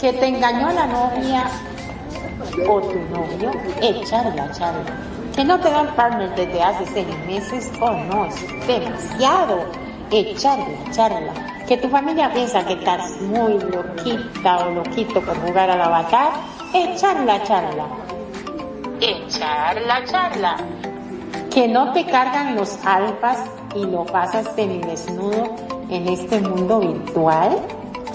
que te engañó la novia o tu novio, echarla, charla. Que no te dan partner desde hace seis meses, oh no, es demasiado. Echarla, charla. Que tu familia piensa que estás muy loquita o loquito por jugar al avatar, echarla, charla. Echarla, charla. Que no te cargan los alfas y lo pasas desnudo en este mundo virtual,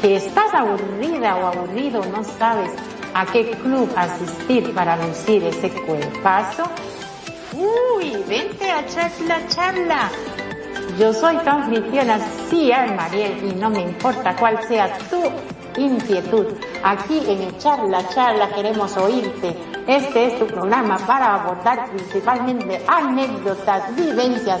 que estás aburrida o aburrido, no sabes a qué club asistir para lucir ese cuerpazo. Uy, vente a charla, charla. Yo soy tu anfitriona, Mariel, y no me importa cuál sea tu inquietud. Aquí en Charla Charla queremos oírte. Este es tu programa para abordar principalmente anécdotas, vivencias,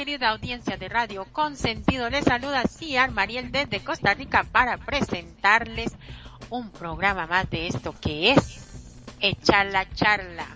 Querida audiencia de Radio Consentido, les saluda Ciar Mariel desde Costa Rica para presentarles un programa más de esto que es Echar la Charla.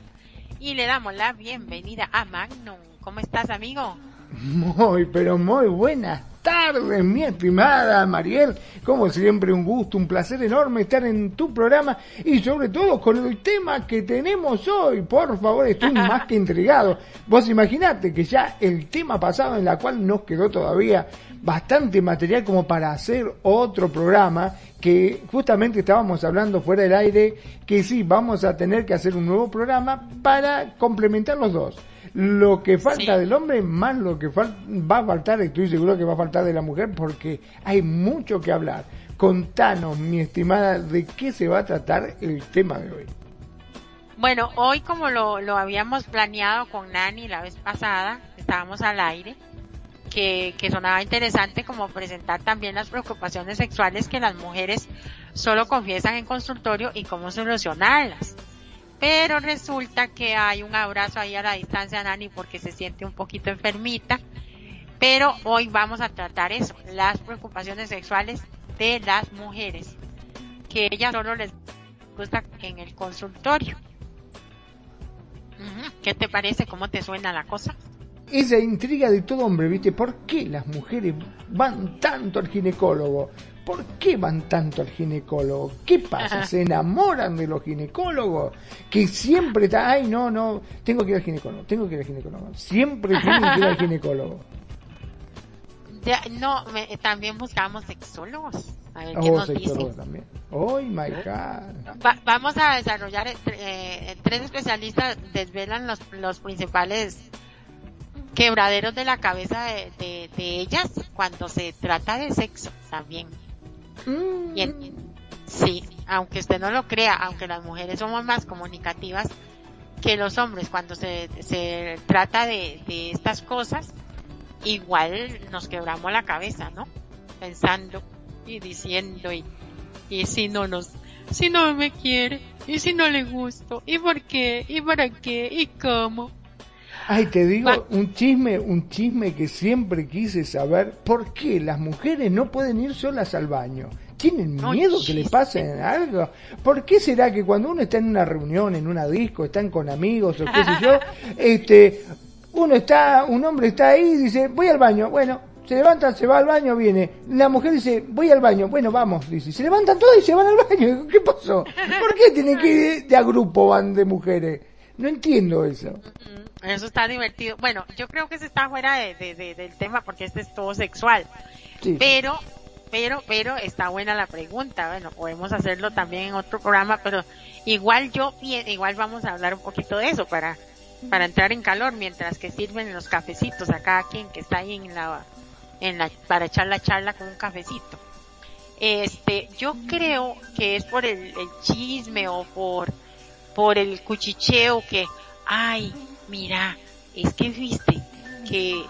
Y le damos la bienvenida a Magnum. ¿Cómo estás, amigo? Muy, pero muy buenas tardes, mi estimada Mariel. Como siempre, un gusto, un placer enorme estar en tu programa y sobre todo con el tema que tenemos hoy. Por favor, estoy más que intrigado. Vos imaginate que ya el tema pasado en la cual nos quedó todavía bastante material como para hacer otro programa que justamente estábamos hablando fuera del aire que sí, vamos a tener que hacer un nuevo programa para complementar los dos lo que falta del hombre más lo que va a faltar, estoy seguro que va a faltar de la mujer porque hay mucho que hablar. Contanos, mi estimada, de qué se va a tratar el tema de hoy. Bueno, hoy como lo, lo habíamos planeado con Nani la vez pasada, estábamos al aire, que, que sonaba interesante como presentar también las preocupaciones sexuales que las mujeres solo confiesan en consultorio y cómo solucionarlas pero resulta que hay un abrazo ahí a la distancia, Nani, porque se siente un poquito enfermita. Pero hoy vamos a tratar eso, las preocupaciones sexuales de las mujeres, que ellas solo les gusta en el consultorio. ¿Qué te parece? ¿Cómo te suena la cosa? Esa intriga de todo hombre, ¿viste? ¿Por qué las mujeres van tanto al ginecólogo? ¿Por qué van tanto al ginecólogo? ¿Qué pasa? ¿Se enamoran de los ginecólogos? Que siempre está, ay, no, no, tengo que ir al ginecólogo, tengo que ir al ginecólogo. Siempre tienen que ir al ginecólogo. no, también buscamos sexólogos. A ver, ¿qué oh, sexólogos también. Oh my God. vamos a desarrollar, eh, tres especialistas desvelan los, los principales quebraderos de la cabeza de, de, de ellas cuando se trata de sexo también. Mm. sí, aunque usted no lo crea, aunque las mujeres somos más comunicativas que los hombres cuando se, se trata de, de estas cosas, igual nos quebramos la cabeza, ¿no? Pensando y diciendo y, y si no nos, si no me quiere, y si no le gusto, y por qué, y para qué, y cómo. Ay, te digo, un chisme, un chisme que siempre quise saber, ¿por qué las mujeres no pueden ir solas al baño? ¿Tienen miedo que le pase algo? ¿Por qué será que cuando uno está en una reunión, en una disco, están con amigos o qué sé yo, este, uno está, un hombre está ahí y dice, voy al baño, bueno, se levanta, se va al baño, viene. La mujer dice, voy al baño, bueno, vamos, dice. Se levantan todos y se van al baño. ¿Qué pasó? ¿Por qué tienen que ir de a grupo van de mujeres? No entiendo eso. Eso está divertido. Bueno, yo creo que se está fuera de, del tema porque este es todo sexual. Pero, pero, pero está buena la pregunta. Bueno, podemos hacerlo también en otro programa, pero igual yo, igual vamos a hablar un poquito de eso para, para entrar en calor mientras que sirven los cafecitos a cada quien que está ahí en la, en la, para echar la charla con un cafecito. Este, yo creo que es por el, el chisme o por, por el cuchicheo que, ay, mira, es que viste que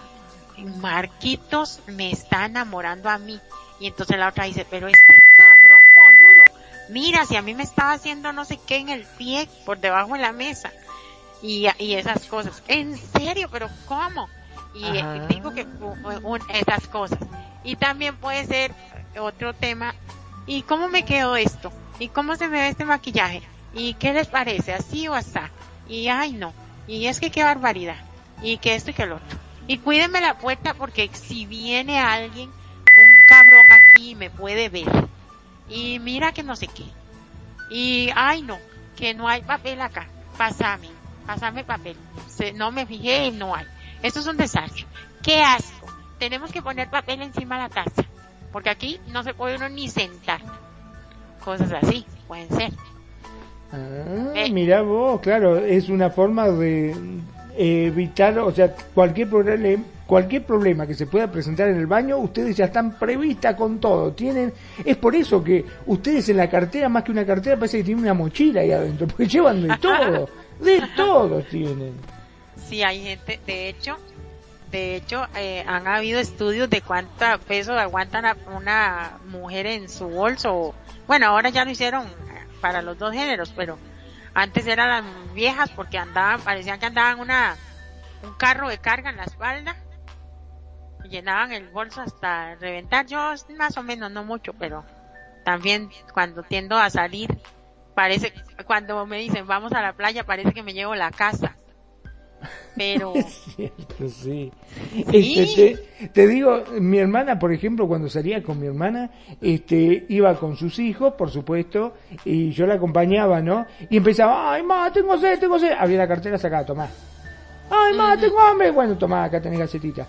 Marquitos me está enamorando a mí. Y entonces la otra dice, pero este cabrón boludo, mira, si a mí me estaba haciendo no sé qué en el pie, por debajo de la mesa. Y, y esas cosas. En serio, pero ¿cómo? Y digo que esas cosas. Y también puede ser otro tema. ¿Y cómo me quedó esto? ¿Y cómo se me ve este maquillaje? ¿Y qué les parece? ¿Así o así? Y ay no. Y es que qué barbaridad. Y que esto y que lo otro. Y cuídenme la puerta porque si viene alguien, un cabrón aquí me puede ver. Y mira que no sé qué. Y ay no, que no hay papel acá. Pásame, pásame papel. No me fijé y no hay. Esto es un desastre. ¡Qué asco! Tenemos que poner papel encima de la taza. Porque aquí no se puede uno ni sentar. Cosas así, pueden ser. Ah, eh. mira vos, claro, es una forma de evitar, o sea, cualquier problema, cualquier problema que se pueda presentar en el baño, ustedes ya están previstas con todo. Tienen, es por eso que ustedes en la cartera, más que una cartera, parece que tienen una mochila ahí adentro, porque llevan de todo, de todo tienen. Sí, hay gente, de hecho, de hecho, eh, han habido estudios de cuánto peso aguantan una mujer en su bolso. Bueno, ahora ya lo hicieron para los dos géneros, pero antes eran las viejas porque andaban, parecían que andaban una, un carro de carga en la espalda. Y llenaban el bolso hasta reventar. Yo más o menos, no mucho, pero también cuando tiendo a salir, parece, cuando me dicen vamos a la playa, parece que me llevo la casa pero es cierto sí, este, te, digo mi hermana por ejemplo cuando salía con mi hermana este iba con sus hijos por supuesto y yo la acompañaba no y empezaba ay ma tengo sed tengo sed había la cartera sacada tomá ay ma tengo hambre bueno tomá acá tenés galletita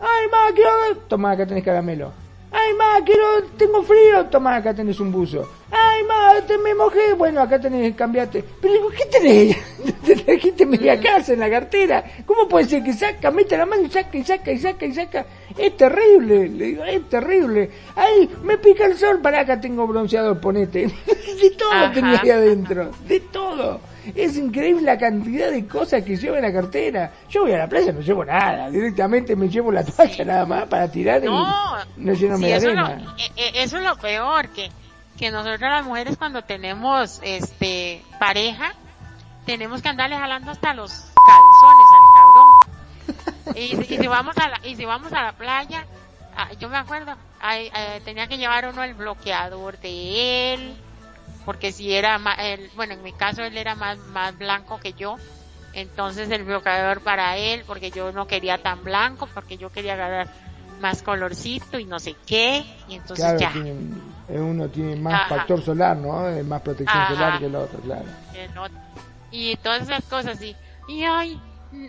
ay ma quiero tomá acá tenés caramelo Ay, ma, quiero, tengo frío. Toma, acá tenés un buzo. Ay, ma, te me mojé. Bueno, acá tenés, cambiate. Pero digo, ¿qué tenés? Te trajiste media casa en la cartera. ¿Cómo puede ser que saca, mete la mano y saca y saca y saca y saca? Es terrible, le digo, es terrible. Ay, me pica el sol. Para acá tengo bronceador, ponete. de todo tenía ahí adentro. De todo. Es increíble la cantidad de cosas que lleva en la cartera. Yo voy a la playa, no llevo nada. Directamente me llevo la toalla nada más para tirar no, y no lleno sí, eso, arena. Es lo, e, e, eso es lo peor, que, que nosotros las mujeres cuando tenemos este pareja, tenemos que andarle jalando hasta los calzones al cabrón. y, y, si vamos a la, y si vamos a la playa, ah, yo me acuerdo, eh, tenía que llevar uno el bloqueador de él, porque si era más, bueno, en mi caso él era más, más blanco que yo, entonces el bloqueador para él, porque yo no quería tan blanco, porque yo quería agarrar más colorcito y no sé qué, y entonces ya. Eh, uno tiene más factor solar, ¿no? Más protección solar que el otro, claro. Y todas esas cosas, y, y ay,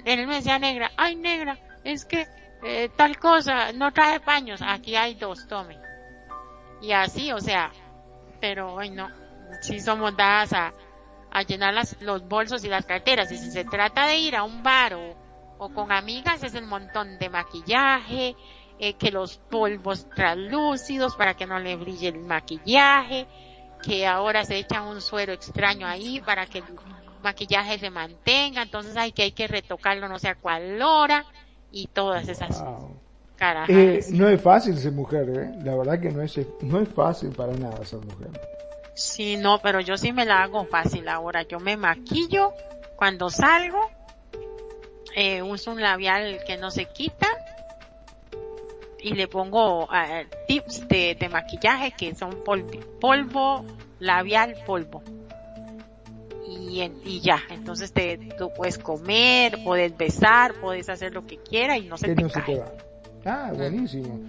él me decía negra, ay negra, es que eh, tal cosa, no trae paños, aquí hay dos, tome. Y así, o sea, pero ay no, si somos dadas a, a llenar las, los bolsos y las carteras. Y si se trata de ir a un bar o, o con amigas, es el montón de maquillaje, eh, que los polvos translúcidos para que no le brille el maquillaje, que ahora se echan un suero extraño ahí para que maquillaje se mantenga, entonces hay que hay que retocarlo no sé a cuál hora y todas esas carajas. Eh, no es fácil ser mujer, ¿eh? la verdad que no es, no es fácil para nada ser mujer. Sí, no, pero yo sí me la hago fácil ahora. Yo me maquillo cuando salgo, eh, uso un labial que no se quita y le pongo uh, tips de, de, maquillaje que son polvo, polvo, labial, polvo. Y, y ya. Entonces te, tú puedes comer, puedes besar, puedes hacer lo que quieras y no se te cae. Ah, buenísimo.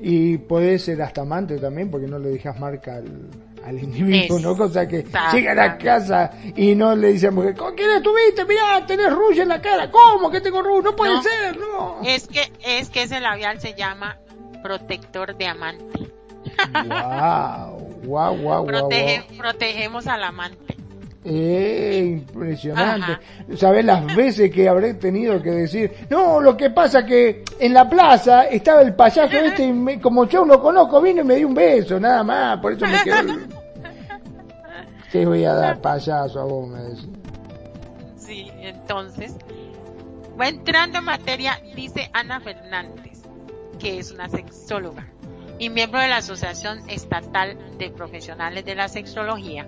Y puede ser hasta amante también porque no le dejas marca al, al individuo, ¿no? Cosa que llega a la casa y no le dice a mujer, ¿con quién estuviste? Mirá, tenés ruge en la cara. ¿Cómo que tengo ruge? No puede ser, no. Es que, es que ese labial se llama protector de amante. Wow, wow, wow, Protegemos al amante. Eh, impresionante. ¿Sabes las veces que habré tenido que decir? No, lo que pasa que en la plaza estaba el payaso este y como yo lo conozco, vino y me dio un beso, nada más. Por eso me quedé. ¿Qué voy a dar payaso a vos? Me decís. Sí, entonces. Va entrando en materia, dice Ana Fernández, que es una sexóloga y miembro de la Asociación Estatal de Profesionales de la Sexología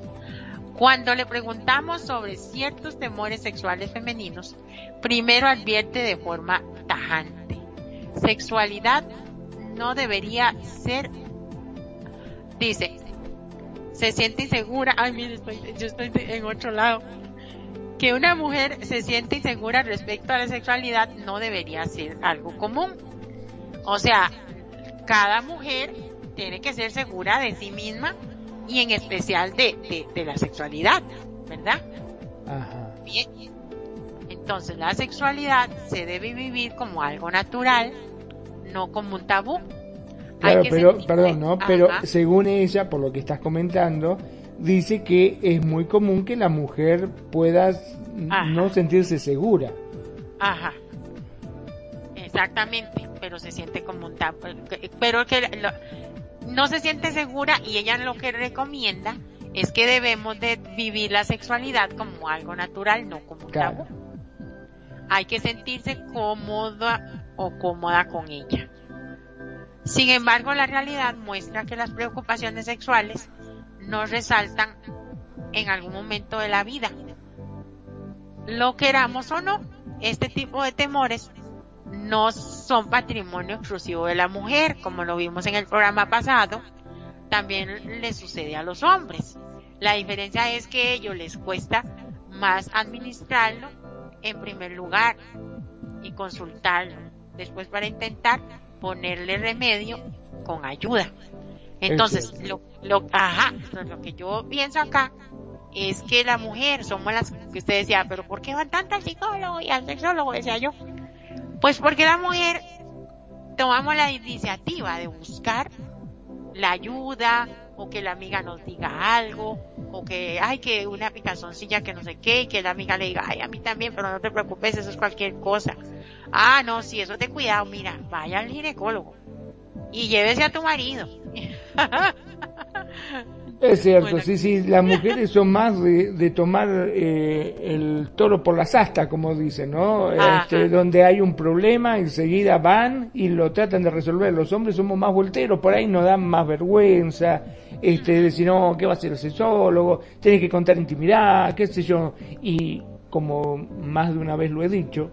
cuando le preguntamos sobre ciertos temores sexuales femeninos, primero advierte de forma tajante. Sexualidad no debería ser, dice, se siente insegura, ay mire, yo estoy en otro lado, que una mujer se siente insegura respecto a la sexualidad no debería ser algo común. O sea, cada mujer tiene que ser segura de sí misma y en especial de, de, la sexualidad, ¿verdad? Ajá. Bien. Entonces la sexualidad se debe vivir como algo natural, no como un tabú. Claro, pero, perdón, ¿no? Pero según ella, por lo que estás comentando, dice que es muy común que la mujer pueda no sentirse segura. Ajá. Exactamente, pero se siente como un tabú. Pero que no se siente segura y ella lo que recomienda es que debemos de vivir la sexualidad como algo natural, no como un tabú. Hay que sentirse cómoda o cómoda con ella. Sin embargo, la realidad muestra que las preocupaciones sexuales no resaltan en algún momento de la vida. Lo queramos o no, este tipo de temores no son patrimonio exclusivo de la mujer, como lo vimos en el programa pasado, también le sucede a los hombres. La diferencia es que a ellos les cuesta más administrarlo en primer lugar y consultarlo después para intentar ponerle remedio con ayuda. Entonces, lo, lo, ajá, lo que yo pienso acá es que la mujer somos las que usted decía, pero ¿por qué van tanto al psicólogo y al sexólogo? Decía yo. Pues porque la mujer tomamos la iniciativa de buscar la ayuda o que la amiga nos diga algo o que hay que una picazoncilla que no sé qué y que la amiga le diga ay a mí también pero no te preocupes eso es cualquier cosa ah no si eso te cuidado mira vaya al ginecólogo y llévese a tu marido Es cierto, sí, sí, las mujeres son más de, tomar eh, el toro por las astas, como dicen, ¿no? Este, donde hay un problema, enseguida van y lo tratan de resolver. Los hombres somos más volteros, por ahí nos dan más vergüenza, este, decir, no, ¿qué va a ser el sexólogo? Tiene que contar intimidad, qué sé yo. Y como más de una vez lo he dicho,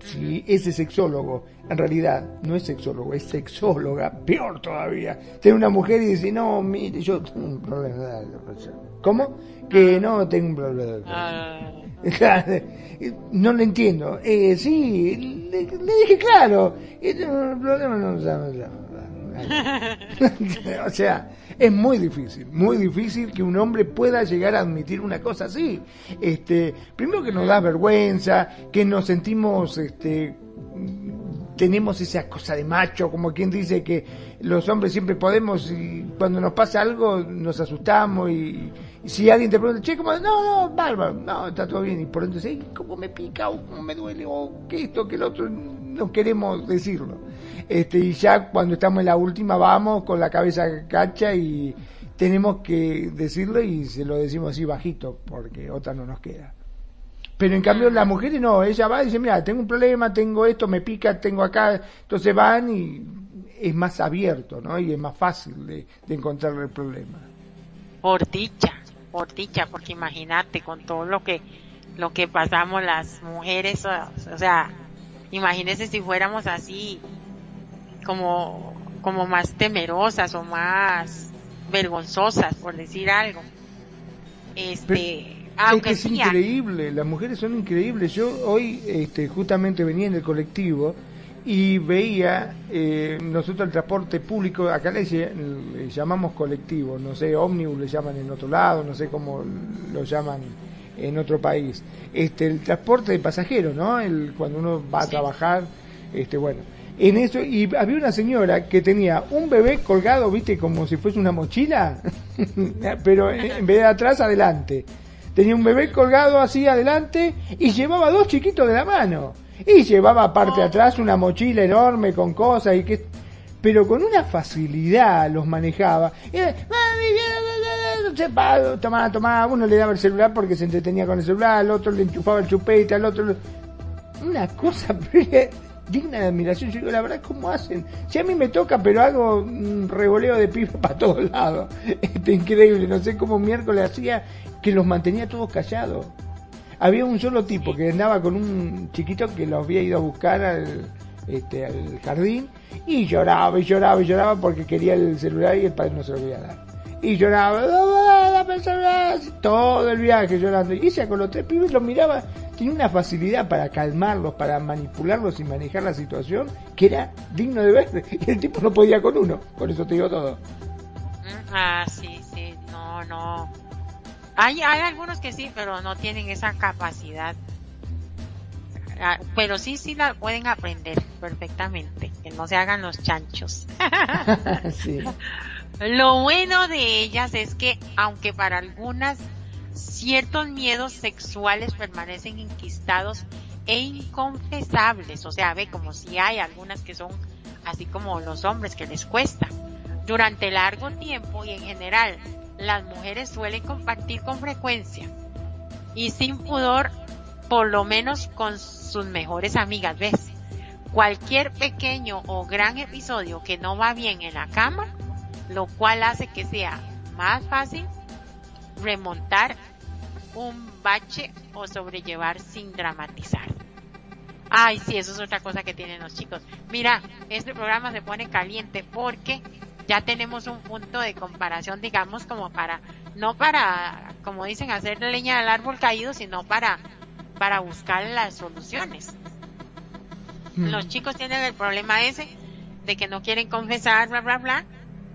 si ese sexólogo en realidad no es sexólogo, es sexóloga, peor todavía. Tiene una mujer y dice, no, mire, yo tengo un problema. ¿Cómo? Que no tengo un problema. Ah. no lo entiendo. Eh, sí, le, dije claro. El problema no, no, o sea, es muy difícil, muy difícil que un hombre pueda llegar a admitir una cosa así. Este, primero que nos da vergüenza, que nos sentimos este tenemos esa cosa de macho, como quien dice que los hombres siempre podemos y cuando nos pasa algo nos asustamos y, si alguien te pregunta, che, ¿cómo? No, no, bárbaro, no, está todo bien y por entonces, ¿cómo me pica o cómo me duele o que esto, que el otro? No queremos decirlo. Este, y ya cuando estamos en la última vamos con la cabeza cacha y tenemos que decirlo y se lo decimos así bajito porque otra no nos queda. Pero en cambio las mujeres no, ella va y dice, mira, tengo un problema, tengo esto, me pica, tengo acá, entonces van y es más abierto, ¿no? Y es más fácil de, encontrar el problema. Por dicha, por dicha, porque imagínate con todo lo que lo que pasamos las mujeres, o, sea, imagínese si fuéramos así como como más temerosas o más vergonzosas por decir algo. Este es que es increíble, las mujeres son increíbles. Yo hoy este, justamente venía en el colectivo y veía, eh, nosotros el transporte público, acá le, llamamos colectivo, no sé, ómnibus le llaman en otro lado, no sé cómo lo llaman en otro país. Este, el transporte de pasajeros, ¿no? El, cuando uno va a trabajar, este, bueno. En eso, y había una señora que tenía un bebé colgado, viste, como si fuese una mochila, pero en vez de atrás, adelante. Tenía un bebé colgado así adelante y llevaba dos chiquitos de la mano. Y llevaba aparte atrás una mochila enorme con cosas y que pero con una facilidad los manejaba. Y, tomaba, tomaba, uno le daba el celular porque se entretenía con el celular, al otro le enchufaba el chupete, al otro... Una cosa digna de admiración. Yo digo, la verdad, ¿cómo hacen? Si a mí me toca, pero hago un revoleo de pibe para todos lados. Este, increíble, no sé cómo miércoles hacía que los mantenía todos callados. Había un solo tipo que andaba con un chiquito que lo había ido a buscar al, este, al jardín y lloraba y lloraba y lloraba porque quería el celular y el padre no se lo quería dar. Y lloraba, todo el viaje llorando. Y ella con los tres pibes los miraba, tenía una facilidad para calmarlos, para manipularlos y manejar la situación que era digno de ver. Y el tipo no podía con uno, por eso te digo todo. Ah, sí, sí, no, no. Hay, hay algunos que sí, pero no tienen esa capacidad. Ah, pero sí, sí la pueden aprender perfectamente. Que no se hagan los chanchos. Lo bueno de ellas es que, aunque para algunas ciertos miedos sexuales permanecen inquistados e inconfesables, o sea, ve como si hay algunas que son así como los hombres que les cuesta. Durante largo tiempo y en general las mujeres suelen compartir con frecuencia y sin pudor, por lo menos con sus mejores amigas, ¿ves? Cualquier pequeño o gran episodio que no va bien en la cama, lo cual hace que sea más fácil remontar un bache o sobrellevar sin dramatizar. Ay, sí, eso es otra cosa que tienen los chicos. Mira, este programa se pone caliente porque ya tenemos un punto de comparación, digamos, como para, no para, como dicen, hacer leña del árbol caído, sino para, para buscar las soluciones. Mm. Los chicos tienen el problema ese de que no quieren confesar, bla, bla, bla,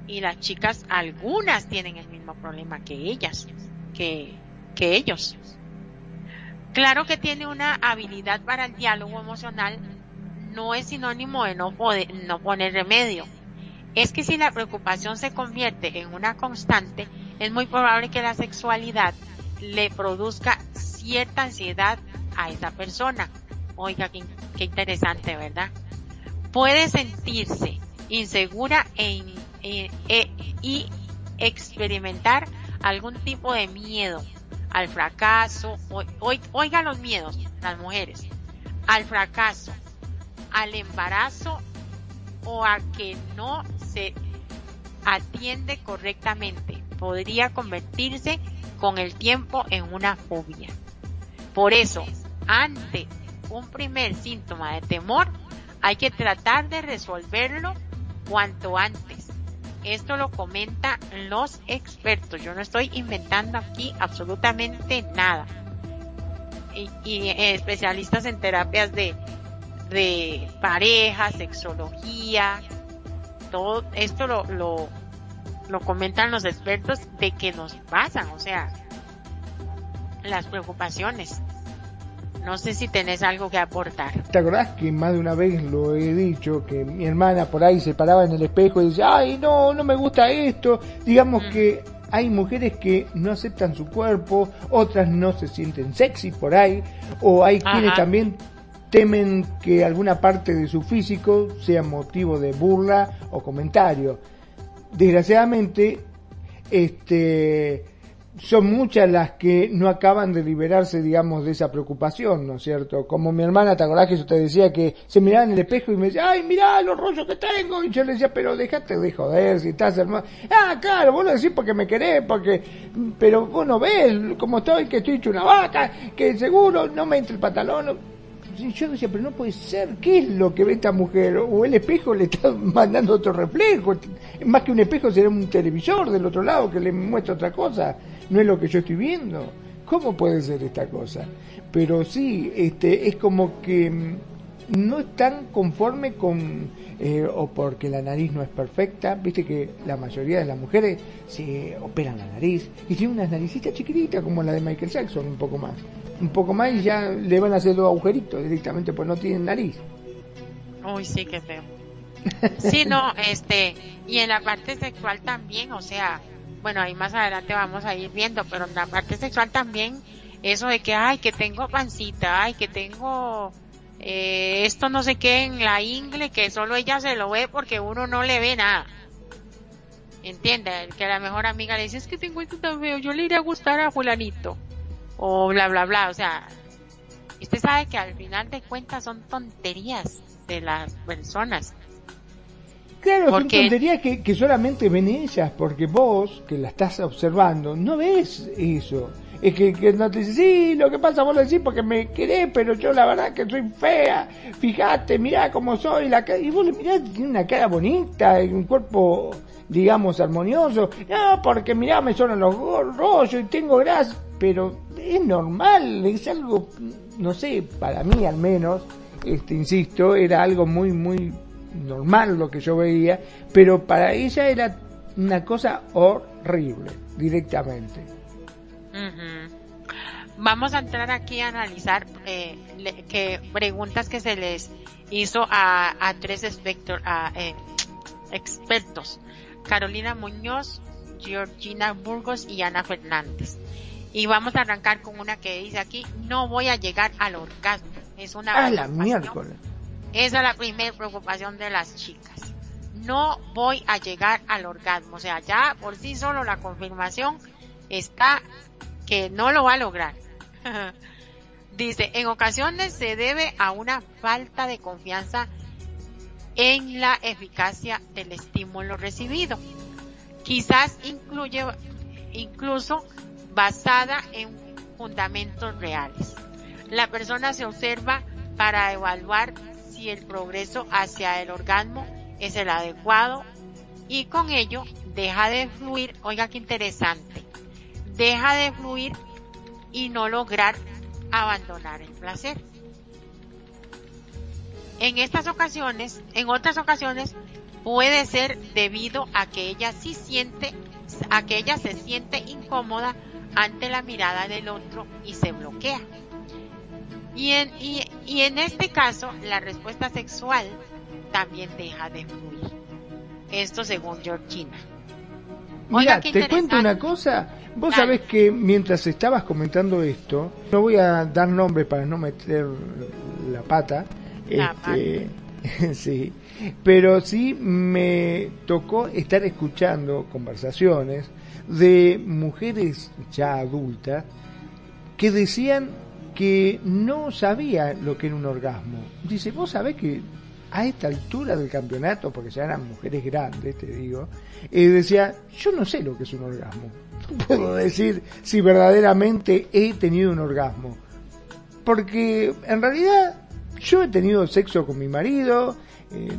y las chicas, algunas tienen el mismo problema que ellas, que, que ellos. Claro que tiene una habilidad para el diálogo emocional, no es sinónimo de no, poder, no poner remedio es que si la preocupación se convierte en una constante, es muy probable que la sexualidad le produzca cierta ansiedad a esa persona. Oiga, qué, interesante, ¿verdad? Puede sentirse insegura e, e, y experimentar algún tipo de miedo al fracaso, oiga los miedos, las mujeres, al fracaso, al embarazo o a que no se atiende correctamente, podría convertirse con el tiempo en una fobia. Por eso, ante un primer síntoma de temor, hay que tratar de resolverlo cuanto antes. Esto lo comentan los expertos. Yo no estoy inventando aquí absolutamente nada. Y, especialistas en terapias de, de pareja, sexología, todo esto lo, lo, lo comentan los expertos de que nos pasan, o sea, las preocupaciones. No sé si tenés algo que aportar. ¿Te acordás que más de una vez lo he dicho, que mi hermana por ahí se paraba en el espejo y decía, ay, no, no me gusta esto? Digamos mm. que hay mujeres que no aceptan su cuerpo, otras no se sienten sexy por ahí, o hay quienes también temen que alguna parte de su físico sea motivo de burla o comentario. Desgraciadamente, este, son muchas las que no acaban de liberarse, digamos, de esa preocupación, ¿no es cierto? Como mi hermana, ¿te acordás que te decía que se miraba en el espejo y me decía, ay, mirá los rollos que tengo? Y yo le decía, pero déjate de joder, si estás hermano. Ah, claro, vos lo decís porque me querés, porque, pero vos no ves cómo estoy, que estoy hecho una vaca, que seguro no me entra el pantalón yo decía, pero no puede ser, ¿qué es lo que ve esta mujer? O el espejo le está mandando otro reflejo, más que un espejo será un televisor del otro lado que le muestra otra cosa, no es lo que yo estoy viendo. ¿cómo puede ser esta cosa? Pero sí, este, es como que mm, no están conforme con, eh, o porque la nariz no es perfecta, viste que la mayoría de las mujeres se operan la nariz y tienen unas naricitas chiquititas como la de Michael Jackson, un poco más. Un poco más y ya le van a hacer dos agujeritos directamente, pues no tienen nariz. Uy, sí, qué feo. Sí, no, este, y en la parte sexual también, o sea, bueno, ahí más adelante vamos a ir viendo, pero en la parte sexual también, eso de que, ay, que tengo pancita, ay, que tengo eh, esto no sé qué en la ingle, que solo ella se lo ve porque uno no le ve nada. Entiende, que la mejor amiga le dice, es que tengo esto tan feo, yo le iré a gustar a fulanito. O bla, bla, bla, o sea, usted sabe que al final de cuentas son tonterías de las personas. Claro, son tonterías que, que solamente ven ellas, porque vos, que la estás observando, no ves eso. Es que, que, no te dice, sí, lo que pasa vos lo decís porque me querés, pero yo la verdad que soy fea. Fíjate, mirá cómo soy. La cara. Y vos le mirás, tiene una cara bonita, un cuerpo, digamos, armonioso. No, porque mirá, me suenan los rollos y tengo grasa. Pero es normal, es algo, no sé, para mí al menos, este, insisto, era algo muy, muy normal lo que yo veía, pero para ella era una cosa horrible, directamente. Vamos a entrar aquí a analizar eh, que preguntas que se les hizo a, tres eh, expertos, Carolina Muñoz, Georgina Burgos y Ana Fernández. Y vamos a arrancar con una que dice aquí, no voy a llegar al orgasmo. Es una... Ah, la miércoles. Esa es la primera preocupación de las chicas. No voy a llegar al orgasmo. O sea, ya por sí solo la confirmación está que no lo va a lograr. Dice, en ocasiones se debe a una falta de confianza en la eficacia del estímulo recibido. Quizás incluye, incluso basada en fundamentos reales. La persona se observa para evaluar si el progreso hacia el orgasmo es el adecuado y con ello deja de fluir, oiga qué interesante, deja de fluir y no lograr abandonar el placer. En estas ocasiones, en otras ocasiones, puede ser debido a que ella sí siente, a que ella se siente incómoda ante la mirada del otro y se bloquea. Y en, y, y en este caso, la respuesta sexual también deja de fluir. Esto según Georgina. Mira, te cuento una cosa. Vos sabés que mientras estabas comentando esto, no voy a dar nombre para no meter la pata. este, sí, pero sí me tocó estar escuchando conversaciones de mujeres ya adultas que decían que no sabía lo que era un orgasmo. Dice, vos sabés que a esta altura del campeonato, porque ya eran mujeres grandes, te digo, eh, decía, yo no sé lo que es un orgasmo. No puedo decir si verdaderamente he tenido un orgasmo. Porque en realidad yo he tenido sexo con mi marido, eh,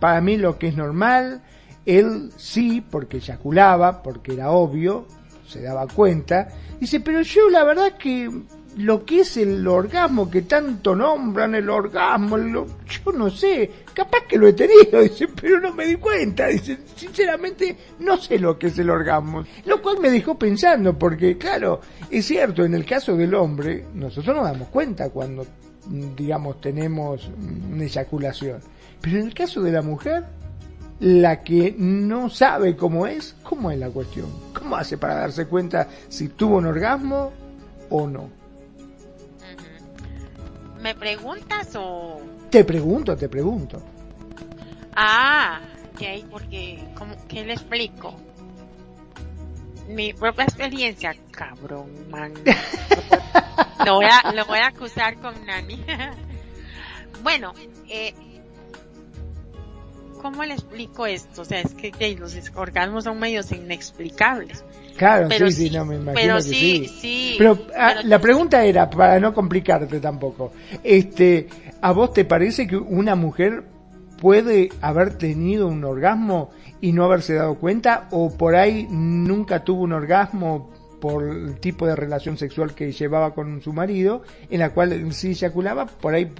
para mí lo que es normal, él sí, porque eyaculaba, porque era obvio, se daba cuenta. Dice, pero yo la verdad que lo que es el orgasmo que tanto nombran, el orgasmo, yo no sé, capaz que lo he tenido, dice, pero no me di cuenta, dice, sinceramente no sé lo que es el orgasmo, lo cual me dejó pensando, porque claro, es cierto, en el caso del hombre, nosotros nos damos cuenta cuando, digamos, tenemos una eyaculación, pero en el caso de la mujer, la que no sabe cómo es, ¿cómo es la cuestión? ¿Cómo hace para darse cuenta si tuvo un orgasmo o no? ¿Me preguntas o...? Te pregunto, te pregunto. Ah, ok, porque, ¿cómo, ¿qué le explico? Mi propia experiencia, cabrón, man. lo, voy a, lo voy a acusar con Nani. bueno, eh, ¿cómo le explico esto? O sea, es que, los orgasmos son medios inexplicables. Claro, sí, sí, no me imagino pero que sí. sí. Pero, ah, la pregunta era, para no complicarte tampoco, este, ¿a vos te parece que una mujer puede haber tenido un orgasmo y no haberse dado cuenta? ¿O por ahí nunca tuvo un orgasmo, por el tipo de relación sexual que llevaba con su marido, en la cual sí eyaculaba, por ahí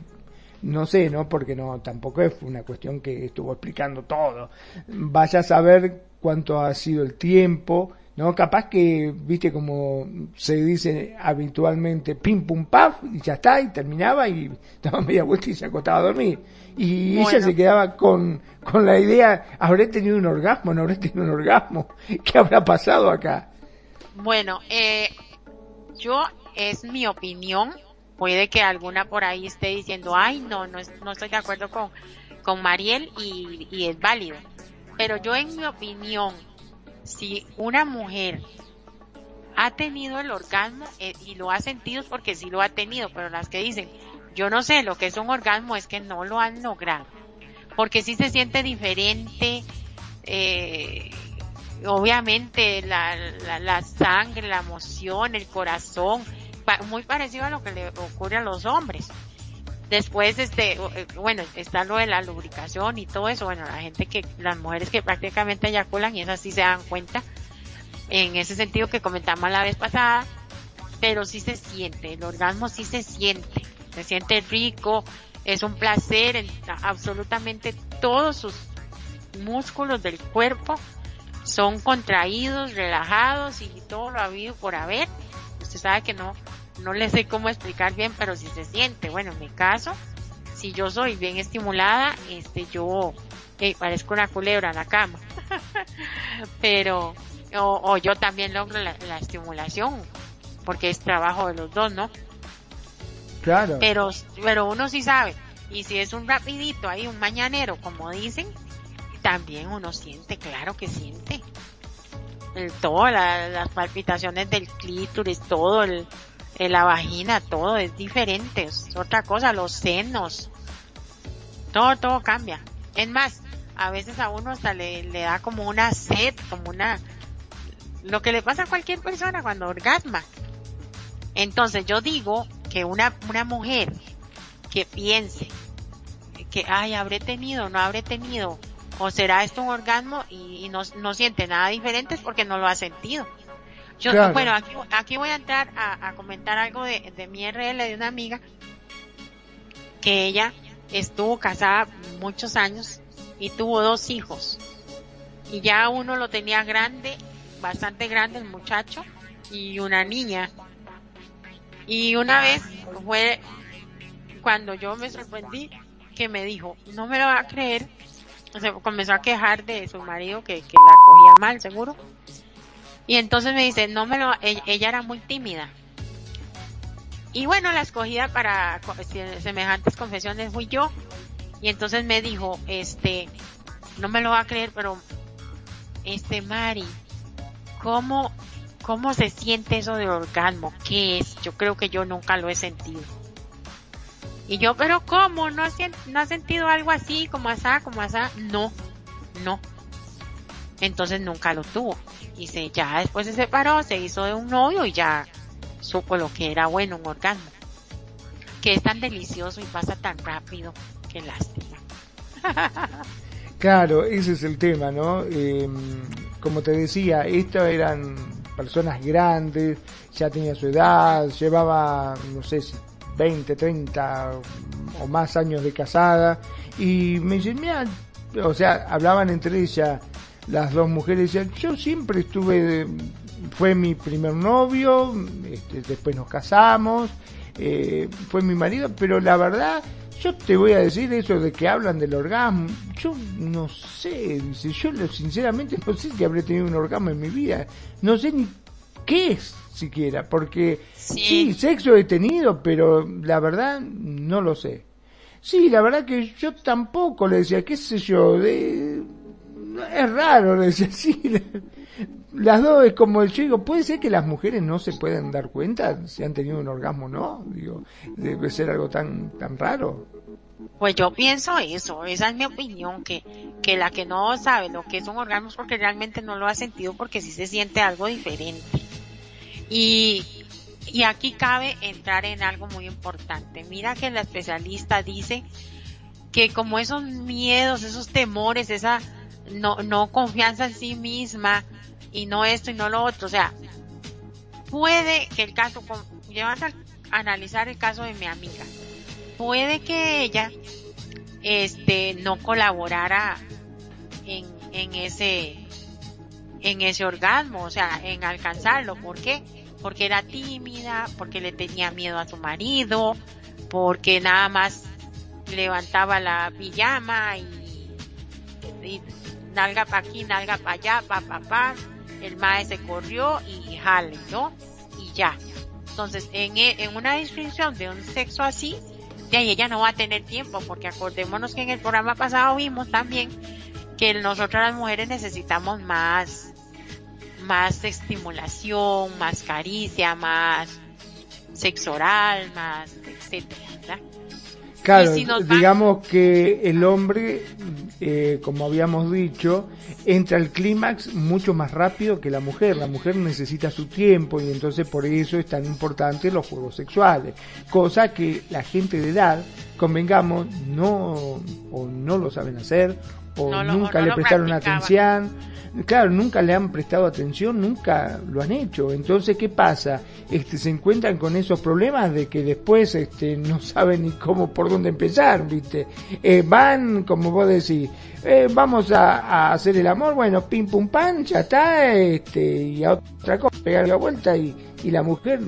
no sé, ¿no? Porque no, tampoco es una cuestión que estuvo explicando todo. Vaya a saber cuánto ha sido el tiempo, ¿no? Capaz que, viste, como se dice habitualmente, pim pum paf, y ya está, y terminaba, y daba media vuelta y se acostaba a dormir. Y ella se quedaba con, con la idea, ¿habré tenido un orgasmo? ¿No habré tenido un orgasmo? ¿Qué habrá pasado acá? Bueno, eh, yo, es mi opinión, puede que alguna por ahí esté diciendo, ay, no, no, no estoy de acuerdo con, con Mariel y, y es válido. Pero yo en mi opinión, si una mujer ha tenido el orgasmo eh, y lo ha sentido porque sí lo ha tenido, pero las que dicen, yo no sé lo que es un orgasmo es que no lo han logrado, porque sí se siente diferente, eh, obviamente la, la, la, sangre, la emoción, el corazón, muy parecido a lo que le ocurre a los hombres. Después, este, eh, bueno, está lo de la lubricación y todo eso. Bueno, la gente que, las mujeres que prácticamente eyaculan y esas sí se dan cuenta. En ese sentido que comentamos la vez pasada. Pero sí se siente, el orgasmo sí se siente. Se siente rico, es un placer en absolutamente todos sus músculos del cuerpo son contraídos, relajados y todo lo ha habido por haber. Usted sabe que no, no le sé cómo explicar bien, pero si se siente. Bueno, en mi caso, si yo soy bien estimulada, este, yo eh, parezco una culebra en la cama. pero, o, o, yo también logro la, la, estimulación, porque es trabajo de los dos, ¿no? Claro. Pero, pero uno sí sabe. Y si es un rapidito ahí, un mañanero, como dicen, también uno siente, claro que siente. El, todo, la, las palpitaciones del clítoris, todo el, la vagina, todo es diferente, es otra cosa, los senos, todo, todo cambia. Es más, a veces a uno hasta le, le da como una sed, como una, lo que le pasa a cualquier persona cuando orgasma. Entonces yo digo que una, una mujer que piense que, ay, habré tenido, no habré tenido, o será esto un orgasmo y, y no, no siente nada diferente es porque no lo ha sentido. Yo, claro. bueno, aquí, aquí, voy a entrar a, a comentar algo de, de, mi RL de una amiga que ella estuvo casada muchos años y tuvo dos hijos. Y ya uno lo tenía grande, bastante grande el muchacho, y una niña. Y una vez fue cuando yo me sorprendí que me dijo, no me lo va a creer, se comenzó a quejar de su marido que, que la cogía mal, seguro y entonces me dice, no me lo, ella era muy tímida. Y bueno, la escogida para semejantes confesiones fui yo. Y entonces me dijo, este, no me lo va a creer, pero, este, Mari, ¿cómo, cómo se siente eso de orgasmo? ¿Qué es? Yo creo que yo nunca lo he sentido. Y yo, pero ¿cómo? ¿No has, no has sentido algo así, como asá, como asá? No, no. Entonces nunca lo tuvo y se, ya después se separó, se hizo de un novio y ya supo lo que era bueno, un orgasmo. Que es tan delicioso y pasa tan rápido, qué lástima. claro, ese es el tema, ¿no? Eh, como te decía, estas eran personas grandes, ya tenía su edad, llevaba, no sé si 20, 30 o más años de casada, y me dicen, mira, o sea, hablaban entre ellas, las dos mujeres decían, yo siempre estuve, fue mi primer novio, este, después nos casamos, eh, fue mi marido, pero la verdad, yo te voy a decir eso de que hablan del orgasmo, yo no sé, yo sinceramente no sé si habré tenido un orgasmo en mi vida, no sé ni qué es siquiera, porque sí, sí sexo he tenido, pero la verdad no lo sé. Sí, la verdad que yo tampoco le decía, qué sé yo, de es raro, le decía así. Las dos es como el chico, puede ser que las mujeres no se pueden dar cuenta si han tenido un orgasmo o no. Digo, debe ser algo tan, tan raro. Pues yo pienso eso, esa es mi opinión, que, que la que no sabe lo que es un orgasmo es porque realmente no lo ha sentido porque sí se siente algo diferente. Y, y aquí cabe entrar en algo muy importante. Mira que la especialista dice que como esos miedos, esos temores, esa no, no confianza en sí misma y no esto y no lo otro. O sea, puede que el caso, llevas a analizar el caso de mi amiga, puede que ella, este, no colaborara en, en ese, en ese orgasmo, o sea, en alcanzarlo. ¿Por qué? Porque era tímida, porque le tenía miedo a su marido, porque nada más levantaba la pijama y, y nalga para aquí, nalga para allá, pa, pa, pa. El mae se corrió y jale, ¿no? Y ya. Entonces, en, e, en una descripción de un sexo así, de ahí ella no va a tener tiempo, porque acordémonos que en el programa pasado vimos también que nosotras las mujeres necesitamos más, más estimulación, más caricia, más sexo oral, más, etcétera, ¿verdad? Claro, digamos que el hombre, eh, como habíamos dicho, entra al clímax mucho más rápido que la mujer. La mujer necesita su tiempo y entonces por eso es tan importante los juegos sexuales. Cosa que la gente de edad, convengamos, no, o no lo saben hacer, o nunca le prestaron atención claro, nunca le han prestado atención, nunca lo han hecho. Entonces, ¿qué pasa? Este, se encuentran con esos problemas de que después este, no saben ni cómo, por dónde empezar, ¿viste? Eh, van, como vos decís, eh, vamos a, hacer el amor, bueno, pim pum pan, ya está, este, y a otra cosa, pegar la vuelta y, y la mujer,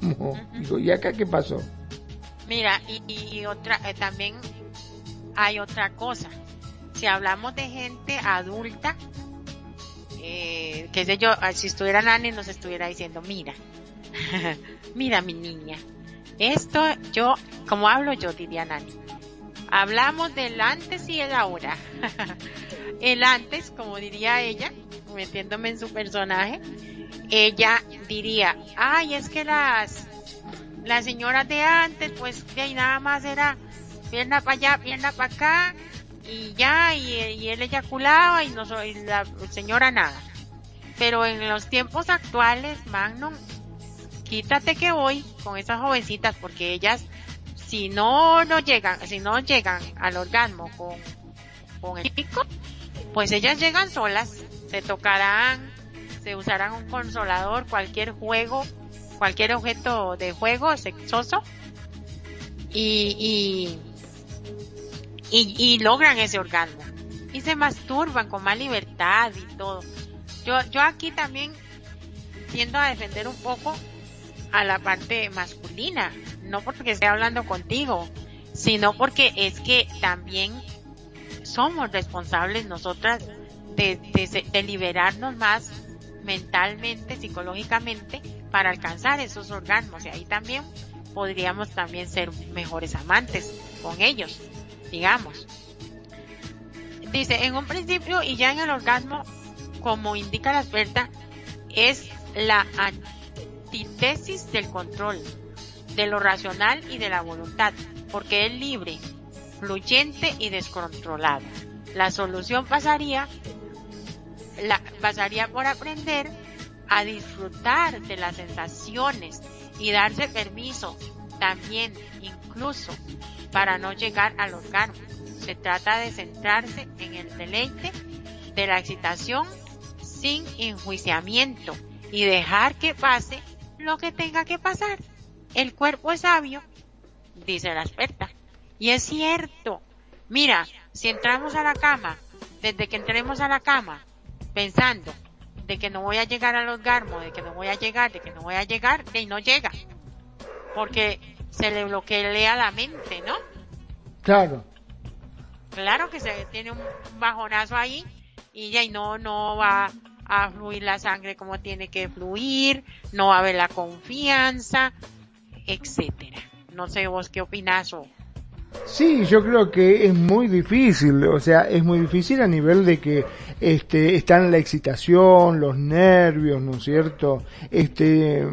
como, digo, ¿y acá qué pasó? Mira, y, otra, eh, también hay otra cosa si hablamos de gente adulta, eh, qué sé yo, ah, si estuviera Nani nos estuviera diciendo, mira, mira mi niña, esto yo, como hablo yo, diría Nani, hablamos del antes y el ahora. el antes, como diría ella, metiéndome en su personaje, ella diría, ay, es que las, las señoras de antes, pues ahí nada más era pierna para allá, pierna para acá, y ya, y, él eyaculaba y, no, y la señora nada. Pero en los tiempos actuales, Magnum, quítate que voy con esas jovencitas porque ellas, si no, no llegan, si no llegan al orgasmo con, con el pico, pues ellas llegan solas, se tocarán, se usarán un consolador, cualquier juego, cualquier objeto de juego sexoso y, y y, logran ese orgasmo. Y se masturban con más libertad y todo. Yo, yo aquí también tiendo a defender un poco a la parte masculina, no porque esté hablando contigo, sino porque es que también somos responsables nosotras de, de, liberarnos más mentalmente, psicológicamente, para alcanzar esos orgasmos. Y ahí también podríamos también ser mejores amantes con ellos digamos. Dice, en un principio y ya en el orgasmo, como indica la experta, es la antítesis del control, de lo racional y de la voluntad, porque es libre, fluyente y descontrolado. La solución pasaría, pasaría por aprender a disfrutar de las sensaciones y darse permiso también incluso para no llegar al orgasmo. Se trata de centrarse en el deleite de la excitación sin enjuiciamiento y dejar que pase lo que tenga que pasar. El cuerpo es sabio, dice la experta. Y es cierto. Mira, si entramos a la cama, desde que entremos a la cama, pensando de que no voy a llegar al orgasmo, de que no voy a llegar, de que no voy a llegar, y no llega. Porque se le bloquea la mente, ¿no? Claro. Claro que se tiene un bajonazo ahí y ya no, no va a fluir la sangre como tiene que fluir, no va a haber la confianza, etcétera. No sé vos qué opinas o... Sí, yo creo que es muy difícil, o sea, es muy difícil a nivel de que este están la excitación, los nervios, ¿no es cierto? Este,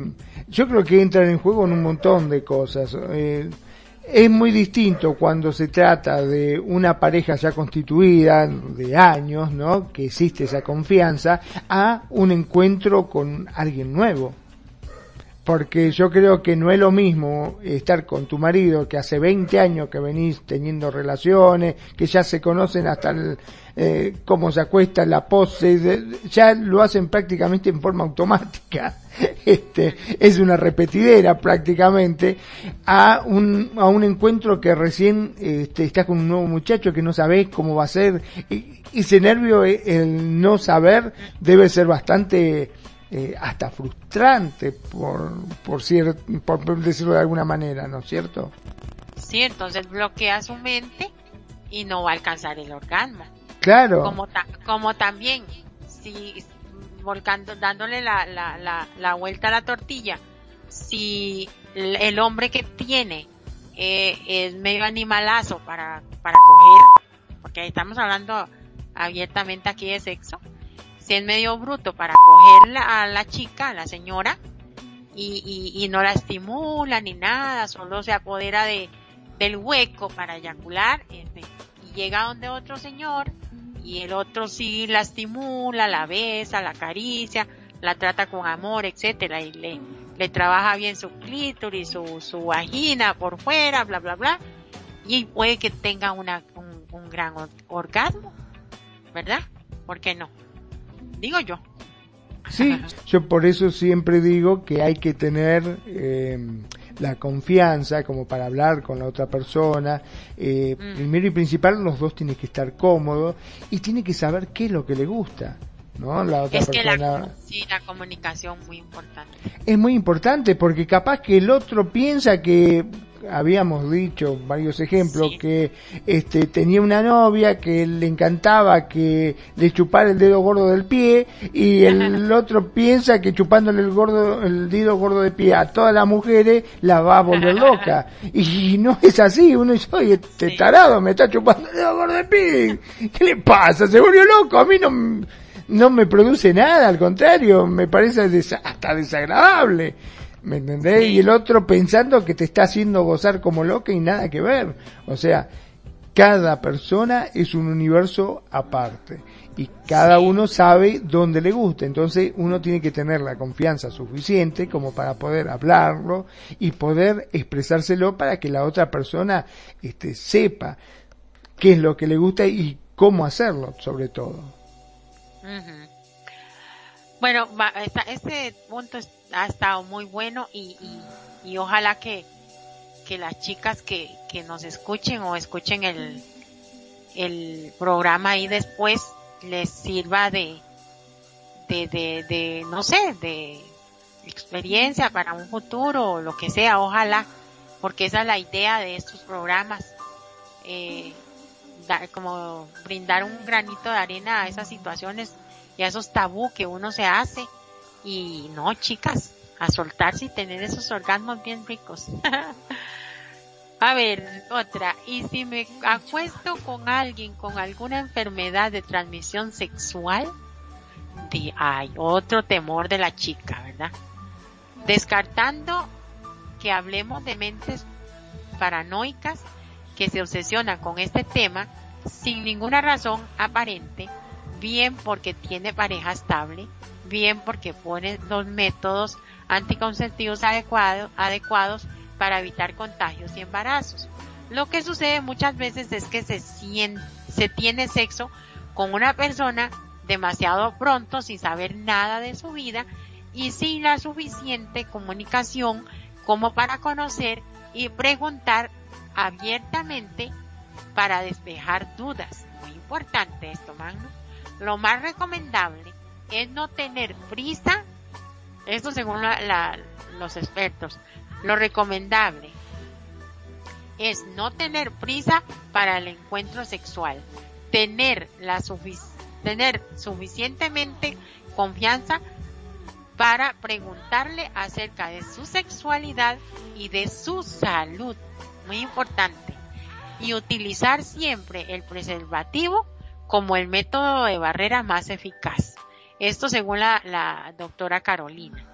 yo creo que entran en juego en un montón de cosas. Eh, es muy distinto cuando se trata de una pareja ya constituida de años, ¿no? Que existe esa confianza, a un encuentro con alguien nuevo. Porque yo creo que no es lo mismo estar con tu marido que hace 20 años que venís teniendo relaciones, que ya se conocen hasta el, eh, cómo se acuesta la pose, ya lo hacen prácticamente en forma automática. Este, es una repetidera prácticamente a un, a un encuentro que recién este, estás con un nuevo muchacho que no sabes cómo va a ser. Y, ese nervio, eh, el no saber, debe ser bastante eh, hasta frustrante, por, por, por decirlo de alguna manera, ¿no es cierto? Sí, entonces bloquea su mente y no va a alcanzar el orgasmo. Claro. Como, como también, si volcando, dándole la, la, la, la, vuelta a la tortilla, si el, hombre que tiene eh, es medio animalazo para, para coger, porque estamos hablando abiertamente aquí de sexo, es medio bruto para coger a la chica, a la señora, y, y, no la estimula ni nada, solo se apodera de, del hueco para eyacular, este, y llega donde otro señor, y el otro sí la estimula, la besa, la acaricia, la trata con amor, etcétera, y le, le trabaja bien su clítoris, su, su vagina por fuera, bla, bla, bla, y puede que tenga una, un, un gran orgasmo, ¿verdad? ¿Por qué no? Digo yo. Sí, yo por eso siempre digo que hay que tener eh, la confianza como para hablar con la otra persona. Eh, mm. Primero y principal, los dos tienen que estar cómodos y tienen que saber qué es lo que le gusta. ¿no? La otra es que la, sí, la comunicación muy importante. Es muy importante porque capaz que el otro piensa que habíamos dicho varios ejemplos que este tenía una novia que le encantaba que le chupara el dedo gordo del pie y el otro piensa que chupándole el gordo el dedo gordo del pie a todas las mujeres la va a volver loca. Y no es así uno dice oye este tarado me está chupando el dedo gordo del pie qué le pasa se volvió loco. A mí no no me produce nada al contrario me parece hasta desagradable ¿Me entendés? Y el otro pensando que te está haciendo gozar como loca y nada que ver. O sea, cada persona es un universo aparte y cada uno sabe dónde le gusta. Entonces uno tiene que tener la confianza suficiente como para poder hablarlo y poder expresárselo para que la otra persona este, sepa qué es lo que le gusta y cómo hacerlo, sobre todo. Bueno, este punto ha estado muy bueno y, y, ojalá que, que las chicas que, que nos escuchen o escuchen el, el programa ahí después les sirva de, de, de, de, no sé, de experiencia para un futuro o lo que sea, ojalá, porque esa es la idea de estos programas, eh, como brindar un granito de arena a esas situaciones y a esos tabú que uno se hace. Y no, chicas, a soltarse y tener esos orgasmos bien ricos. a ver, otra. Y si me acuesto con alguien con alguna enfermedad de transmisión sexual, hay otro temor de la chica, ¿verdad? Descartando que hablemos de mentes paranoicas que se obsesionan con este tema sin ninguna razón aparente bien porque tiene pareja estable, bien porque pone los métodos anticonceptivos adecuados, para evitar contagios y embarazos. Lo que sucede muchas veces es que se, se tiene sexo con una persona demasiado pronto sin saber nada de su vida y sin la suficiente comunicación como para conocer y preguntar abiertamente para despejar dudas. Muy importante esto, Magno. Lo más recomendable es no tener prisa, esto según los expertos, lo recomendable es no tener prisa para el encuentro sexual, tener, la tener suficientemente confianza para preguntarle acerca de su sexualidad y de su salud, muy importante, y utilizar siempre el preservativo como el método de barrera más eficaz. Esto según la, doctora Carolina.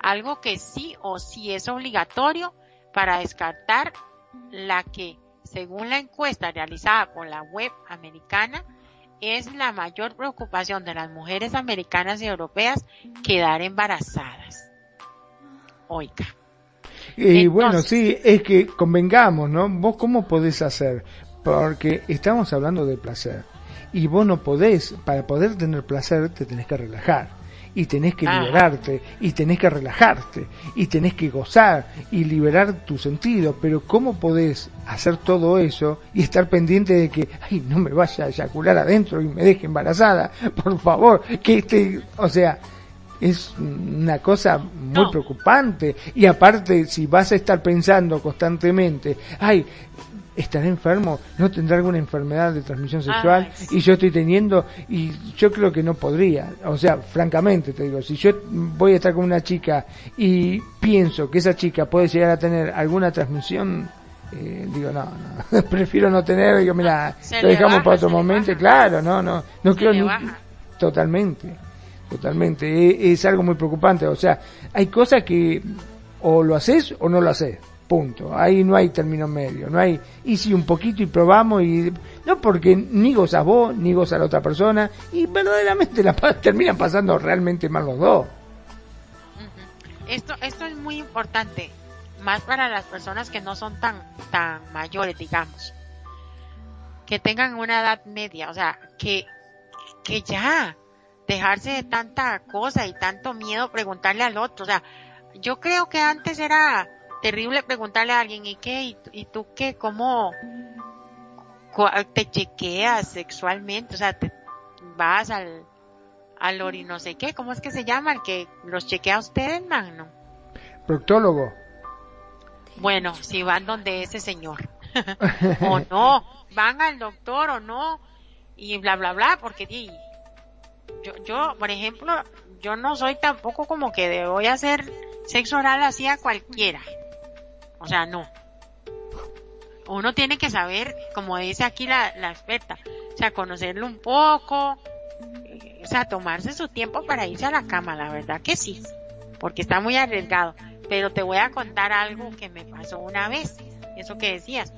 Algo que sí o sí es obligatorio para descartar la que, según la encuesta realizada por la web americana, es la mayor preocupación de las mujeres americanas y europeas quedar embarazadas. oiga. Y bueno, sí, es que convengamos, ¿no? Vos cómo podés hacer, porque estamos hablando de placer, y vos no podés, para poder tener placer te tenés que relajar. Y tenés que liberarte y tenés que relajarte y tenés que gozar y liberar tu sentido, pero ¿cómo podés hacer todo eso y estar pendiente de que, ay, no me vaya a eyacular adentro y me deje embarazada, por favor, que este, o sea, es una cosa muy preocupante. Y aparte si vas a estar pensando constantemente, ay, estará enfermo, no tendrá alguna enfermedad de transmisión sexual y yo estoy teniendo y yo creo que no podría, o sea, francamente te digo, si yo voy a estar con una chica y pienso que esa chica puede llegar a tener alguna transmisión, eh, digo, no, no, prefiero no tener, digo, mira, lo dejamos para otro momento, claro, no, no, no quiero ni, totalmente, totalmente, e, es algo muy preocupante, o sea, hay cosas que o lo haces o no lo haces punto. Ahí no hay término medio, no hay, y si un poquito y probamos y, no porque ni gozas vos, ni goza la otra persona, y verdaderamente la terminan pasando realmente mal los dos. Esto, esto es muy importante, más para las personas que no son tan, tan mayores, digamos. Que tengan una edad media, o sea, que, que ya, dejarse de tanta cosa y tanto miedo preguntarle al otro, o sea, yo creo que antes era, terrible preguntarle a alguien, ¿y qué? ¿Y, tú qué? ¿Cómo te chequeas sexualmente? O sea, te vas al, al ori no sé qué, ¿cómo es que se llama? El que los chequea a ustedes, man, Proctólogo. Bueno, si van donde ese señor. o no, van al doctor o no, y bla, bla, bla, porque yo, yo, por ejemplo, yo no soy tampoco como que voy a hacer sexo oral así a cualquiera. O sea, no. Uno tiene que saber, como dice aquí la, la experta, o sea, conocerlo un poco, eh, o sea, tomarse su tiempo para irse a la cama, la verdad que sí, porque está muy arriesgado. Pero te voy a contar algo que me pasó una vez, eso que decías.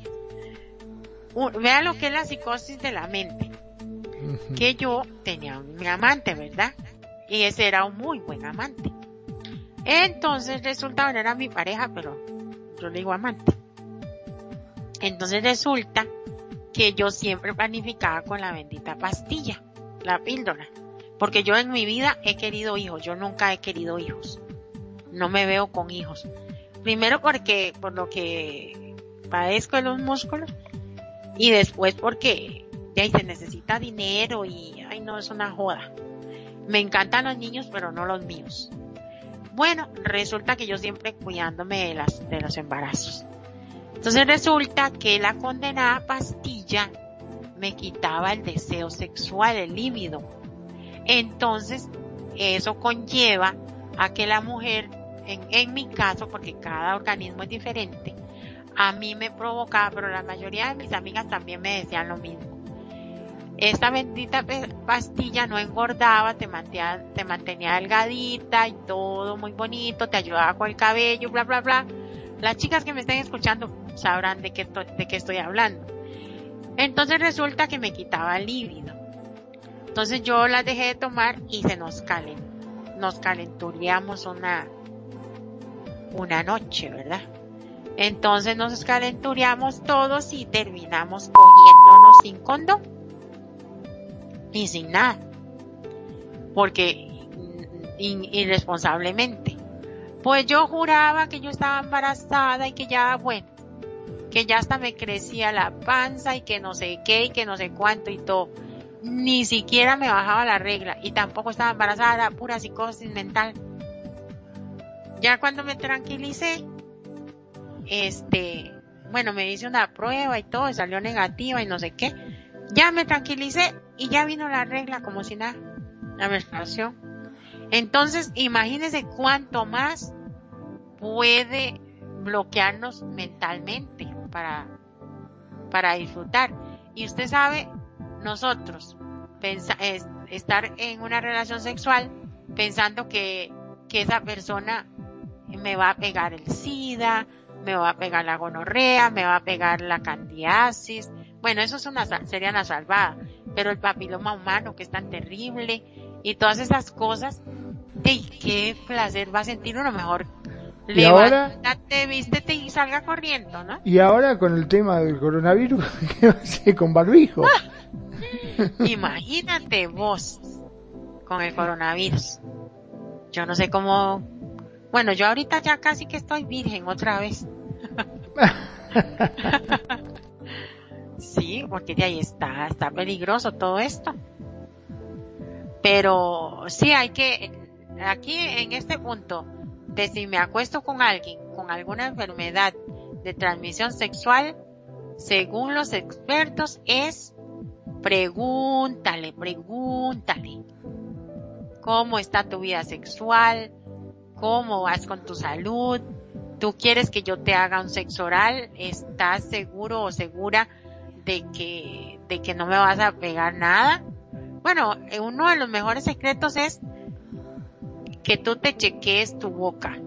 vea lo que es la psicosis de la mente. Que yo tenía un amante, ¿verdad? Y ese era un muy buen amante. Entonces resulta, no era mi pareja, pero yo le digo amante. Entonces resulta que yo siempre planificaba con la bendita pastilla, la píldora. Porque yo en mi vida he querido hijos, yo nunca he querido hijos. No me veo con hijos. Primero porque, por lo que padezco de los músculos, y después porque ahí se necesita dinero y, ay no, es una joda. Me encantan los niños, pero no los míos. Bueno, resulta que yo siempre cuidándome de, las, de los embarazos. Entonces resulta que la condenada pastilla me quitaba el deseo sexual, el líbido. Entonces, eso conlleva a que la mujer, en, en mi caso, porque cada organismo es diferente, a mí me provocaba, pero la mayoría de mis amigas también me decían lo mismo esta bendita pastilla no engordaba, te mantenía, te mantenía delgadita y todo muy bonito, te ayudaba con el cabello, bla, bla, bla. Las chicas que me estén escuchando sabrán de qué, de qué estoy hablando. Entonces resulta que me quitaba el líbido. Entonces yo las dejé de tomar y se nos calen, nos calenturíamos una, una noche, ¿verdad? Entonces nos calenturiamos todos y terminamos cogiéndonos sin condón sin nada. Porque irresponsablemente. Pues yo juraba que yo estaba embarazada y que ya, bueno, que ya hasta me crecía la panza y que no sé qué y que no sé cuánto y todo. Ni siquiera me bajaba la regla y tampoco estaba embarazada, pura psicosis mental. Ya cuando me tranquilicé, este, bueno, me hice una prueba y todo, y salió negativa y no sé qué. Ya me tranquilicé y ya vino la regla como si nada, la menstruación. Entonces, imagínense cuánto más puede bloquearnos mentalmente para, para disfrutar. Y usted sabe, nosotros, estar en una relación sexual pensando que, que esa persona me va a pegar el SIDA, me va a pegar la gonorrea, me va a pegar la candiasis. Bueno, eso es una, sería una salvada pero el papiloma humano que es tan terrible y todas esas cosas, ¡ey! qué placer va a sentir uno mejor Y ahora, vístete y salga corriendo, ¿no? Y ahora con el tema del coronavirus, ¿qué va a hacer con barbijo? Imagínate vos con el coronavirus. Yo no sé cómo. Bueno, yo ahorita ya casi que estoy virgen otra vez. sí, porque de ahí está, está peligroso todo esto. Pero sí hay que, aquí en este punto, de si me acuesto con alguien con alguna enfermedad de transmisión sexual, según los expertos, es pregúntale, pregúntale. Cómo está tu vida sexual, cómo vas con tu salud, tú quieres que yo te haga un sexo oral, estás seguro o segura de que, de que no me vas a pegar nada. Bueno, eh, uno de los mejores secretos es que tú te chequees tu boca,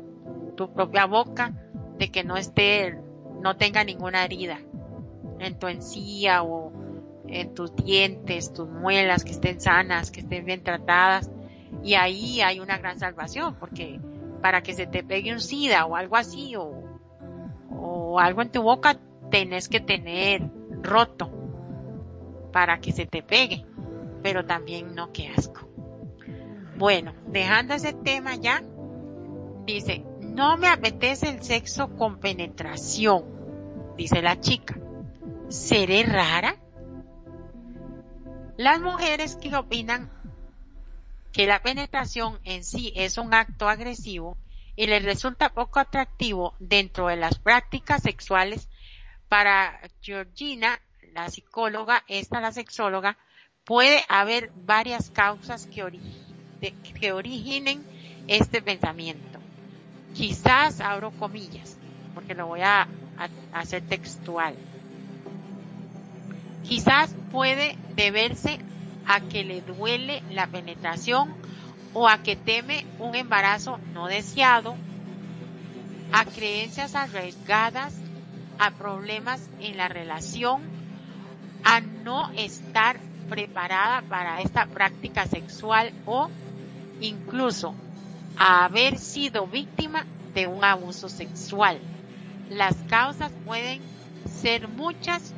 tu propia boca, de que no esté, no tenga ninguna herida en tu encía o en tus dientes, tus muelas, que estén sanas, que estén bien tratadas y ahí hay una gran salvación, porque para que se te pegue un SIDA o algo así, o, o algo en tu boca, tenés que tener roto para que se te pegue. Pero también no, qué asco. Bueno, dejando ese tema ya, dice, no me apetece el sexo con penetración, dice la chica. ¿Seré rara? Las mujeres que opinan que la penetración en sí es un acto agresivo y le resulta poco atractivo dentro de las prácticas sexuales, para Georgina, la psicóloga, esta la sexóloga, puede haber varias causas que, originen este pensamiento. Quizás, abro comillas, porque lo voy a hacer textual. Quizás puede deberse a que le duele la penetración o a que teme un embarazo no deseado, a creencias arriesgadas, a problemas en la relación, a no estar preparada para esta práctica sexual o incluso a haber sido víctima de un abuso sexual. Las causas pueden ser muchas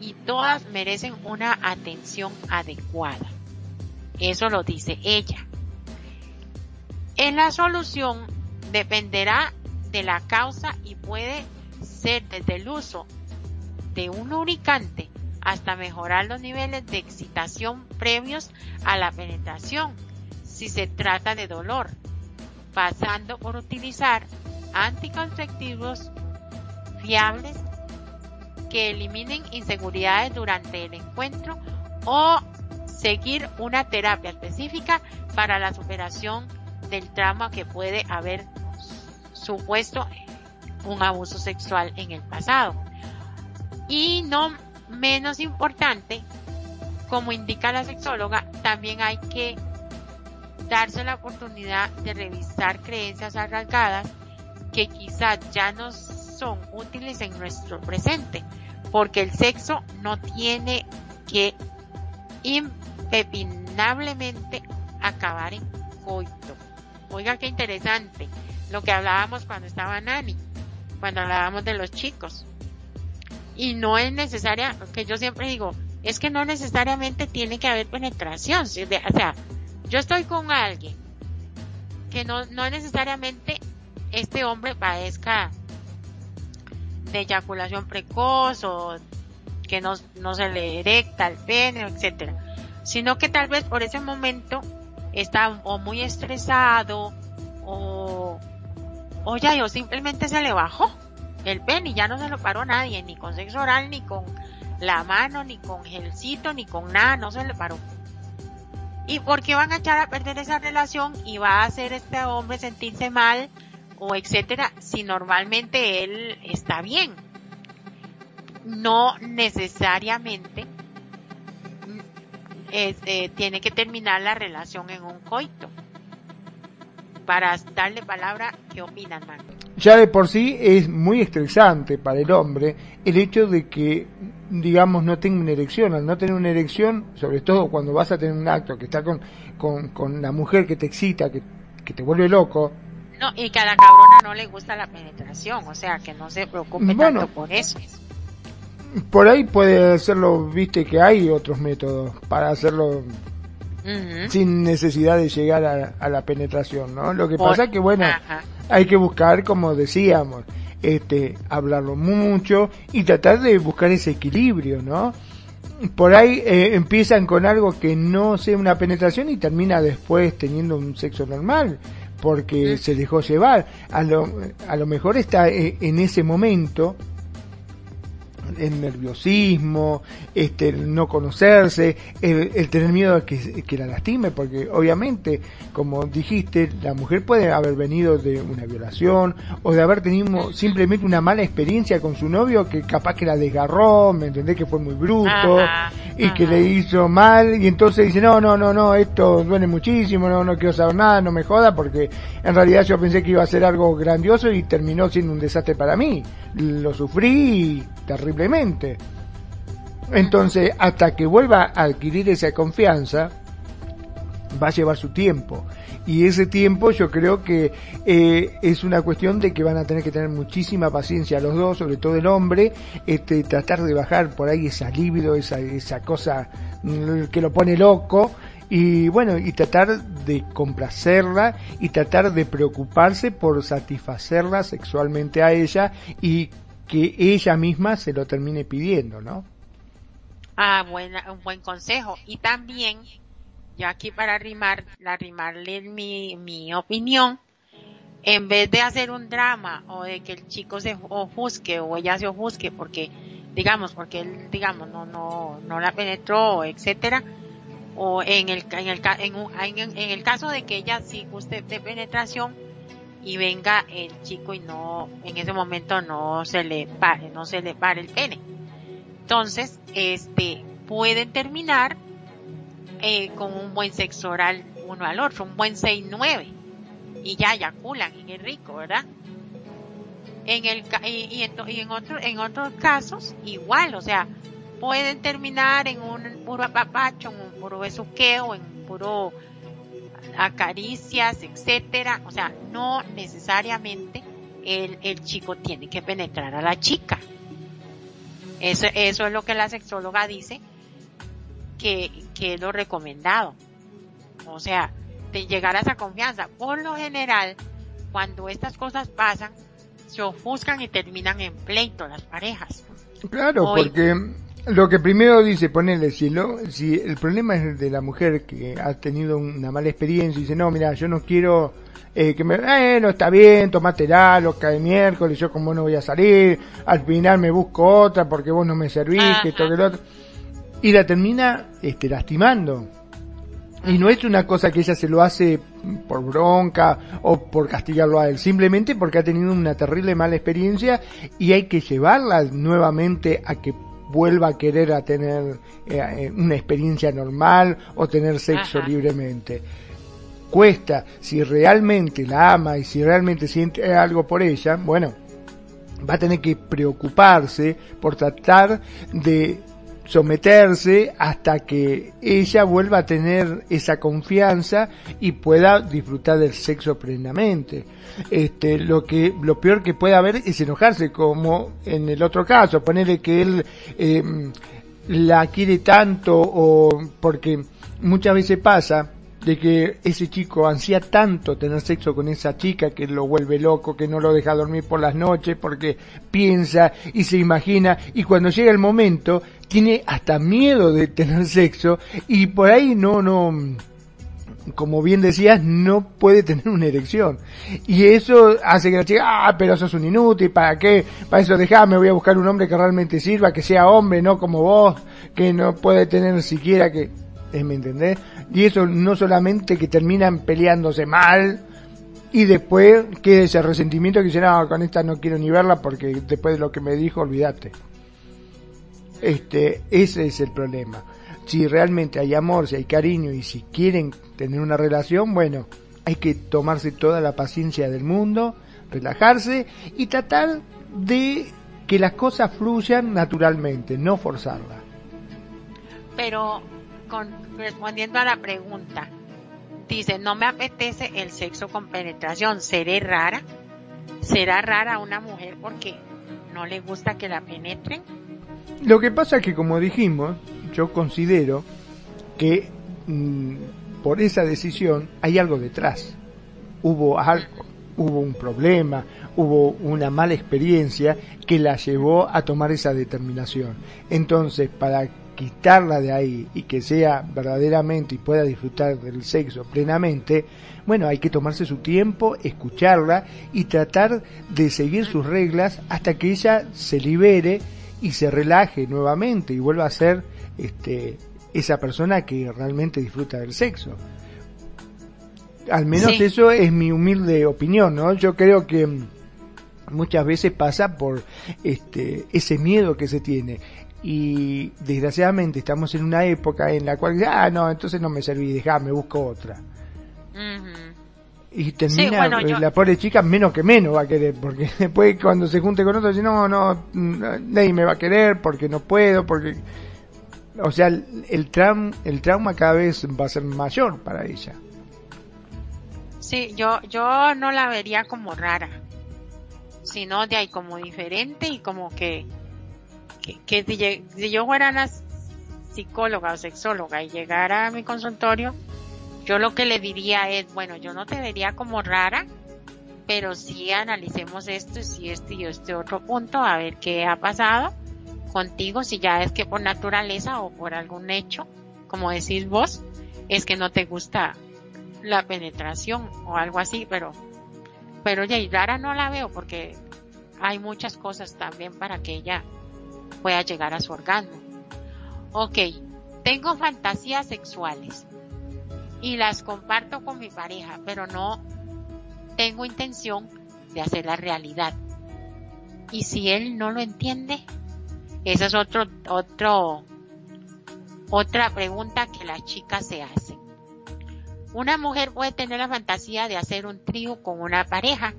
y todas merecen una atención adecuada. Eso lo dice ella. En la solución dependerá de la causa y puede desde el uso de un lubricante hasta mejorar los niveles de excitación previos a la penetración si se trata de dolor, pasando por utilizar anticonceptivos fiables que eliminen inseguridades durante el encuentro o seguir una terapia específica para la superación del trauma que puede haber supuesto un abuso sexual en el pasado. Y no menos importante, como indica la sexóloga, también hay que darse la oportunidad de revisar creencias arraigadas que quizás ya no son útiles en nuestro presente porque el sexo no tiene que impepinablemente acabar en coito. Oiga, qué interesante lo que hablábamos cuando estaba Nani, cuando hablábamos de los chicos. Y no es necesaria, que yo siempre digo, es que no necesariamente tiene que haber penetración. O sea, yo estoy con alguien que no, no necesariamente este hombre padezca de eyaculación precoz o que no, no se le erecta el pene, etcétera, sino que tal vez por ese momento está o muy estresado o, o ya o simplemente se le bajó el pene y ya no se lo paró nadie, ni con sexo oral, ni con la mano, ni con gelcito, ni con nada, no se le paró. ¿Y por qué van a echar a perder esa relación y va a hacer este hombre sentirse mal o etcétera, si normalmente él está bien. No necesariamente eh, tiene que terminar la relación en un coito. Para darle palabra, ¿qué opinan, man? Ya de por sí es muy estresante para el hombre el hecho de que, digamos, no tenga una erección. Al no tener una erección, sobre todo cuando vas a tener un acto que está con, con, con la mujer que te excita, que, que te vuelve loco, No, y que a la cabrona no le gusta la penetración, o sea, que no se preocupe tanto por eso. Por ahí puede hacerlo, viste que hay otros métodos para hacerlo sin necesidad de llegar a, la penetración, ¿no? Lo que pasa es que, bueno, hay que buscar, como decíamos, este, hablarlo mucho y tratar de buscar ese equilibrio, ¿no? Por ahí eh, empiezan con algo que no sea una penetración y termina después teniendo un sexo normal porque se dejó llevar. A lo, a lo mejor está eh, en ese momento el nerviosismo, este, el no conocerse, el, tener miedo a que, que, la lastime, porque obviamente, como dijiste, la mujer puede haber venido de una violación o de haber tenido simplemente una mala experiencia con su novio que capaz que la desgarró, me entendés que fue muy bruto y que le hizo mal y entonces dice, no, no, no, no, esto duele muchísimo, no, no quiero saber nada, no me joda porque en realidad yo pensé que iba a ser algo grandioso y terminó siendo un desastre para mí. Lo sufrí terrible entonces, hasta que vuelva a adquirir esa confianza, va a llevar su tiempo. Y ese tiempo yo creo que eh, es una cuestión de que van a tener que tener muchísima paciencia los dos, sobre todo el hombre, este, tratar de bajar por ahí esa libido, esa, esa cosa mm, que lo pone loco, y bueno, y tratar de complacerla y tratar de preocuparse por satisfacerla sexualmente a ella y que ella misma se lo termine pidiendo, ¿no? Ah, buena, un buen consejo. Y también, ya aquí para arrimar, arrimarle mi, mi opinión, en vez de hacer un drama o de que el chico se ofusque o ella se ofusque porque, digamos, porque él, digamos, no, no, no la penetró, etcétera, o en el, en el, en, en, en el caso de que ella sí guste de penetración, y venga el chico y no, en ese momento no se le pare, no se le pare el pene. Entonces, este, pueden terminar eh, con un buen sexo oral uno al otro, un buen 6-9. Y ya eyaculan y es rico, ¿verdad? En el, y, en, y en, otro, en otros casos, igual, o sea, pueden terminar en un puro apapacho, en un puro besuqueo, en un puro acaricias, etcétera. O sea, no necesariamente el, el chico tiene que penetrar a la chica. Eso, eso es lo que la sexóloga dice que, que es lo recomendado. O sea, de llegar a esa confianza. Por lo general, cuando estas cosas pasan, se ofuscan y terminan en pleito las parejas. Claro, porque lo que primero dice, ponele, si, si el problema es de la mujer que ha tenido una mala experiencia y dice, no, mira, yo no quiero eh, que me, eh, no está bien, tomátela, lo cae miércoles, yo como no voy a salir, al final me busco otra porque vos no me serviste, todo el otro. Y la termina, este, lastimando. Y no es una cosa que ella se lo hace por bronca o por castigarlo a él, simplemente porque ha tenido una terrible mala experiencia y hay que llevarla nuevamente a que vuelva a querer a tener eh, eh, una experiencia normal o tener sexo libremente. Cuesta, si realmente la ama y si realmente siente algo por ella, bueno, va a tener que preocuparse por tratar de someterse hasta que ella vuelva a tener esa confianza y pueda disfrutar del sexo plenamente. Este, lo que, lo peor que puede haber es enojarse, como en el otro caso, ponerle que él em, la quiere tanto o porque muchas veces pasa de que ese chico ansía tanto tener sexo con esa chica que lo vuelve loco, que no lo deja dormir por las noches porque piensa y se imagina y cuando llega el momento tiene hasta miedo de tener sexo y por ahí no, no, como bien decías, no puede tener una erección. Y eso hace que la chica, ah, pero sos un inútil, ¿para qué? Para eso dejame, voy a buscar un hombre que realmente sirva, que sea hombre, no como vos, que no puede tener siquiera que, ¿eh, ¿me entendés? Y eso no solamente que terminan peleándose mal, y después queda ese resentimiento que dice, no, con esta no quiero ni verla porque después de lo que me dijo, olvídate. Este, ese es el problema. Si realmente hay amor, si hay cariño y si quieren tener una relación, bueno, hay que tomarse toda la paciencia del mundo, relajarse y tratar de que las cosas fluyan naturalmente, no forzarlas. Pero con, respondiendo a la pregunta, dice, no me apetece el sexo con penetración, seré rara. ¿Será rara una mujer porque no le gusta que la penetren? Lo que pasa es que, como dijimos, yo considero que mm, por esa decisión hay algo detrás. Hubo algo, hubo un problema, hubo una mala experiencia que la llevó a tomar esa determinación. Entonces, para quitarla de ahí y que sea verdaderamente y pueda disfrutar del sexo plenamente, bueno, hay que tomarse su tiempo, escucharla y tratar de seguir sus reglas hasta que ella se libere y se relaje nuevamente y vuelva a ser este, esa persona que realmente disfruta del sexo. Al menos eso es mi humilde opinión, ¿no? Yo creo que muchas veces pasa por este ese miedo que se tiene y desgraciadamente estamos en una época en la cual ah no entonces no me serví me busco otra y termina la pobre chica menos que menos va a querer porque después cuando se junte con otro dice no no nadie me va a querer porque no puedo porque o sea el, el, el trauma cada vez va a ser mayor para ella. Sí yo yo no la vería como rara sino de ahí como diferente y como que que, si, si, yo fuera una psicóloga o sexóloga y llegara a mi consultorio yo lo que le diría es, bueno, yo no te vería como rara, pero sí analicemos esto y si este y este otro punto, a ver qué ha pasado contigo, si ya es que por naturaleza o por algún hecho, como decís vos, es que no te gusta la penetración o algo así, pero, pero ya y rara no la veo porque hay muchas cosas también para que ella pueda llegar a su orgasmo. Ok, tengo fantasías sexuales y las comparto con mi pareja, pero no tengo intención de hacer la realidad. Y si él no lo entiende, esa es otro, otro, otra pregunta que las chicas se hacen. Una mujer puede tener la fantasía de hacer un trío con una pareja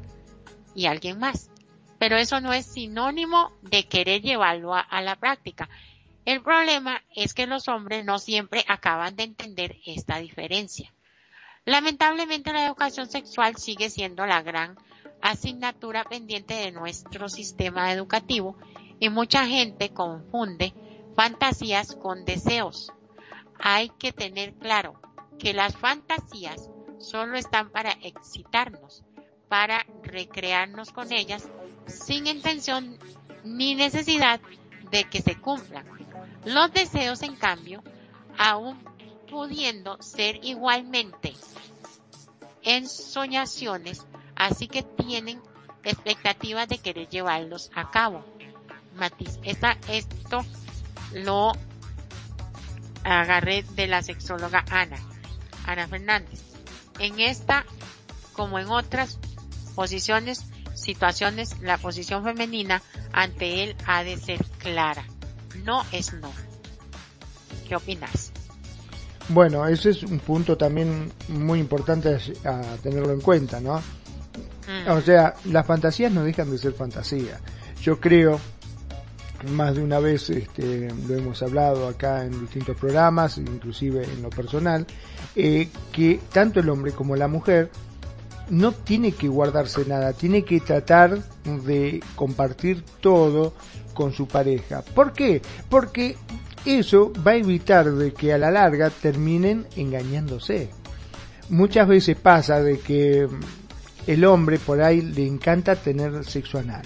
y alguien más, pero eso no es sinónimo de querer llevarlo a la práctica. El problema es que los hombres no siempre acaban de entender esta diferencia. Lamentablemente la educación sexual sigue siendo la gran asignatura pendiente de nuestro sistema educativo y mucha gente confunde fantasías con deseos. Hay que tener claro que las fantasías solo están para excitarnos, para recrearnos con ellas sin intención ni necesidad de que se cumplan. Los deseos, en cambio, aún pudiendo ser igualmente ensoñaciones, así que tienen expectativas de querer llevarlos a cabo. Matiz, esto lo agarré de la sexóloga Ana, Ana Fernández. En esta, como en otras posiciones, situaciones, la posición femenina ante él ha de ser clara no es no. ¿Qué opinas? Bueno, ese es un punto también muy importante a, tenerlo en cuenta, ¿no? Mm. O sea, las fantasías no dejan de ser fantasía. Yo creo, más de una vez este, lo hemos hablado acá en distintos programas, inclusive en lo personal, eh, que tanto el hombre como la mujer no tiene que guardarse nada, tiene que tratar de compartir todo con su pareja. ¿Por qué? Porque eso va a evitar de que a la larga terminen engañándose. Muchas veces pasa de que el hombre por ahí le encanta tener sexo anal.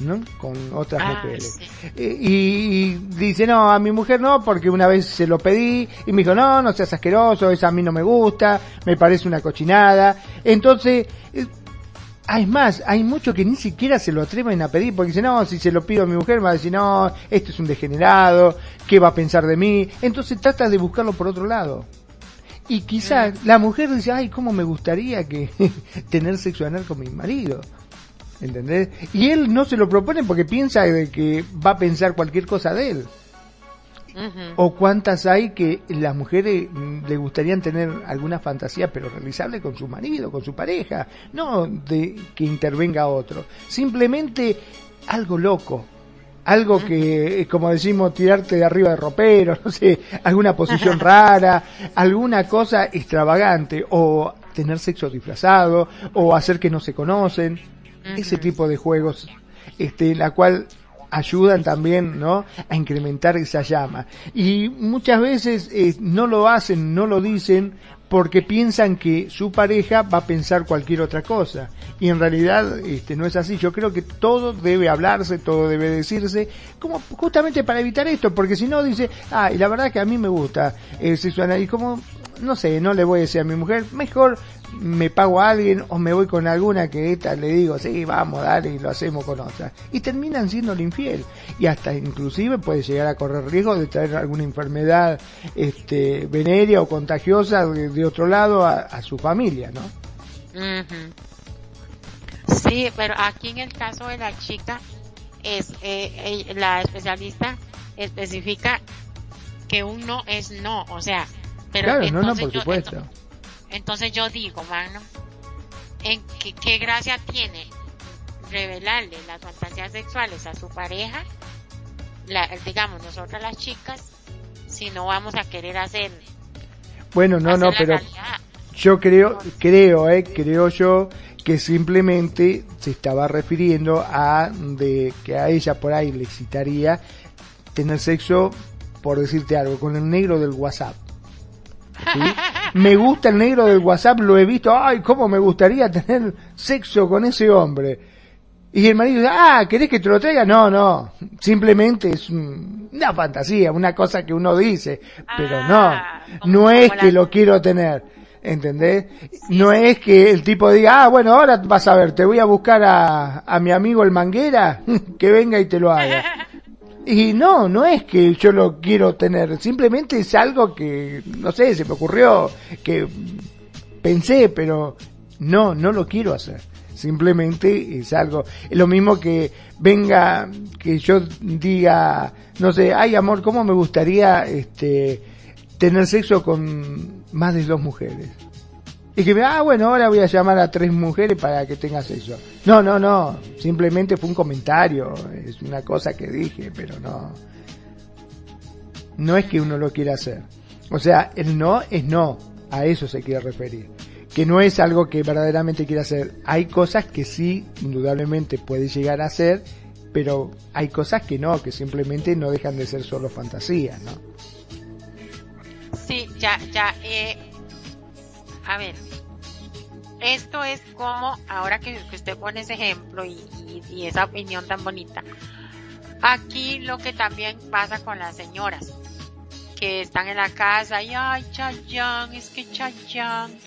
¿No? Con otras ah, mujeres. Y, dice, no, a mi mujer no, porque una vez se lo pedí y me dijo, no, no seas asqueroso, esa a mí no me gusta, me parece una cochinada. Entonces, eh, es más, hay muchos que ni siquiera se lo atreven a pedir porque dicen, no, si se lo pido a mi mujer va a decir, no, esto es un degenerado, ¿qué va a pensar de mí? Entonces trata de buscarlo por otro lado. Y quizás la mujer dice, ay, cómo me gustaría que tener sexo anal con mi marido. ¿Entendés? Y él no se lo propone porque piensa de que va a pensar cualquier cosa de él. O cuántas hay que las mujeres mm, le gustarían tener alguna fantasía, pero realizable con su marido, con su pareja, no de que intervenga otro. Simplemente algo loco, algo que, como decimos, tirarte de arriba de ropero, no sé, alguna posición rara, alguna cosa extravagante, o tener sexo disfrazado, o hacer que no se conocen, ese tipo de juegos, este, la cual ayudan también, ¿no? A incrementar esa llama. Y muchas veces eh, no lo hacen, no lo dicen, porque piensan que su pareja va a pensar cualquier otra cosa. Y en realidad este, no es así. Yo creo que todo debe hablarse, todo debe decirse, como justamente para evitar esto, porque si no dice, ah, y la verdad que a mí me gusta el sexo y como no sé, no le voy a decir a mi mujer, mejor me pago a alguien o me voy con alguna que esta le digo, sí, vamos, dale y lo hacemos con otra. Y terminan siendo infiel. Y hasta inclusive puede llegar a correr riesgo de traer alguna enfermedad este, venérea o contagiosa de, otro lado a, su familia, ¿no? Sí, pero aquí en el caso de la chica, es eh, eh, la especialista especifica que un no es no, o sea, pero claro, no, no, por supuesto. Entonces yo digo, mano, ¿en qué, gracia tiene revelarle las fantasías sexuales a su pareja, digamos nosotras las chicas, si no vamos a querer hacer? Bueno, no, no, pero yo creo, creo, eh, creo yo que simplemente se estaba refiriendo a de que a ella por ahí le excitaría tener sexo, por decirte algo, con el negro del WhatsApp. Me gusta el negro del WhatsApp, lo he visto, ay, cómo me gustaría tener sexo con ese hombre. Y el marido dice, ah, ¿querés que te lo traiga? No, no, simplemente es una fantasía, una cosa que uno dice, pero no, ah, no es que lo quiero tener, ¿entendés? No es que el tipo diga, ah, bueno, ahora vas a ver, te voy a buscar a, a mi amigo el manguera, que venga y te lo haga. Y no, no es que yo lo quiero tener, simplemente es algo que, no sé, se me ocurrió, que pensé, pero no, no lo quiero hacer. Simplemente es algo, es lo mismo que venga, que yo diga, no sé, ay amor, ¿cómo me gustaría este tener sexo con más de dos mujeres? Y que ah, bueno, ahora voy a llamar a tres mujeres para que tengas eso. No, no, no, simplemente fue un comentario, es una cosa que dije, pero no. No es que uno lo quiera hacer. O sea, el no es no, a eso se quiere referir. Que no es algo que verdaderamente quiera hacer. Hay cosas que sí, indudablemente puede llegar a ser, pero hay cosas que no, que simplemente no dejan de ser solo fantasías, ¿no? Sí, ya, ya, eh, a ver, esto es como, ahora que, usted pone ese ejemplo y, esa opinión tan bonita, aquí lo que también pasa con las señoras que están en la casa y ay Chayanne, es que Chayanne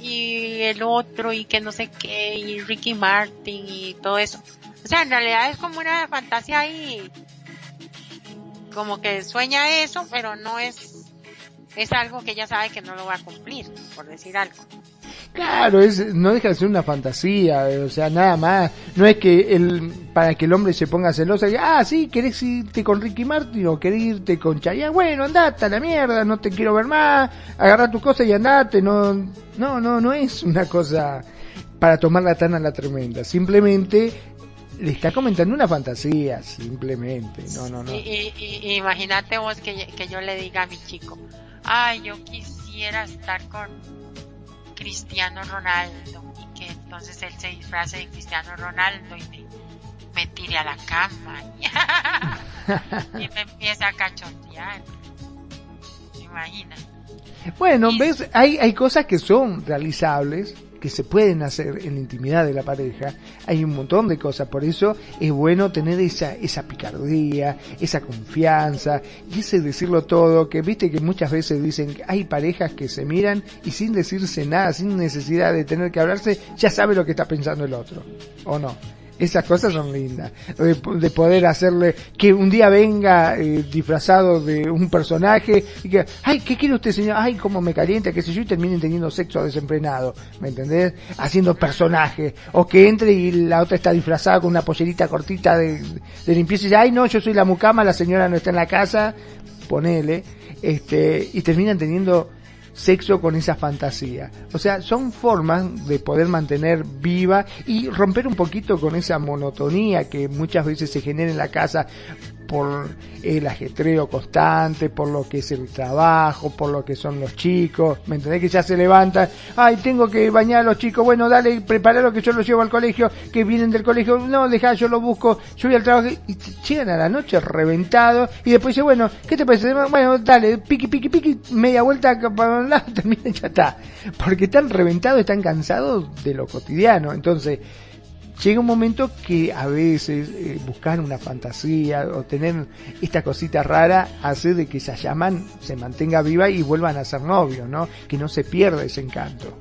y el otro y que no sé qué y Ricky Martin y todo eso. O sea, en realidad es como una fantasía ahí, como que sueña eso, pero no es es algo que ella sabe que no lo va a cumplir, por decir algo. Claro, es, no deja de ser una fantasía, o sea, nada más. No es que el, para que el hombre se ponga celoso y, ah, sí, querés irte con Ricky Martin o querés irte con Chayanne, bueno, andate a la mierda, no te quiero ver más, agarra tus cosas y andate, no, no, no, no es una cosa para tomarla tan a la tremenda, simplemente le está comentando una fantasía, simplemente, no, no, no. Y, imagínate vos que, que yo le diga a mi chico, ay, yo quisiera estar con Cristiano Ronaldo y que entonces él se disfrace de Cristiano Ronaldo y me, tire a la cama y, me empieza a cachotear. Imagina. Bueno, ves, hay, hay cosas que son realizables que se pueden hacer en la intimidad de la pareja, hay un montón de cosas, por eso es bueno tener esa, esa picardía, esa confianza, y ese decirlo todo, que viste que muchas veces dicen que hay parejas que se miran y sin decirse nada, sin necesidad de tener que hablarse, ya sabe lo que está pensando el otro, ¿o no? Esas cosas son lindas. De, poder hacerle que un día venga eh, disfrazado de un personaje y que, ay, ¿qué quiere usted, señor? Ay, cómo me calienta, qué sé yo, y terminen teniendo sexo desenfrenado. ¿Me entendés? Haciendo personaje. O que entre y la otra está disfrazada con una pollerita cortita de, de limpieza y dice, ay, no, yo soy la mucama, la señora no está en la casa. Ponele. Este, y terminan teniendo sexo con esa fantasía. O sea, son formas de poder mantener viva y romper un poquito con esa monotonía que muchas veces se genera en la casa por el ajetreo constante, por lo que es el trabajo, por lo que son los chicos, ¿me entendés? Que ya se levantan, ay, tengo que bañar a los chicos, bueno, dale, prepáralo que yo los llevo al colegio, que vienen del colegio, no, deja, yo lo busco, yo voy al trabajo, y llegan a la noche reventados, y después dice, bueno, ¿qué te parece? Bueno, dale, piqui, piqui, piqui, media vuelta para un lado, ya está. Porque están reventados, están cansados de lo cotidiano, entonces, llega un momento que a veces eh, buscar una fantasía o tener esta cosita rara hace de que esa llaman se mantenga viva y vuelvan a ser novios, ¿no? Que no se pierda ese encanto.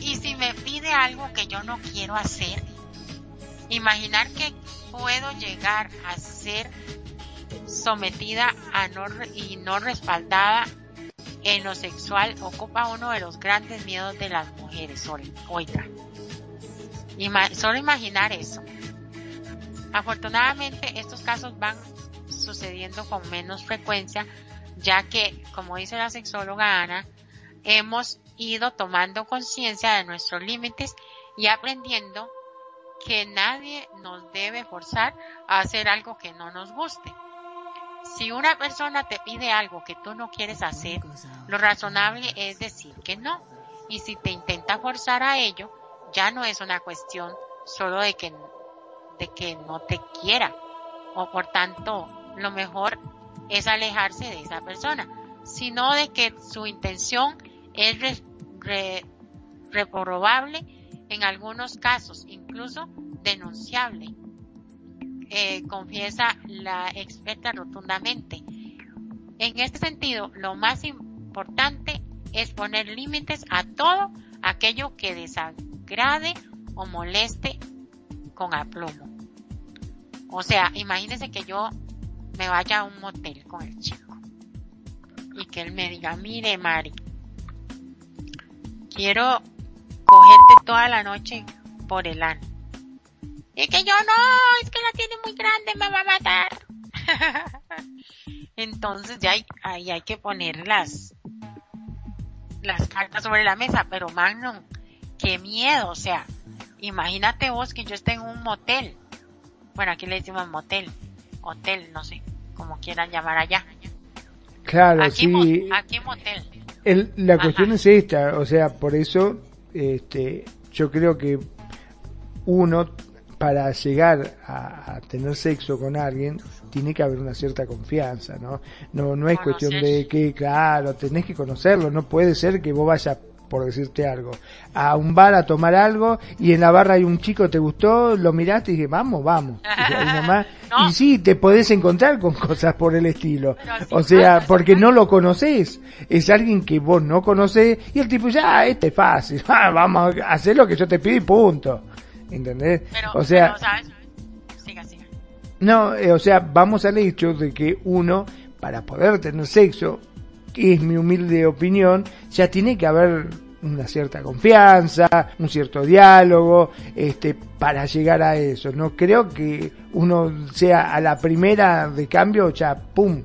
Y si me pide algo que yo no quiero hacer, imaginar que puedo llegar a ser sometida a no, y no respaldada en lo sexual ocupa uno de los grandes miedos de las mujeres. Oiga, solo imaginar eso. Afortunadamente estos casos van sucediendo con menos frecuencia, ya que, como dice la sexóloga Ana, hemos ido tomando conciencia de nuestros límites y aprendiendo que nadie nos debe forzar a hacer algo que no nos guste. Si una persona te pide algo que tú no quieres hacer, lo razonable es decir que no. Y si te intenta forzar a ello, ya no es una cuestión solo de que, de que no te quiera o por tanto lo mejor es alejarse de esa persona, sino de que su intención es reprobable en algunos casos, incluso denunciable. Eh, confiesa la experta rotundamente. En este sentido, lo más importante es poner límites a todo aquello que desagrade o moleste con aplomo. O sea, imagínese que yo me vaya a un motel con el chico y que él me diga, mire Mari, quiero cogerte toda la noche por el ano. Y que yo no, es que la tiene muy grande, me va a matar. Entonces ya hay, ahí hay que poner las, las cartas sobre la mesa, pero Magnum, qué miedo, o sea, imagínate vos que yo esté en un motel. Bueno, aquí le decimos motel, hotel, no sé, como quieran llamar allá. Claro, sí. aquí motel. El, la cuestión es esta, o sea, por eso, este, yo creo que uno para llegar a, tener sexo con alguien tiene que haber una cierta confianza, ¿no? No, no es cuestión de que, claro, tenés que conocerlo, no puede ser que vos vayas por decirte algo, a un bar a tomar algo y en la barra hay un chico, te gustó, lo miraste y dije, vamos, vamos. Y, sí, te podés encontrar con cosas por el estilo. o sea, porque no lo conoces. Es alguien que vos no conocés y el tipo ya, ah, este es fácil, ah, vamos a hacer lo que yo te pido y punto. ¿entendés? o sea, No, eh, o sea, vamos al hecho de que uno, para poder tener sexo, que es mi humilde opinión, ya tiene que haber una cierta confianza, un cierto diálogo, este, para llegar a eso. No creo que uno sea a la primera de cambio, ya, pum,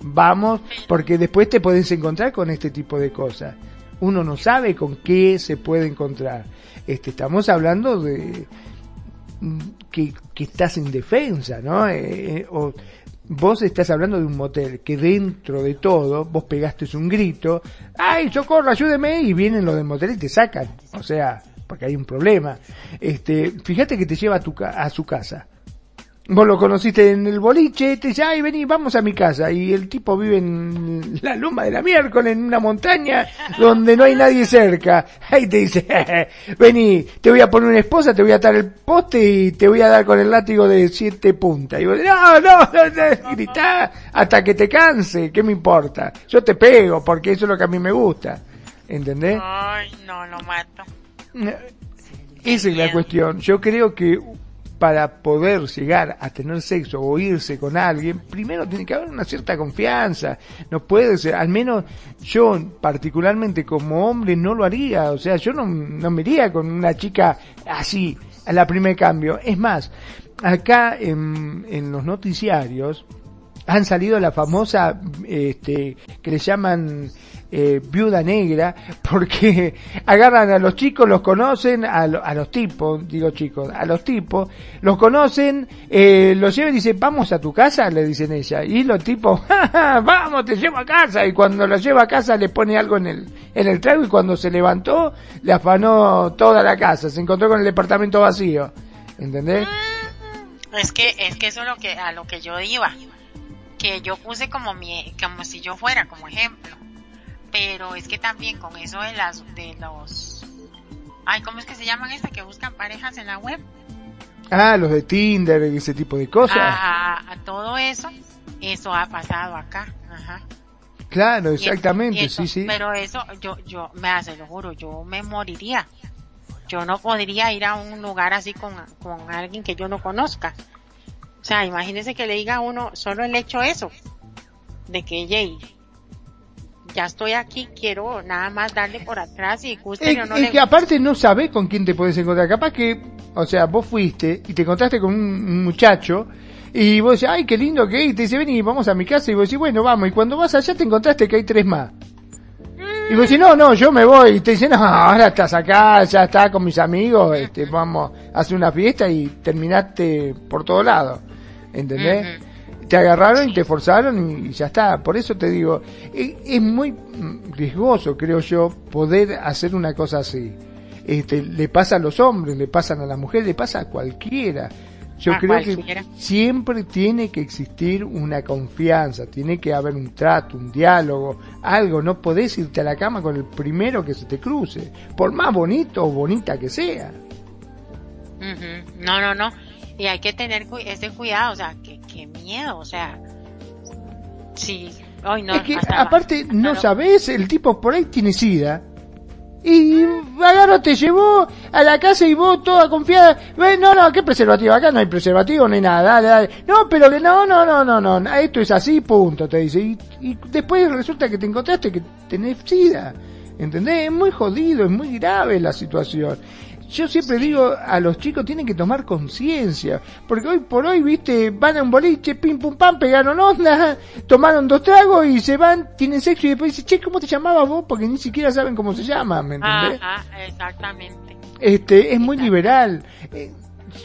vamos, porque después te puedes encontrar con este tipo de cosas. Uno no sabe con qué se puede encontrar. Este, estamos hablando de mm, que, estás en defensa, ¿no? Eh, eh, vos estás hablando de un motel que dentro de todo vos pegaste un grito, ¡ay, socorro, ayúdeme! Y vienen los del motel y te sacan. O sea, porque hay un problema. Este, fíjate que te lleva a, tu, a su casa Vos lo conociste en el boliche, te dice, ay, vení, vamos a mi casa. Y el tipo vive en la loma de la miércoles, en una montaña donde no hay nadie cerca. Ahí te dice, vení, te voy a poner una esposa, te voy a atar el poste y te voy a dar con el látigo de siete puntas. Y vos, no, no, no, gritá hasta que te canse, ¿qué me importa? Yo te pego porque eso es lo que a mí me gusta. ¿Entendés? Ay, no, lo mato. Esa es la cuestión. Yo creo que para poder llegar a tener sexo o irse con alguien, primero tiene que haber una cierta confianza. No puede ser, al menos yo particularmente como hombre no lo haría. O sea, yo no, no me iría con una chica así a la primer cambio. Es más, acá en, en los noticiarios han salido la famosa, este, que le llaman eh, viuda negra, porque agarran a los chicos, los conocen, a, los tipos, digo chicos, a los tipos, los conocen, eh, los llevan y dicen, vamos a tu casa, le dicen ella, y los tipos, vamos, te llevo a casa, y cuando la lleva a casa le pone algo en el, en el trago y cuando se levantó, le afanó toda la casa, se encontró con el departamento vacío, ¿entendés? Mm, es que, es que eso es lo que, a lo que yo iba, que yo puse como mi, como si yo fuera, como ejemplo pero es que también con eso de las de los ay cómo es que se llaman estas que buscan parejas en la web ah los de Tinder y ese tipo de cosas. A, todo eso eso ha pasado acá ajá. Claro exactamente sí sí. pero eso yo yo me hace lo juro yo me moriría. Yo no podría ir a un lugar así con, con alguien que yo no conozca. O sea imagínese que le diga a uno solo el hecho eso de que ella ya estoy aquí, quiero nada más darle por atrás y guste es, es que aparte no sabes con quién te puedes encontrar. Capaz que, o sea, vos fuiste y te encontraste con un muchacho y vos decís, ay, qué lindo que es, y te dice, vení, vamos a mi casa, y vos decís, bueno, vamos, y cuando vas allá te encontraste que hay tres más. Y vos decís, no, no, yo me voy, y te dicen, no, ahora estás acá, ya está con mis amigos, este, vamos a hacer una fiesta y terminaste por todo lado. ¿Entendés? Te agarraron y te forzaron y ya está. Por eso te digo, es, muy riesgoso, creo yo, poder hacer una cosa así. Este, le pasa a los hombres, le pasan a las mujeres, le pasa a cualquiera. Yo creo que siempre tiene que existir una confianza, tiene que haber un trato, un diálogo, algo. No podés irte a la cama con el primero que se te cruce, por más bonito o bonita que sea. No, no, no. Y hay que tener ese cuidado, o sea, que qué miedo, o sea, sí, hoy no. Es que aparte no sabes, el tipo por ahí tiene sida. Y agarro te llevó a la casa y vos toda confiada, no, no, ¿qué preservativo? Acá no hay preservativo ni nada, dale, dale. No, pero que no, no, no, no, no, esto es así, punto, te dice. Y, y después resulta que te encontraste que tenés sida. ¿Entendés? Es muy jodido, es muy grave la situación. Yo siempre digo a los chicos tienen que tomar conciencia, porque hoy por hoy, viste, van a un boliche, pim pum pam, pegaron onda, tomaron dos tragos y se van, tienen sexo y después dicen, che, ¿cómo te llamabas vos? Porque ni siquiera saben cómo se llama, ¿me entendés? exactamente. Este, es muy liberal. Eh,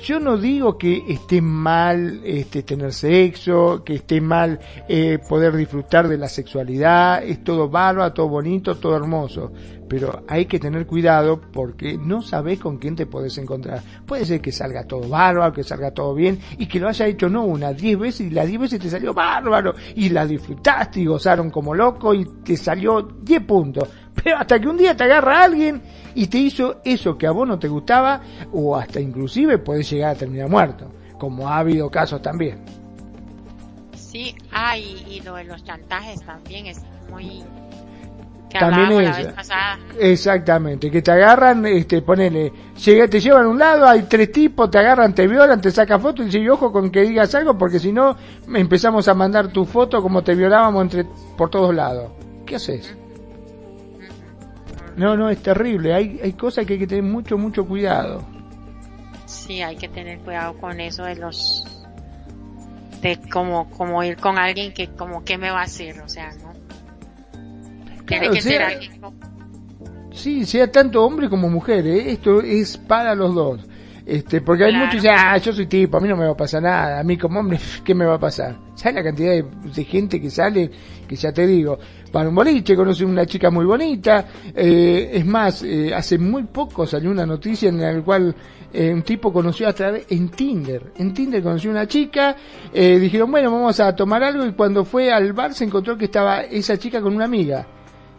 yo no digo que esté mal este, tener sexo, que esté mal eh, poder disfrutar de la sexualidad, es todo bárbaro, todo bonito, todo hermoso, pero hay que tener cuidado porque no sabes con quién te puedes encontrar. Puede ser que salga todo bárbaro, que salga todo bien y que lo haya hecho no una, diez veces y las diez veces te salió bárbaro y la disfrutaste y gozaron como loco y te salió diez puntos. Pero hasta que un día te agarra alguien y te hizo eso que a vos no te gustaba o hasta inclusive puedes llegar a terminar muerto, como ha habido casos también. Sí, ah, y, lo de los chantajes también es muy también es exactamente que te agarran este ponele llega, te llevan a un lado hay tres tipos te agarran te violan te sacan fotos y dicen ojo con que digas algo porque si no empezamos a mandar tu foto como te violábamos entre por todos lados qué haces no no es terrible hay hay cosas que hay que tener mucho mucho cuidado. Sí hay que tener cuidado con eso de los de como como ir con alguien que como qué me va a hacer o sea no sea, Sí, sea tanto hombre como mujer, ¿eh? esto es para los dos. Este, porque hay muchos que dicen, ah, yo soy tipo, a mí no me va a pasar nada, a mí como hombre, ¿qué me va a pasar? ¿Sabes la cantidad de, gente que sale? Que ya te digo, para un boliche, conoce una chica muy bonita, eh, es más, eh, hace muy poco salió una noticia en la cual eh, un tipo conoció a través, en Tinder, en Tinder conoció una chica, eh, dijeron, bueno, vamos a tomar algo y cuando fue al bar se encontró que estaba esa chica con una amiga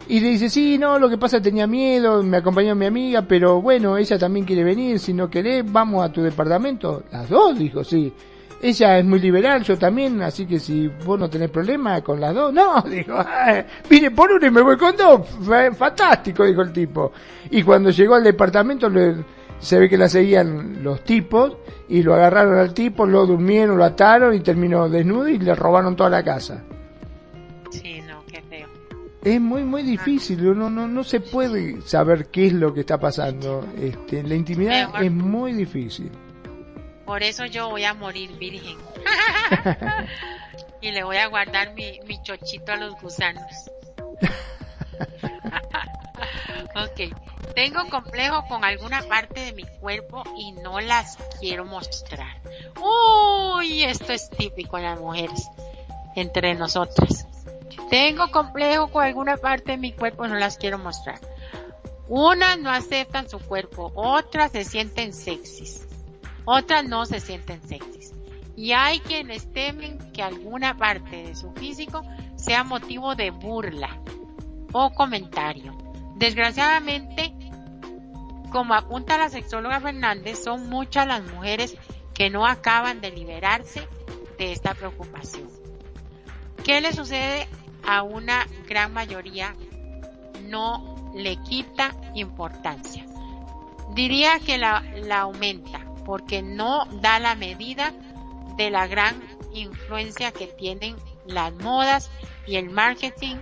y le dice, sí, no, lo que pasa tenía miedo, me acompañó mi amiga, pero bueno, ella también quiere venir, si no querés, vamos a tu departamento. Las dos, dijo, sí. Ella es muy liberal, yo también, así que si vos no tenés problema con las dos, no, dijo, vine por una y me voy con dos, fantástico, dijo el tipo. Y cuando llegó al departamento se ve que la seguían los tipos y lo agarraron al tipo, lo durmieron, lo ataron y terminó desnudo y le robaron toda la casa es muy muy difícil no no no se puede saber qué es lo que está pasando este la intimidad es muy difícil por eso yo voy a morir virgen y le voy a guardar mi, mi chochito a los gusanos. ok. Tengo complejo con alguna parte de mi cuerpo y no las quiero mostrar. Uy, esto es típico en las mujeres, entre nosotras. Tengo complejo con alguna parte de mi cuerpo no las quiero mostrar. Unas no aceptan su cuerpo, otras se sienten sexys, otras no se sienten sexys. Y hay quienes temen que alguna parte de su físico sea motivo de burla o comentario. Desgraciadamente, como apunta la sexóloga Fernández, son muchas las mujeres que no acaban de liberarse de esta preocupación. ¿Qué le sucede a una gran mayoría? No le quita importancia. Diría que la, aumenta porque no da la medida de la gran influencia que tienen las modas y el marketing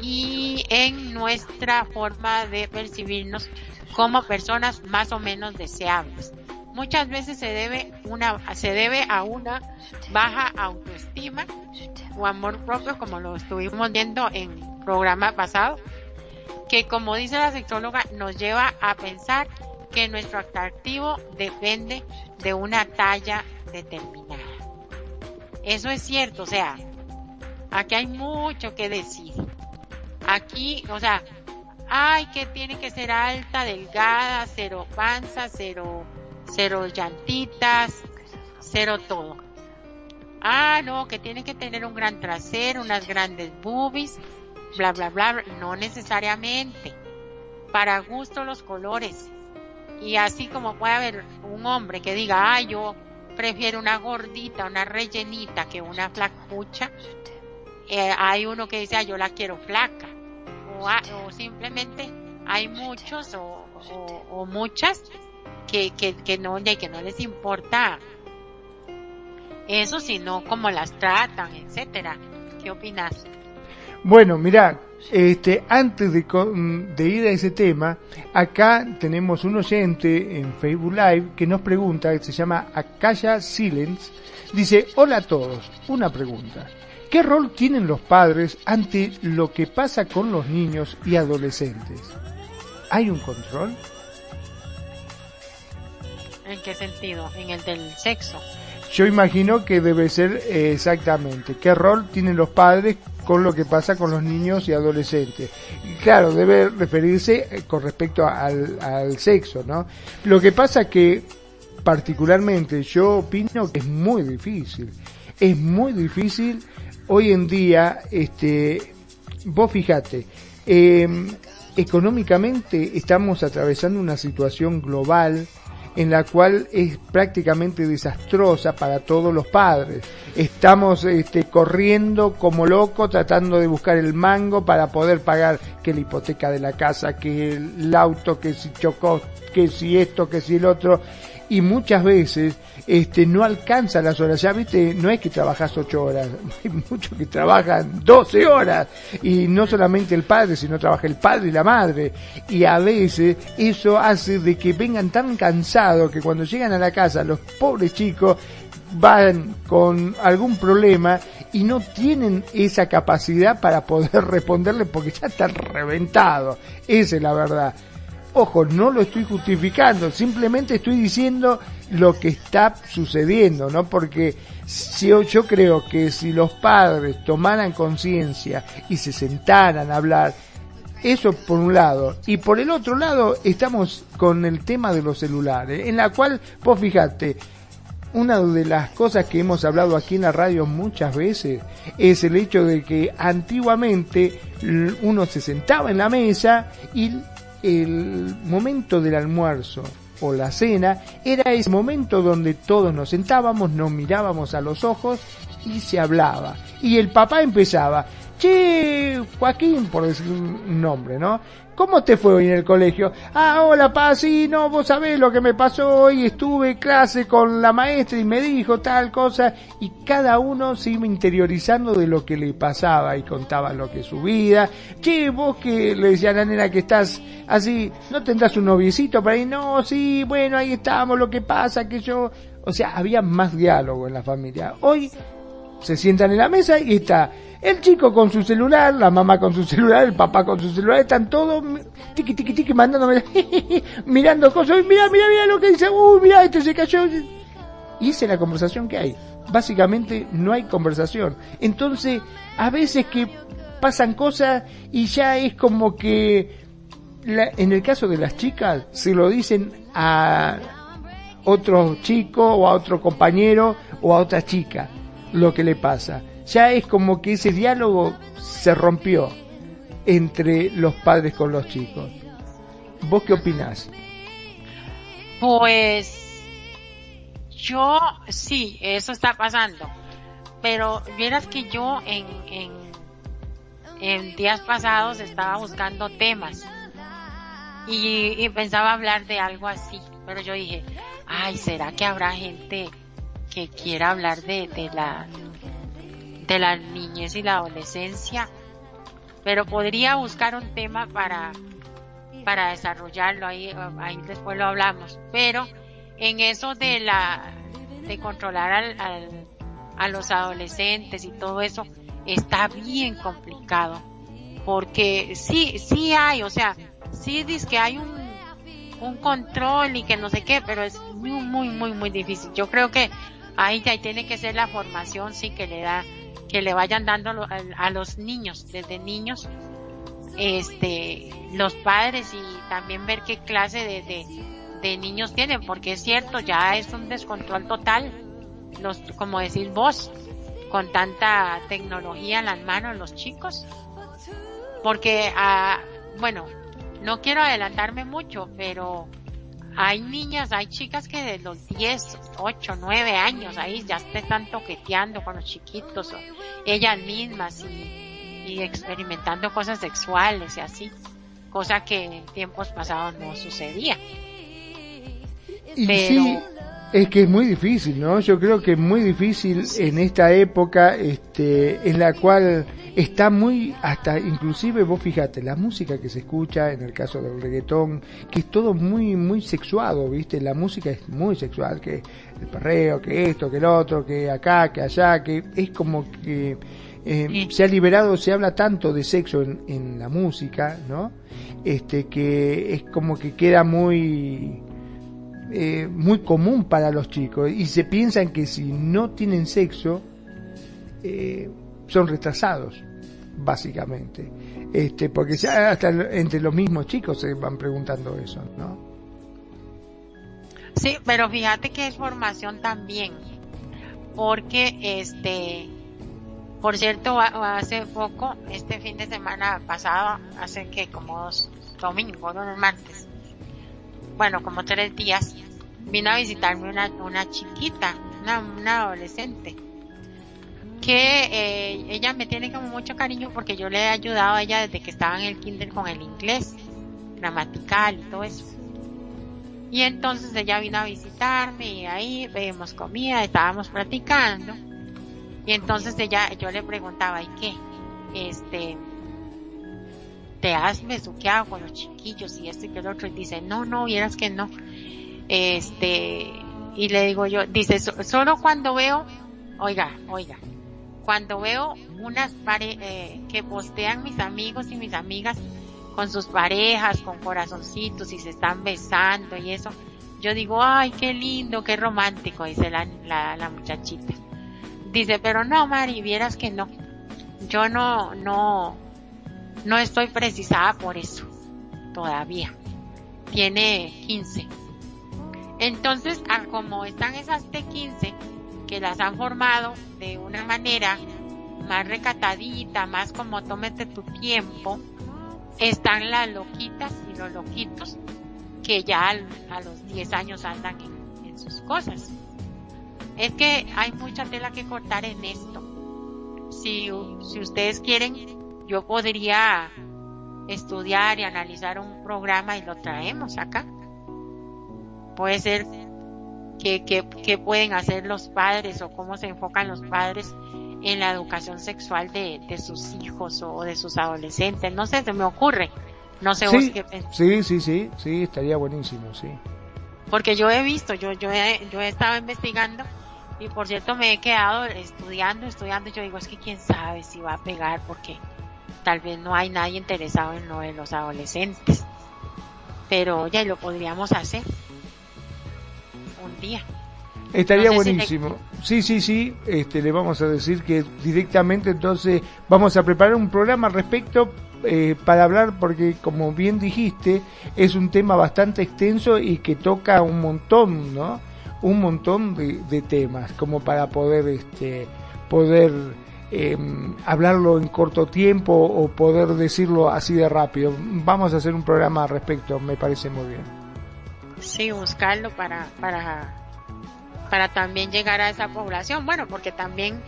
y en nuestra forma de percibirnos como personas más o menos deseables. Muchas veces se debe, una, se debe a una baja autoestima o amor propio, como lo estuvimos viendo en programa pasado, que como dice la sexóloga, nos lleva a pensar que nuestro atractivo depende de una talla determinada. Eso es cierto, o sea, aquí hay mucho que decir. Aquí, o sea, ay, que tiene que ser alta, delgada, cero panza, cero, cero llantitas, cero todo. Ah, no, que tiene que tener un gran trasero, unas grandes boobies, bla, bla, bla. No necesariamente. Para gusto los colores. Y así como puede haber un hombre que diga, ay, yo prefiero una gordita, una rellenita que una flacucha. Eh, hay uno que dice, ay, yo la quiero flaca o, simplemente hay muchos o, muchas que, que, no, que no les importa eso, sino cómo las tratan, etcétera. ¿Qué opinas? Bueno, mira, este, antes de, de, ir a ese tema, acá tenemos un oyente en Facebook Live que nos pregunta, que se llama Akaya Silence, dice, hola a todos, una pregunta. ¿Qué rol tienen los padres ante lo que pasa con los niños y adolescentes? ¿Hay un control? ¿En qué sentido? ¿En el del sexo? Yo imagino que debe ser eh, exactamente. ¿Qué rol tienen los padres con lo que pasa con los niños y adolescentes? claro, debe referirse eh, con respecto al, al sexo, ¿no? Lo que pasa que particularmente yo opino que es muy difícil. Es muy difícil hoy en día, este, vos fijate, em, económicamente estamos atravesando una situación global en la cual es prácticamente desastrosa para todos los padres. Estamos este, corriendo como locos tratando de buscar el mango para poder pagar que la hipoteca de la casa, que el auto, que si chocó, que si esto, que si el otro y muchas veces este no alcanza las horas. Ya viste, no es que trabajas ocho horas, hay muchos que trabajan 12 horas y no solamente el padre, sino trabaja el padre y la madre. Y a veces eso hace de que vengan tan cansados que cuando llegan a la casa los pobres chicos van con algún problema y no tienen esa capacidad para poder responderle porque ya están reventados. Esa es la verdad. Ojo, no lo estoy justificando, simplemente estoy diciendo lo que está sucediendo, ¿no? Porque si yo, yo creo que si los padres tomaran conciencia y se sentaran a hablar, eso por un lado. Y por el otro lado estamos con el tema de los celulares, en la cual, vos fijate, una de las cosas que hemos hablado aquí en la radio muchas veces es el hecho de que antiguamente uno se sentaba en la mesa y el momento del almuerzo o la cena era ese momento donde todos nos sentábamos, nos mirábamos a los ojos y se hablaba. Y el papá empezaba, che, Joaquín, por decir un nombre, ¿no? ¿Cómo te fue hoy en el colegio? Ah, hola, pa, sí, no, vos sabés lo que me pasó hoy, estuve en clase con la maestra y me dijo tal cosa, y cada uno se iba interiorizando de lo que le pasaba y contaba lo que su vida. Che, vos que le decía a la nena que estás así, ¿no tendrás un noviecito para ahí? No, sí, bueno, ahí estamos, lo que pasa, que yo... O sea, había más diálogo en la familia. Hoy se sientan en la mesa y está el chico con su celular, la mamá con su celular, el papá con su celular, están todos tiqui tiqui tiqui mandándome, mirando cosas, mira, mira, mira lo que dice, uy, mira, este se cayó. Y esa es la conversación que hay. Básicamente no hay conversación. Entonces, a veces que pasan cosas y ya es como que, en el caso de las chicas, se lo dicen a otro chico o a otro compañero o a otra chica lo que le pasa. Ya es como que ese diálogo se rompió entre los padres con los chicos. ¿Vos qué opinás? Pues yo sí, eso está pasando. Pero vieras que yo en, en, en días pasados estaba buscando temas y, pensaba hablar de algo así. Pero yo dije, ay, ¿será que habrá gente que quiera hablar de, de la de la niñez y la adolescencia? Pero podría buscar un tema para para desarrollarlo ahí ahí después lo hablamos. Pero en eso de la de controlar al, a los adolescentes y todo eso está bien complicado porque sí sí hay o sea sí dice que hay un un control y que no sé qué pero es muy muy muy muy difícil yo creo que ahí ya tiene que ser la formación sí que le da que le vayan dando a, los niños desde niños este los padres y también ver qué clase de de niños tienen, porque es cierto, ya es un descontrol total, los, como decís vos, con tanta tecnología en las manos los chicos, porque, ah, bueno, no quiero adelantarme mucho, pero hay niñas, hay chicas que de los 10, 8, 9 años ahí ya se están toqueteando con los chiquitos, o ellas mismas y, y experimentando cosas sexuales y así, cosa que en tiempos pasados no sucedía. Y sí, es que es muy difícil, ¿no? Yo creo que es muy difícil en esta época, este, en la cual está muy, hasta inclusive vos fíjate, la música que se escucha, en el caso del reggaetón, que es todo muy, muy sexuado, ¿viste? La música es muy sexual, que el perreo, que esto, que el otro, que acá, que allá, que es como que eh, se ha liberado, se habla tanto de sexo en, en la música, ¿no? Este, que es como que queda muy, eh, muy común para los chicos y se piensan que si no tienen sexo eh, son retrasados básicamente. Este porque ya hasta entre los mismos chicos se van preguntando eso no sí pero fíjate que es formación también porque este por cierto hace poco este fin de semana pasado hace que como dos domingos dos martes bueno, como tres días, vino a visitarme una, una chiquita, una, una adolescente, que eh, ella me tiene como mucho cariño porque yo le he ayudado a ella desde que estaba en el kinder con el inglés, gramatical y todo eso. Y entonces ella vino a visitarme y ahí vemos comida, estábamos platicando. Y entonces ella, yo le preguntaba, ¿y qué? Este, te has besuqueado con los chiquillos y este y que el otro y dice no no vieras que no. Este y le digo yo dice solo cuando veo oiga oiga cuando veo unas pare eh, que postean mis amigos y mis amigas con sus parejas con corazoncitos y se están besando y eso yo digo ay qué lindo qué romántico dice la, la, la muchachita. Dice pero no Mari vieras que no. Yo no no no estoy precisada por eso todavía. Tiene 15. Entonces, como están esas T15 que las han formado de una manera más recatadita, más como tómete tu tiempo, están las loquitas y los loquitos que ya a los 10 años andan en, en sus cosas. Es que hay mucha tela que cortar en esto. Si, si ustedes quieren, yo podría estudiar y analizar un programa y lo traemos acá. Puede ser que, que, pueden hacer los padres o cómo se enfocan los padres en la educación sexual de, de sus hijos o de sus adolescentes. No sé, se me ocurre. No sé sí, Sí, sí, sí, sí, estaría buenísimo, sí. Porque yo he visto, yo, yo he, yo he estado investigando Y por cierto me he quedado estudiando, estudiando, yo digo, es que quién sabe si va a pegar porque tal vez no hay nadie interesado en lo de los adolescentes. Pero ya lo podríamos hacer un día. Estaría buenísimo. Sí, sí, sí. Este, le vamos a decir que directamente entonces vamos a preparar un programa al respecto eh, para hablar porque como bien dijiste es un tema bastante extenso y que toca un montón, ¿no? Un montón de, temas como para poder, este, poder em, hablarlo en corto tiempo o poder decirlo así de rápido. Vamos a hacer un programa al respecto, me parece muy bien. Sí, buscarlo para, para para también llegar a esa población. Bueno, porque también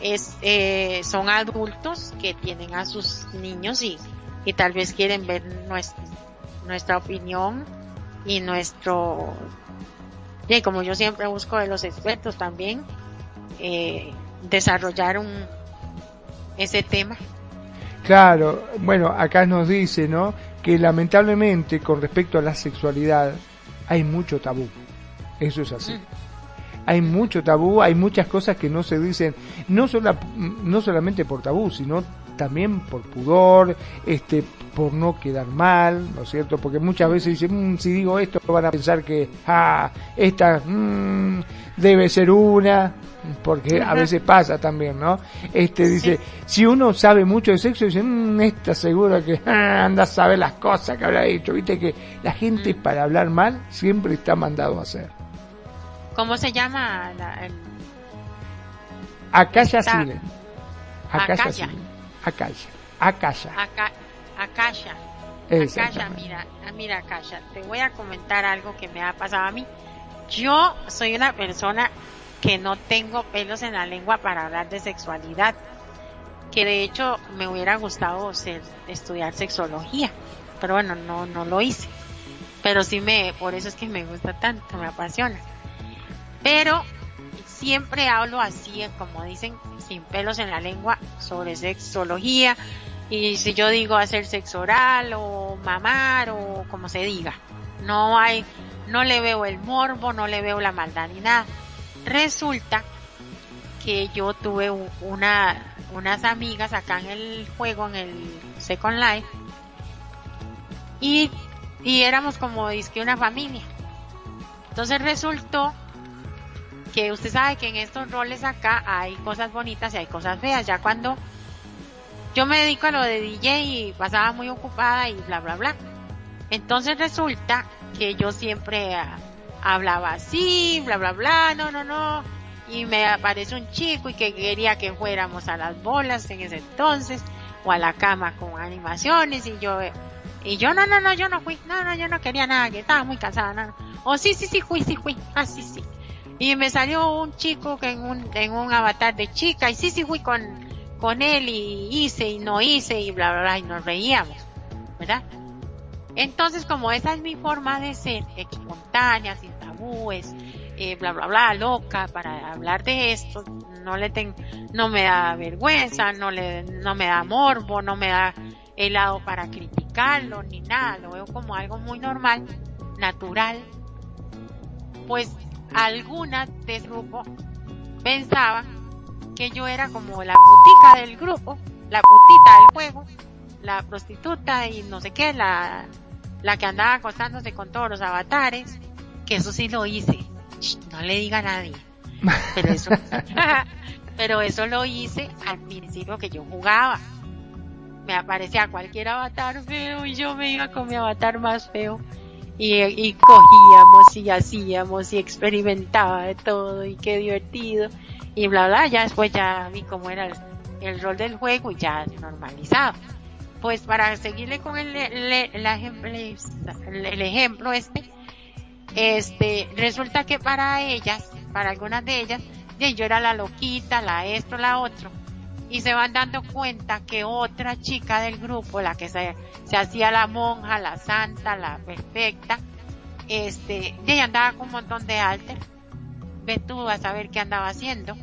es, eh, son adultos que tienen a sus niños y, y tal vez quieren ver nuestra, nuestra opinión y nuestro, y como yo siempre busco de los expertos también, eh, desarrollar un, ese tema. Claro, bueno, acá nos dice, ¿no? Que lamentablemente con respecto a la sexualidad hay mucho tabú. Eso es así. Mm hay mucho tabú, hay muchas cosas que no se dicen, no, no solamente por tabú, sino también por pudor, este, por no quedar mal, ¿no es cierto? Porque muchas veces dicen, mm, si digo esto van a pensar que, ah, esta mm, debe ser una, porque a veces pasa también, ¿no? Este dice, si uno sabe mucho de sexo, dice, mmm, esta seguro que ah, anda a saber las cosas que habrá dicho, viste que la gente mm. para hablar mal siempre está mandado a hacer. ¿Cómo se llama? La, el... Akasha Sile. Akasha Akasha. Akasha. Akasha. Akasha, mira, mira Akasha, te voy a comentar algo que me ha pasado a mí. Yo soy una persona que no tengo pelos en la lengua para hablar de sexualidad, que de hecho me hubiera gustado ser, estudiar sexología, pero bueno, no, no lo hice. Pero sí me, por eso es que me gusta tanto, me apasiona. Pero siempre hablo así, como dicen, sin pelos en la lengua, sobre sexología. Y si yo digo hacer sexo oral o mamar o como se diga, no hay, no le veo el morbo, no le veo la maldad ni nada. Resulta que yo tuve una, unas amigas acá en el juego, en el Second Life, y, y éramos como que una familia. Entonces resultó que usted sabe que en estos roles acá hay cosas bonitas y hay cosas feas. Ya cuando yo me dedico a lo de DJ y pasaba muy ocupada y bla, bla, bla. Entonces resulta que yo siempre ah, hablaba así, bla, bla, bla, no, no, no. Y me aparece un chico y que quería que fuéramos a las bolas en ese entonces o a la cama con animaciones y yo y yo no no no yo no fui no no yo no quería nada que estaba muy cansada no, no. o sí sí sí fui sí fui ah sí sí y me salió un chico que en un, en un avatar de chica y sí, sí fui con, con él y hice y no hice y bla, bla, bla, y nos reíamos, ¿verdad? Entonces, como esa es mi forma de ser, espontánea, sin tabúes, eh, bla, bla, bla, loca, para hablar de esto, no le ten, no me da vergüenza, no le, no me da morbo, no me da helado para criticarlo, ni nada, lo veo como algo muy normal, natural, pues algunas del grupo pensaban que yo era como la putica del grupo, la putita del juego, la prostituta y no sé qué, la, la que andaba acostándose con todos los avatares, que eso sí lo hice. no le diga a nadie. Pero eso, pero eso lo hice al principio que yo jugaba. Me aparecía cualquier avatar feo y yo me iba con mi avatar más feo y, cogíamos y hacíamos y experimentaba de todo y qué divertido y bla bla, ya después ya vi cómo era el, rol del juego y ya normalizado. Pues para seguirle con el, el, ejemplo, el ejemplo este, este, resulta que para ellas, para algunas de ellas, yo era la loquita, la esto, la otro, y se van dando cuenta que otra chica del grupo, la que se, se hacía la monja, la santa, la perfecta, este, ella andaba con un montón de alter, ve tú a saber qué andaba haciendo,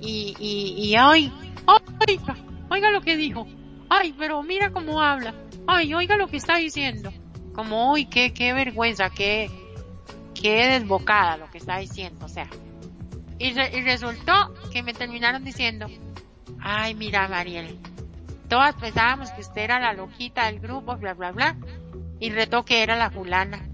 y, y, y ay, oiga, oiga lo que dijo, ay, pero mira cómo habla, ay, oiga lo que está diciendo, como, uy, qué, qué vergüenza, qué, qué desbocada lo que está diciendo, o sea, Y, resultó que me terminaron diciendo, ay, mira, Mariel, todas pensábamos que usted era la loquita del grupo, bla, bla, bla, y retó que era la fulana.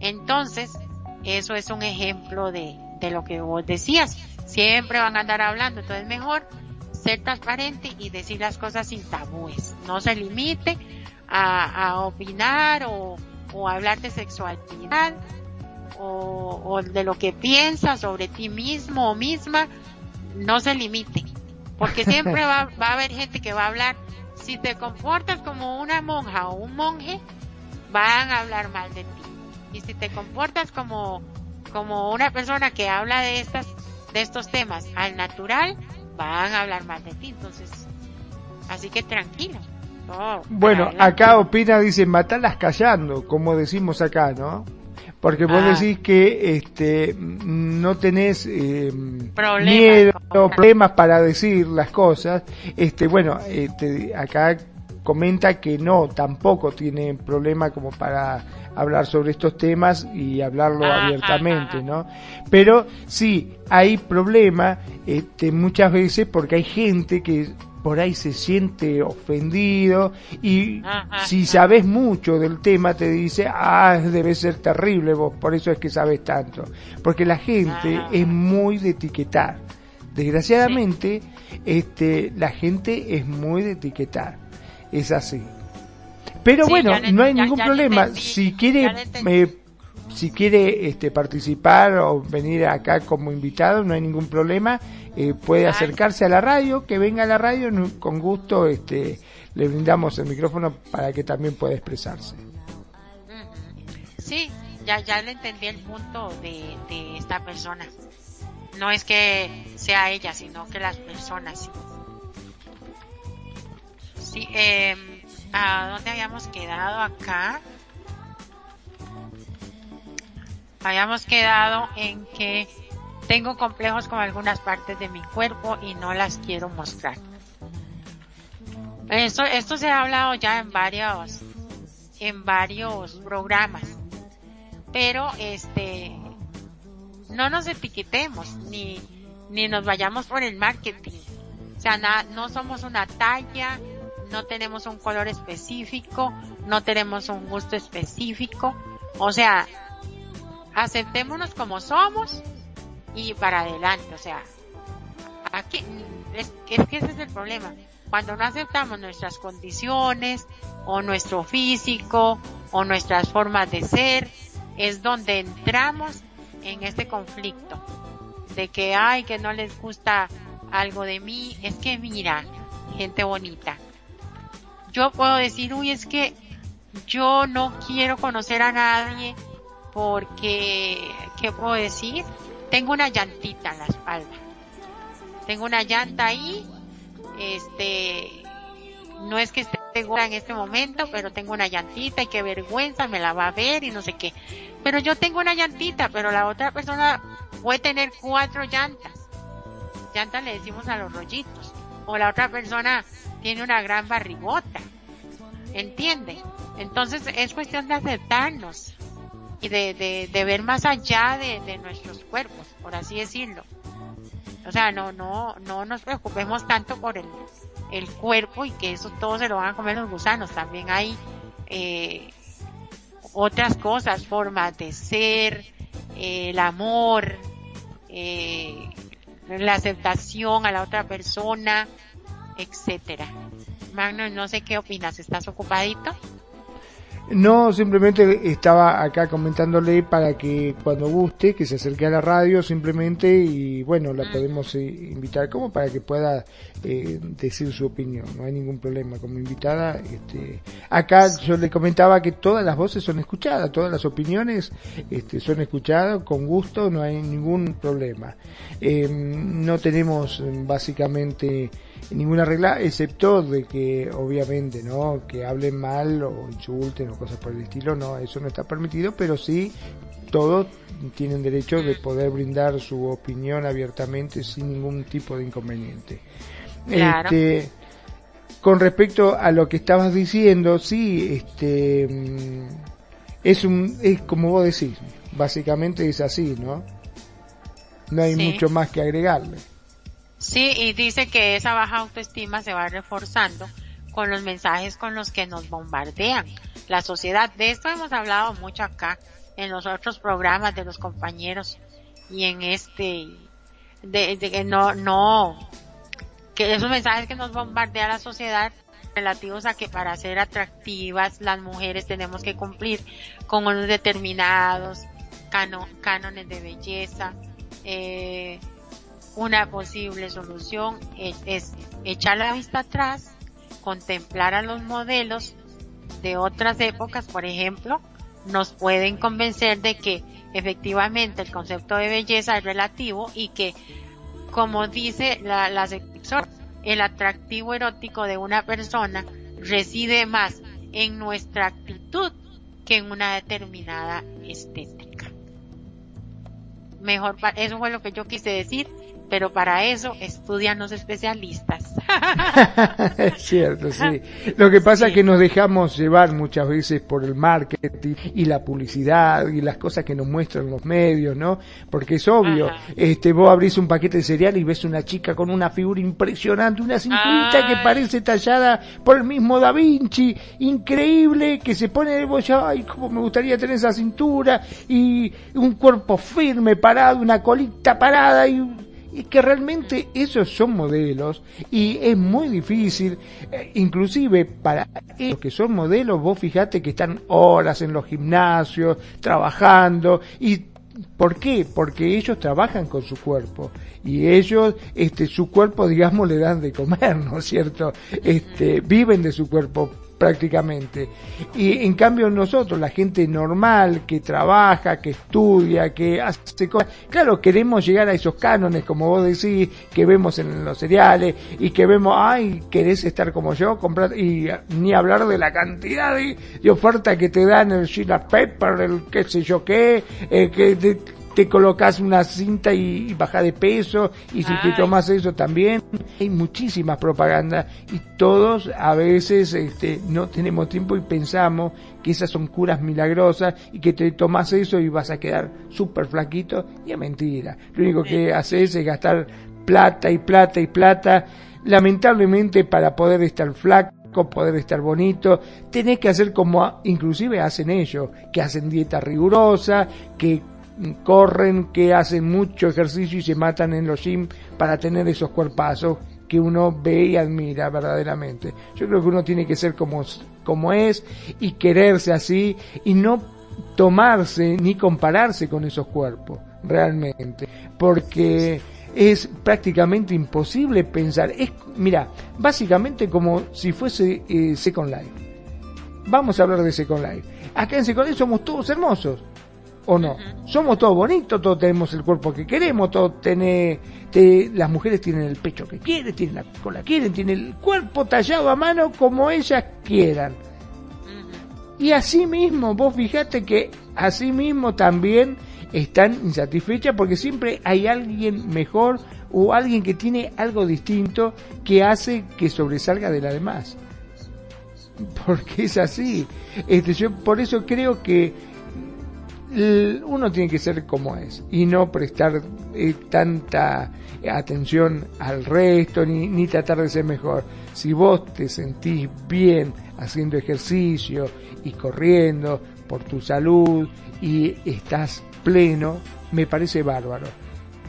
Entonces, eso es un ejemplo de, de lo que vos decías. Siempre van a andar hablando, entonces mejor ser transparente y decir las cosas sin tabúes. No se limite a, a opinar o, o hablar de sexualidad o, o de lo que piensas sobre ti mismo o misma. No se limite. Porque siempre va, va a haber gente que va a hablar. Si te comportas como una monja o un monje, van a hablar mal de ti. Y si te comportas como, como una persona que habla de estas, de estos temas al natural, van a hablar mal de ti. Entonces, así que tranquilo. todo Bueno, para adelante. acá opina, dice, matarlas callando, como decimos acá, ¿no? Porque vos Ah. decís que este no tenés eh, Problemas miedo, problemas para decir las cosas. Este, bueno, este, acá comenta que no, tampoco tiene problema como para hablar sobre estos temas y hablarlo Ah, abiertamente, ah, ah. ¿no? Pero sí, hay problema este, muchas veces porque hay gente que por ahí se siente ofendido y si sabes mucho del tema te dice, ah, debe ser terrible vos, por eso es que sabes tanto. Porque la gente es muy de etiquetar. Desgraciadamente, este, la gente es muy de etiquetar. Es así. Pero Sí, bueno, le- no hay ya- ningún ya problema. entendí, si quiere, eh, si quiere este, participar o venir acá como invitado, no hay ningún problema. Eh, puede acercarse a la radio, que venga a la radio, con gusto este, le brindamos el micrófono para que también pueda expresarse. Ujú. Sí, ya, ya le entendí el punto de, de esta persona. No es que sea ella, sino que las personas. Sí, eh, ¿a dónde habíamos quedado acá? Habíamos quedado en que tengo complejos con algunas partes de mi cuerpo y no las quiero mostrar. Esto, esto se ha hablado ya en varios, en varios programas. Pero este, no nos etiquetemos ni, ni nos vayamos por el marketing. O sea, na- no somos una talla, no tenemos un color específico, no tenemos un gusto específico. O sea, aceptémonos como somos y para adelante. O sea, aquí, es, que ese es el problema. Cuando no aceptamos nuestras condiciones o nuestro físico o nuestras formas de ser, es donde entramos en este conflicto de que ay que no les gusta algo de mí es que mira gente bonita yo puedo decir uy es que yo no quiero conocer a nadie porque qué puedo decir tengo una llantita en la espalda tengo una llanta ahí este no es que esté gorda en este momento, pero tengo una llantita y qué vergüenza, me la va a ver y no sé qué. Pero yo tengo una llantita, pero la otra persona puede tener cuatro llantas. Llantas le decimos a los rollitos. O la otra persona tiene una gran barrigota. ¿Entiende? Entonces es cuestión de aceptarnos y de, de, ver más allá de, de nuestros cuerpos, por así decirlo. O sea, no, no, no nos preocupemos tanto por el, el cuerpo y que eso todo se lo van a comer los gusanos. También hay eh, otras cosas, formas de ser, eh, el amor, eh, la aceptación a la otra persona, etcétera. Magno, no sé qué opinas, ¿estás ocupadito? No, simplemente estaba acá comentándole para que cuando guste, que se acerque a la radio simplemente y bueno, la podemos eh, invitar como para que pueda eh, decir su opinión, no hay ningún problema como invitada. Este, acá yo le comentaba que todas las voces son escuchadas, todas las opiniones este, son escuchadas con gusto, no hay ningún problema. Eh, no tenemos eh, básicamente ninguna regla, excepto de que obviamente, ¿no? Que hablen mal o insulten o cosas por el estilo, no, eso no está permitido, pero sí todos tienen derecho de poder brindar su opinión abiertamente sin ningún tipo de inconveniente. Claro. Este, con respecto a lo que estabas diciendo, sí, este, mm, es un, es como vos decís, básicamente es así, ¿no? No hay mucho más que agregarle. Sí, y dice que esa baja autoestima se va reforzando con los mensajes con los que nos bombardean la sociedad. De esto hemos hablado mucho acá en los otros programas de los compañeros y en este de, que no no que esos mensajes que nos bombardea la sociedad relativos a que para ser atractivas las mujeres tenemos que cumplir con unos determinados cánones de belleza eh, una posible solución es, echar la vista atrás contemplar a los modelos de otras épocas por ejemplo nos pueden convencer de que efectivamente el concepto de belleza es relativo y que, como dice la, la el atractivo erótico de una persona reside más en nuestra actitud que en una determinada estética. Mejor, eso fue lo que yo quise decir pero para eso estudian los especialistas. es cierto, sí. Lo que pasa es que nos dejamos llevar muchas veces por el marketing y la publicidad y las cosas que nos muestran los medios, ¿no? Porque es obvio, este, vos abrís un paquete de cereal y ves una chica con una figura impresionante, una cinturita que parece tallada por el mismo Da Vinci, increíble, que se pone de boya, ay, cómo me gustaría tener esa cintura, y un cuerpo firme, parado, una colita parada, y y que realmente esos son modelos y es muy difícil, eh, inclusive para los que son modelos, vos fijate que están horas en los gimnasios, trabajando y ¿Por qué? Porque ellos trabajan con su cuerpo y ellos, este, su cuerpo, digamos, le dan de comer, ¿no es cierto? Este, viven de su cuerpo prácticamente. Y en cambio nosotros, la gente normal que trabaja, que estudia, que hace cosas, claro, queremos llegar a esos cánones, como vos decís, que vemos en los cereales y que vemos, ay, querés estar como yo, comprar, y ni hablar de la cantidad de, oferta que te dan el Sheila Pepper, el qué sé yo qué, eh, que te colocas una cinta y, baja de peso y si te tomas eso también. Hay muchísimas propagandas y todos a veces este, no tenemos tiempo y pensamos que esas son curas milagrosas y que te tomas eso y vas a quedar súper flaquito y es mentira. Lo único que haces es gastar plata y plata y plata. Lamentablemente para poder estar flaco poder estar bonito, tenés que hacer como inclusive hacen ellos, que hacen dieta rigurosa, que corren, que hacen mucho ejercicio y se matan en los gym para tener esos cuerpazos que uno ve y admira verdaderamente. Yo creo que uno tiene que ser como, como es y quererse así y no tomarse ni compararse con esos cuerpos, realmente, porque es prácticamente imposible pensar. Es, mira, básicamente como si fuese eh, Second Life. Vamos a hablar de Second Life. Acá en Second Life somos todos hermosos o no. Somos todos bonitos, todos tenemos el cuerpo que queremos, todos tenemos, las mujeres tienen el pecho que quieren, tienen la cola que quieren, tienen el cuerpo tallado a mano como ellas quieran. Y así mismo, vos fijate que así mismo también están insatisfechas porque siempre hay alguien mejor o alguien que tiene algo distinto que hace que sobresalga de la demás. Porque es así. Este, yo por eso creo que uno tiene que ser como es y no prestar eh, tanta atención al resto ni, ni tratar de ser mejor. Si vos te sentís bien haciendo ejercicio y corriendo por tu salud y estás pleno, me parece bárbaro.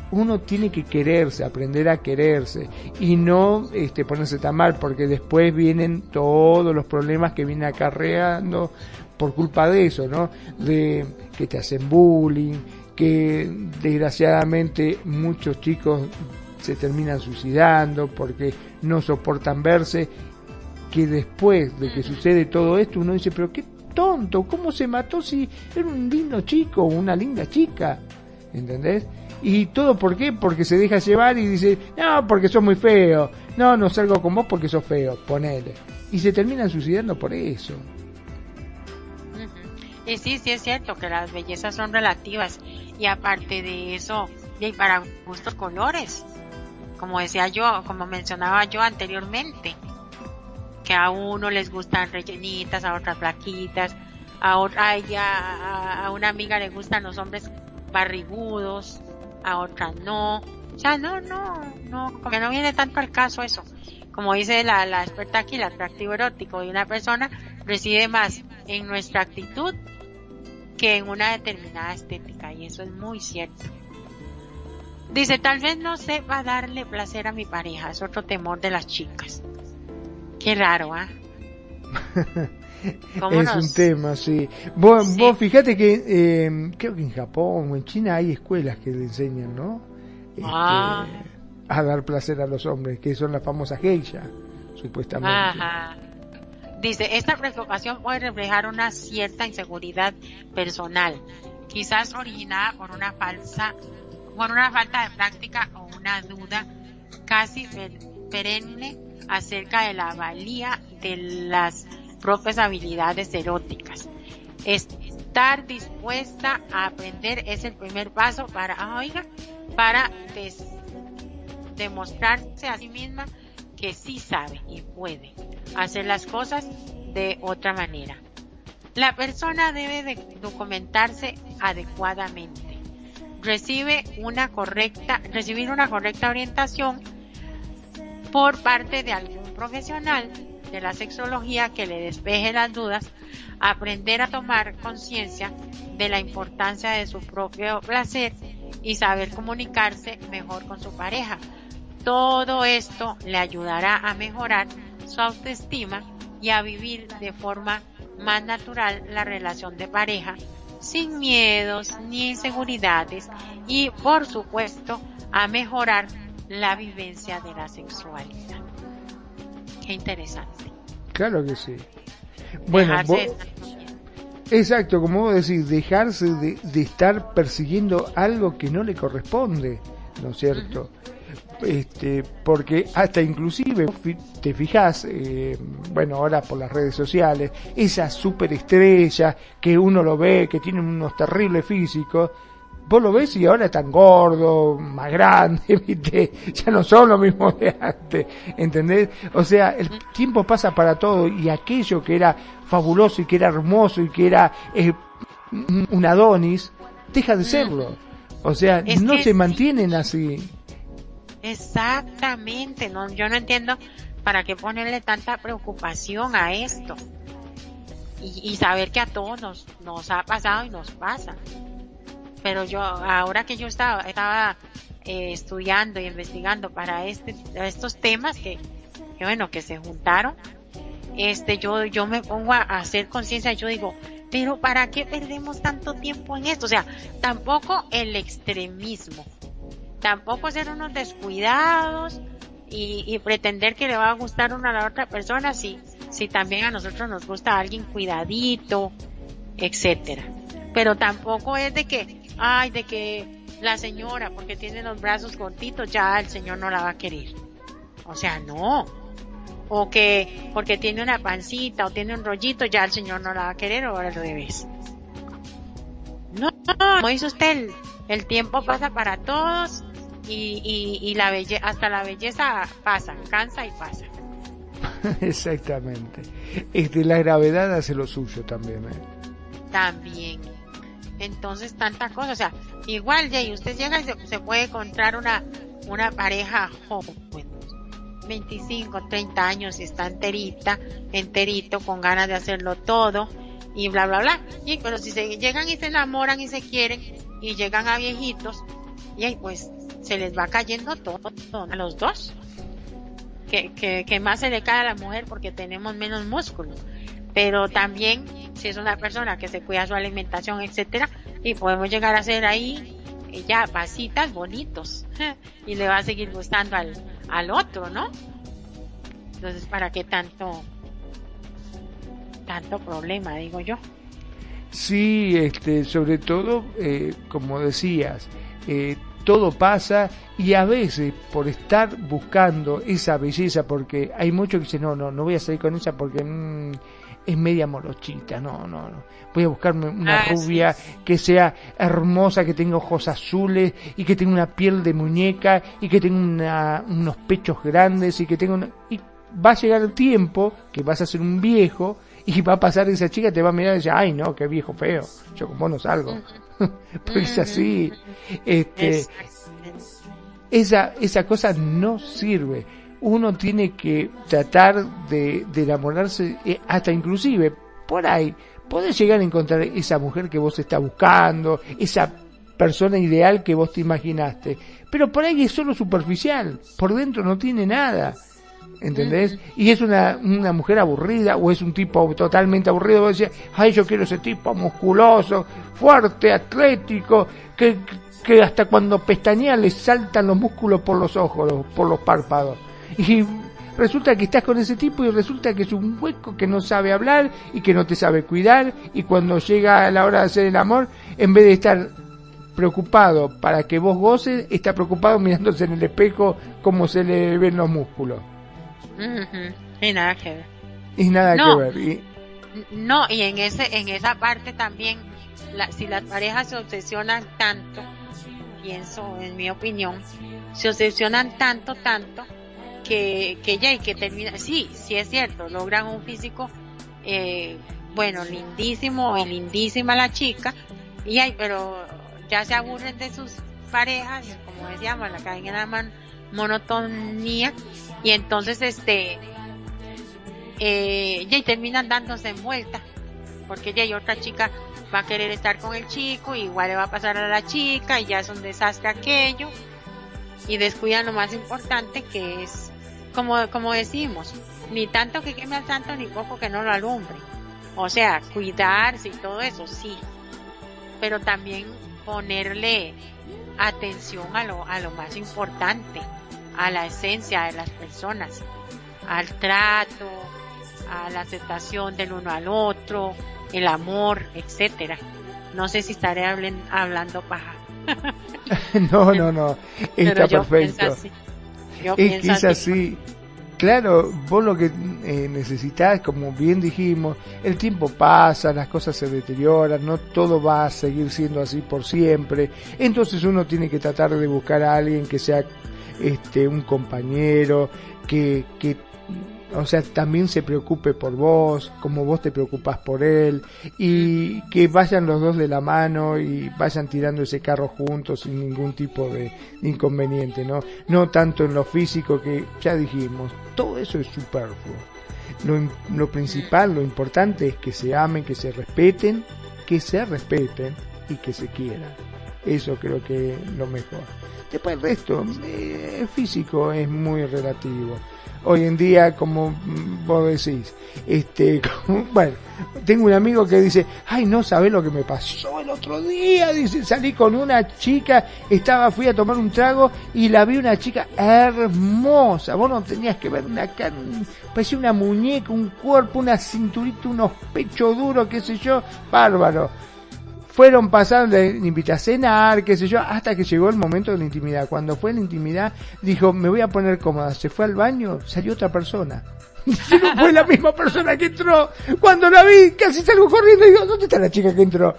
Uno tiene que quererse, aprender a quererse y no este, ponerse tan mal porque después vienen todos los problemas que vienen acarreando por culpa de eso, ¿no? De que te hacen bullying, que desgraciadamente muchos chicos se terminan suicidando porque no soportan verse, que después de que sucede todo esto uno dice, pero qué tonto, ¿cómo se mató si era un lindo chico o una linda chica? ¿Entendés? Y todo por qué? Porque se deja llevar y dice, no, porque sos muy feo, no, no salgo con vos porque sos feo, ponele. Y se terminan suicidando por eso. Y sí, sí es cierto que las bellezas son relativas y aparte de eso, y para gustos colores, como decía yo, como mencionaba yo anteriormente, que a uno les gustan rellenitas, a otras flaquitas, a otra, a, ella, a una amiga le gustan los hombres barrigudos, a otras no. O sea, no, no, no, como que no viene tanto al caso eso. Como dice la, la experta aquí, el atractivo erótico de una persona reside más en nuestra actitud que en una determinada estética y eso es muy cierto. Dice, tal vez no sepa darle placer a mi pareja, es otro temor de las chicas. Qué raro, ¿ah? es un tema, sí. Vos, vos fíjate que eh, creo que en Japón o en China hay escuelas que le enseñan, ¿no? Este, ah. A dar placer a los hombres, que son las famosas geisha, supuestamente. Ajá. Dice, esta preocupación puede reflejar una cierta inseguridad personal, quizás originada por una falsa, por una falta de práctica o una duda casi perenne acerca de la valía de las propias habilidades eróticas. Estar dispuesta a aprender es el primer paso para, ah, oiga, para demostrarse a sí misma que sí sabe y puede hacer las cosas de otra manera. La persona debe de documentarse adecuadamente. Recibe una correcta, recibir una correcta orientación por parte de algún profesional de la sexología que le despeje las dudas, aprender a tomar conciencia de la importancia de su propio placer y saber comunicarse mejor con su pareja. Todo esto le ayudará a mejorar su autoestima y a vivir de forma más natural la relación de pareja, sin miedos ni inseguridades y por supuesto a mejorar la vivencia de la sexualidad. Qué interesante. Claro que sí. Bueno, exacto, como vos decís, dejarse de, estar persiguiendo algo que no le corresponde, ¿no es cierto? Este, porque hasta inclusive te fijas, eh, bueno, ahora por las redes sociales, esa superestrella que uno lo ve, que tiene unos terribles físicos, vos lo ves y ahora están gordos, más grandes, ¿viste? ya no son lo mismo de antes, ¿entendés? O sea, el tiempo pasa para todo y aquello que era fabuloso y que era hermoso y que era eh, un Adonis, deja de serlo. O sea, no se mantienen así. Exactamente, no, yo no entiendo para qué ponerle tanta preocupación a esto. Y, saber que a todos nos, nos ha pasado y nos pasa. Pero yo, ahora que yo estaba, estaba eh, estudiando y investigando para este, estos temas que, que, bueno, que se juntaron, este, yo, yo me pongo a hacer conciencia, yo digo, pero ¿para qué perdemos tanto tiempo en esto? O sea, tampoco el extremismo tampoco ser unos descuidados y, pretender que le va a gustar una a la otra persona si, si también a nosotros nos gusta alguien cuidadito, etcétera. Pero tampoco es de que, ay, de que la señora, porque tiene los brazos cortitos, ya el señor no la va a querer. O sea, no. O que porque tiene una pancita o tiene un rollito, ya el señor no la va a querer o al revés. No, como dice usted, el tiempo pasa para todos y, y, la belleza, hasta la belleza pasa, cansa y pasa. Exactamente. Este, la gravedad hace lo suyo también. ¿eh? También. Entonces, tanta cosa. O sea, igual, Jay, usted llega y se, puede encontrar una, una pareja joven, 25, 30 años y está enterita, enterito, con ganas de hacerlo todo y bla, bla, bla. Y, pero si se llegan y se enamoran y se quieren y llegan a viejitos, y ahí pues se les va cayendo todo, a los dos. Que, que, más se le cae a la mujer porque tenemos menos músculo. Pero también, si es una persona que se cuida su alimentación, etcétera, y podemos llegar a ser ahí eh, ya pasitas bonitos. y le va a seguir gustando al, al otro, ¿no? Entonces, ¿para qué tanto, tanto problema, digo yo? Sí, este, sobre todo, eh, como decías, eh, todo pasa y a veces por estar buscando esa belleza, porque hay muchos que dicen, no, no, no voy a salir con ella porque mm, es media morochita, no, no, no. Voy a buscarme una ah, rubia que sea hermosa, que tenga ojos azules y que tenga una piel de muñeca y que tenga unos pechos grandes y que tenga una... Y va a llegar el tiempo que vas a ser un viejo y va a pasar esa chica, te va a mirar y decir, ay no, qué viejo feo, yo como no salgo. pues así, este, esa, esa cosa no sirve. Uno tiene que tratar de, de enamorarse, eh, hasta inclusive, por ahí, podés llegar a encontrar esa mujer que vos estás buscando, esa persona ideal que vos te imaginaste. Pero por ahí es solo superficial, por dentro no tiene nada. ¿Entendés? Y es una, una mujer aburrida o es un tipo totalmente aburrido. Vos decís, ay, yo quiero ese tipo musculoso, fuerte, atlético, que, que hasta cuando pestañea le saltan los músculos por los ojos, por los párpados. Y resulta que estás con ese tipo y resulta que es un hueco que no sabe hablar y que no te sabe cuidar y cuando llega la hora de hacer el amor, en vez de estar preocupado para que vos goces, está preocupado mirándose en el espejo cómo se le ven los músculos. Y nada que ver. Y nada que ver. No, y en ese, en esa parte también, si las parejas se obsesionan tanto, pienso, en mi opinión, se obsesionan tanto, tanto, que, que ya y que termina, sí, sí es cierto, logran un físico, eh, bueno, lindísimo y lindísima la chica, y hay, pero ya se aburren de sus parejas, como decíamos, la caen en la man, monotonía y entonces este eh, y terminan dándose en vuelta porque ya otra chica va a querer estar con el chico igual le va a pasar a la chica y ya es un desastre aquello. Y descuidan lo más importante que es como como decimos ni tanto que queme al santo ni poco que no lo alumbre. O sea cuidarse y todo eso sí. Pero también ponerle atención a lo, a lo más importante, a la esencia de las personas, al trato, a la aceptación del uno al otro, el amor, etcétera. No sé si estaré hablando paja. no, no, no, está perfecto. es que es así. Claro, vos lo que eh, necesitas, como bien dijimos, el tiempo pasa, las cosas se deterioran, no todo va a seguir siendo así por siempre. Entonces uno tiene que tratar de buscar a alguien que sea este un compañero, que, que o sea, también se preocupe por vos, como vos te preocupas por él, y que vayan los dos de la mano y vayan tirando ese carro juntos sin ningún tipo de inconveniente, ¿no? No tanto en lo físico que ya dijimos, todo eso es superfluo. Lo, lo principal, lo importante es que se amen, que se respeten, que se respeten y que se quieran. Eso creo que es lo mejor. Después el resto, eh, físico es muy relativo hoy en día, como vos decís. Este, bueno, tengo un amigo que dice, ay, no sabés lo que me pasó el otro día, dice, salí con una chica, estaba, fui a tomar un trago y la vi una chica hermosa, vos no tenías que ver una cara, parecía una muñeca, un cuerpo, una cinturita, unos pechos duros, qué sé yo, bárbaro fueron pasando, le invité a cenar, qué sé yo, hasta que llegó el momento de la intimidad. Cuando fue la intimidad, dijo, me voy a poner cómoda. Se fue al baño, salió otra persona. no fue la misma persona que entró. Cuando la vi, casi salgo corriendo y digo, ¿dónde está la chica que entró?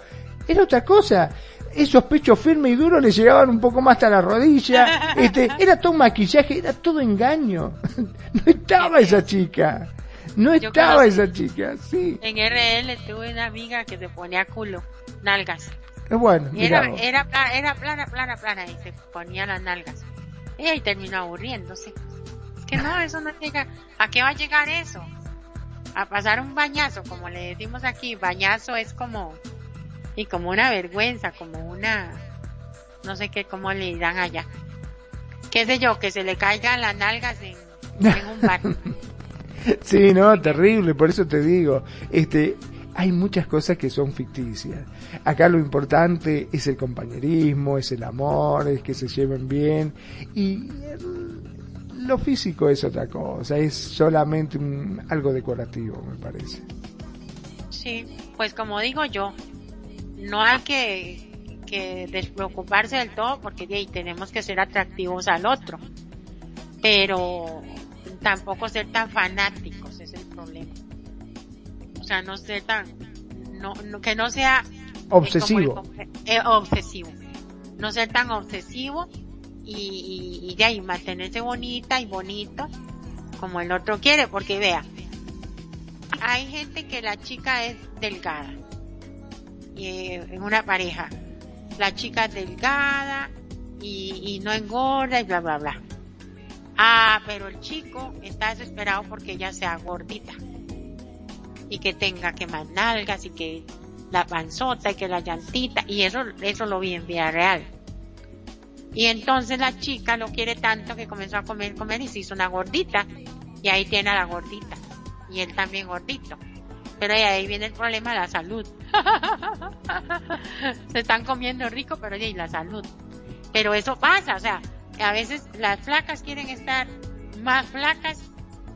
Era otra cosa. Esos pechos firmes y duros le llegaban un poco más hasta la rodilla. Este, era todo maquillaje, era todo engaño. no estaba esa chica. No estaba esa chica, sí. En RL tuve una amiga que se ponía culo nalgas. Es bueno. Era, era, era, plana, plana, plana y se ponía las nalgas. Y ahí terminó aburriéndose. Es que no, eso no llega. ¿A qué va a llegar eso? A pasar un bañazo, como le decimos aquí. Bañazo es como, y como una vergüenza, como una, no sé qué, cómo le dirán allá. Qué sé yo, que se le caigan las nalgas en, en un bar. sí, no, terrible, por eso te digo. Este, hay muchas cosas que son ficticias. Acá lo importante es el compañerismo, es el amor, es que se lleven bien y lo físico es otra cosa, es solamente algo decorativo, me parece. Sí, pues como digo yo, no hay que, que despreocuparse del todo porque tenemos que ser atractivos al otro, pero tampoco ser tan fanáticos es el problema sea, no ser tan, no, que no sea obsesivo. Eh, obsesivo. No ser tan obsesivo y, y, de ahí mantenerse bonita y bonito como el otro quiere, porque vea, hay gente que la chica es delgada y, eh, en una pareja. La chica es delgada, y, y no engorda y bla, bla, bla. Ah, pero el chico está desesperado porque ella sea gordita y que tenga que más nalgas y que la panzota y que la llantita y eso, eso lo vi en vida real. Y entonces la chica lo quiere tanto que comenzó a comer, comer y se hizo una gordita y ahí tiene a la gordita y él también gordito. Pero ahí viene el problema de la salud. se están comiendo rico, pero y la salud. Pero eso pasa, o sea, a veces las flacas quieren estar más flacas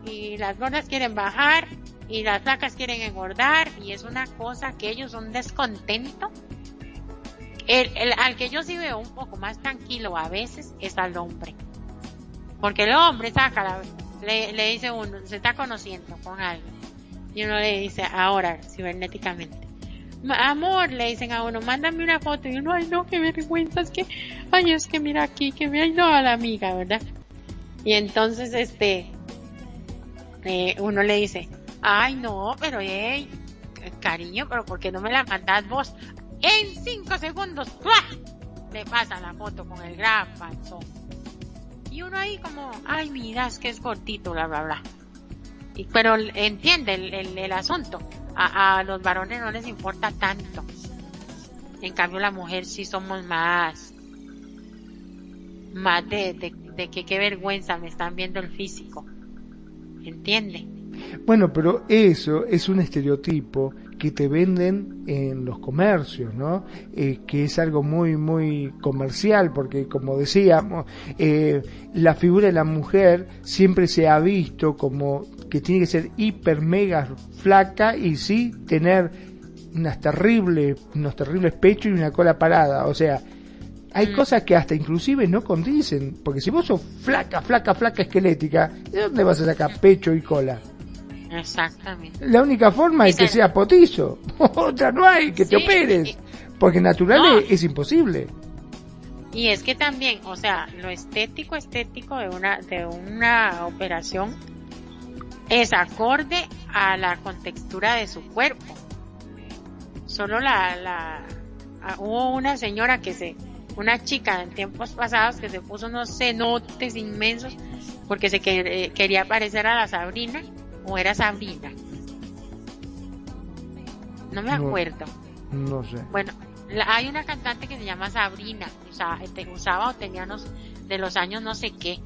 y las gordas quieren bajar y las flacas quieren engordar y es una cosa que ellos son descontento. El, al que yo sí veo un poco más tranquilo a veces es al hombre. Porque el hombre saca le, le dice uno, se está conociendo con alguien. Y uno le dice ahora, cibernéticamente. Amor, le dicen a uno, mándame una foto. Y uno, ay no, qué vergüenza, es que, ay, es que mira aquí, que me no a la amiga, ¿verdad? Y entonces, este, eh, uno le dice, ay no, pero hey, cariño, pero ¿por qué no me la mandas vos? En cinco segundos, le pasa la foto con el gran panzón. Y uno ahí como, ay mira, es que es cortito, bla, bla, bla. Y, pero entiende el, el, el asunto. A, los varones no les importa tanto. En cambio la mujer sí somos más, más de, de, de que qué vergüenza me están viendo el físico. ¿Entiende? Bueno, pero eso es un estereotipo que te venden en los comercios, ¿no? Eh, que es algo muy, muy comercial, porque como decíamos, eh, la figura de la mujer siempre se ha visto como que tiene que ser hiper, mega flaca y sí tener unas terribles, unos terribles pechos y una cola parada, o sea, hay mm. cosas que hasta inclusive no condicen, porque si vos sos flaca, flaca, flaca esquelética, ¿de dónde vas a sacar pecho y cola? Exactamente. La única forma es que sea potizo. Otra no hay, que te operes. Porque natural no. es, es, imposible. Y es que también, o sea, lo estético, estético de una, de una operación es acorde a la contextura de su cuerpo. Solo la, la, hubo una señora que se, una chica en tiempos pasados que se puso unos cenotes inmensos porque se que, eh, quería parecer a la Sabrina o era Sabrina. No me acuerdo. No, no sé. Bueno, la, hay una cantante que se llama Sabrina, usaba, usaba o tenía unos de los años no sé qué,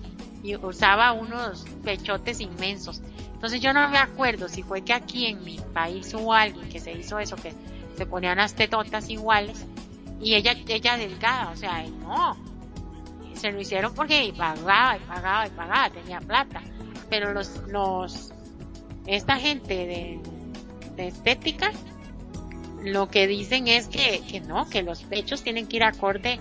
y usaba unos pechotes inmensos. Entonces yo no me acuerdo si fue que aquí en mi país hubo alguien que se hizo eso, que se ponían unas tetotas iguales, y ella, ella delgada, o sea, no. Se lo hicieron porque pagaba y pagaba y pagaba, tenía plata. Pero los, los, esta gente de, de estética lo que dicen es que, que no, que los pechos tienen que ir acorde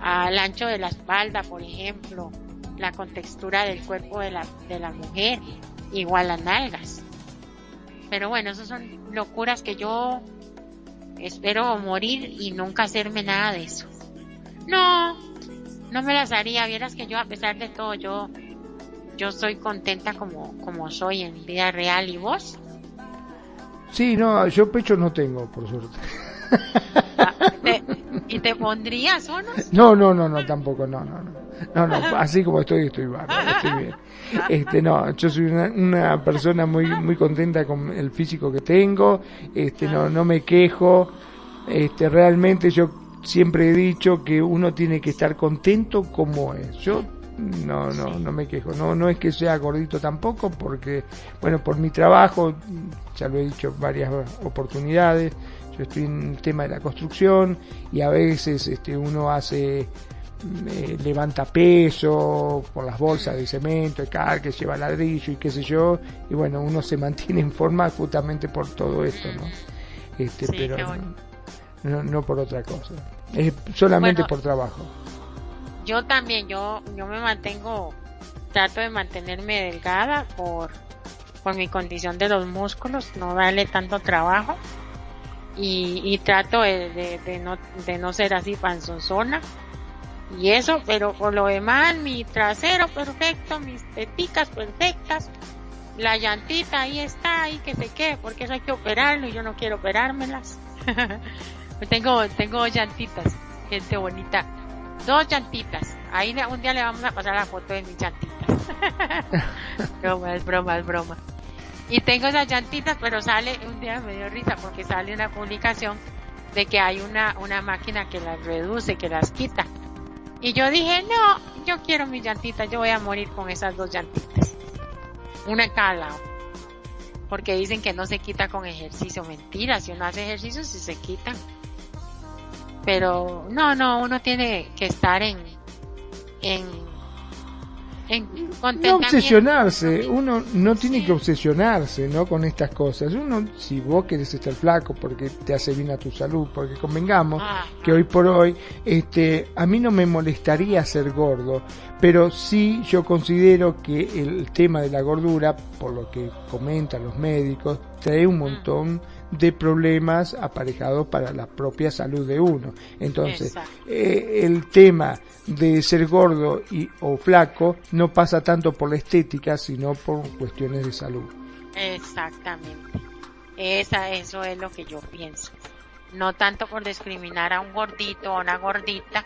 al ancho de la espalda, por ejemplo, la contextura del cuerpo de la, de la mujer, igual las nalgas. Pero bueno, esas son locuras que yo espero morir y nunca hacerme nada de eso. No, no me las haría, vieras que yo a pesar de todo, yo yo soy contenta como, como soy en vida real. ¿Y vos? Sí, no, yo pecho no tengo, por suerte. ¿Te, ¿Y te pondrías unos? No, no, no, no, tampoco, no, no, no. No, no, así como estoy, estoy bárbaro, estoy bien. Este, no, yo soy una, una persona muy, muy contenta con el físico que tengo, este, no, no me quejo, este, realmente yo siempre he dicho que uno tiene que estar contento como es. Yo no, no, no me quejo. No, no es que sea gordito tampoco, porque, bueno, por mi trabajo, ya lo he dicho varias oportunidades, yo estoy en el tema de la construcción y a veces este, uno hace, eh, levanta peso por las bolsas de cemento, de car que lleva ladrillo y qué sé yo, y bueno, uno se mantiene en forma justamente por todo esto, ¿no? Este, sí, pero bueno. no, no por otra cosa, es solamente Bueno, por trabajo. Yo también, yo, yo me mantengo, trato de mantenerme delgada por, por mi condición de los músculos, no darle tanto trabajo. Y, y trato de, de, de no, de no ser así panzonzona. Y eso, pero por lo demás, mi trasero perfecto, mis teticas perfectas, la llantita ahí está, ahí que se quede, porque eso hay que operarlo y yo no quiero operármelas. tengo, tengo llantitas, gente bonita. Dos llantitas. Ahí un día le vamos a pasar la foto de mis llantitas. broma, es broma, es broma. Y tengo esas llantitas, pero sale, un día me dio risa porque sale una publicación de que hay una, una máquina que las reduce, que las quita. Y yo dije, no, yo quiero mis llantitas, yo voy a morir con esas dos llantitas. Una en cada lado. Porque dicen que no se quita con ejercicio. Mentira, si uno hace ejercicio, sí se quita. Pero no, no, uno tiene que estar en, en no obsesionarse, uno no tiene que obsesionarse, ¿no? Con estas cosas. Uno, si vos querés estar flaco porque te hace bien a tu salud, porque convengamos que hoy por hoy, este, a mí no me molestaría ser gordo, pero sí yo considero que el tema de la gordura, por lo que comentan los médicos, trae un montón de problemas aparejados para la propia salud de uno. Entonces, eh, el tema de ser gordo y, o flaco no pasa tanto por la estética, sino por cuestiones de salud. Exactamente. Esa, eso es lo que yo pienso. No tanto por discriminar a un gordito o una gordita,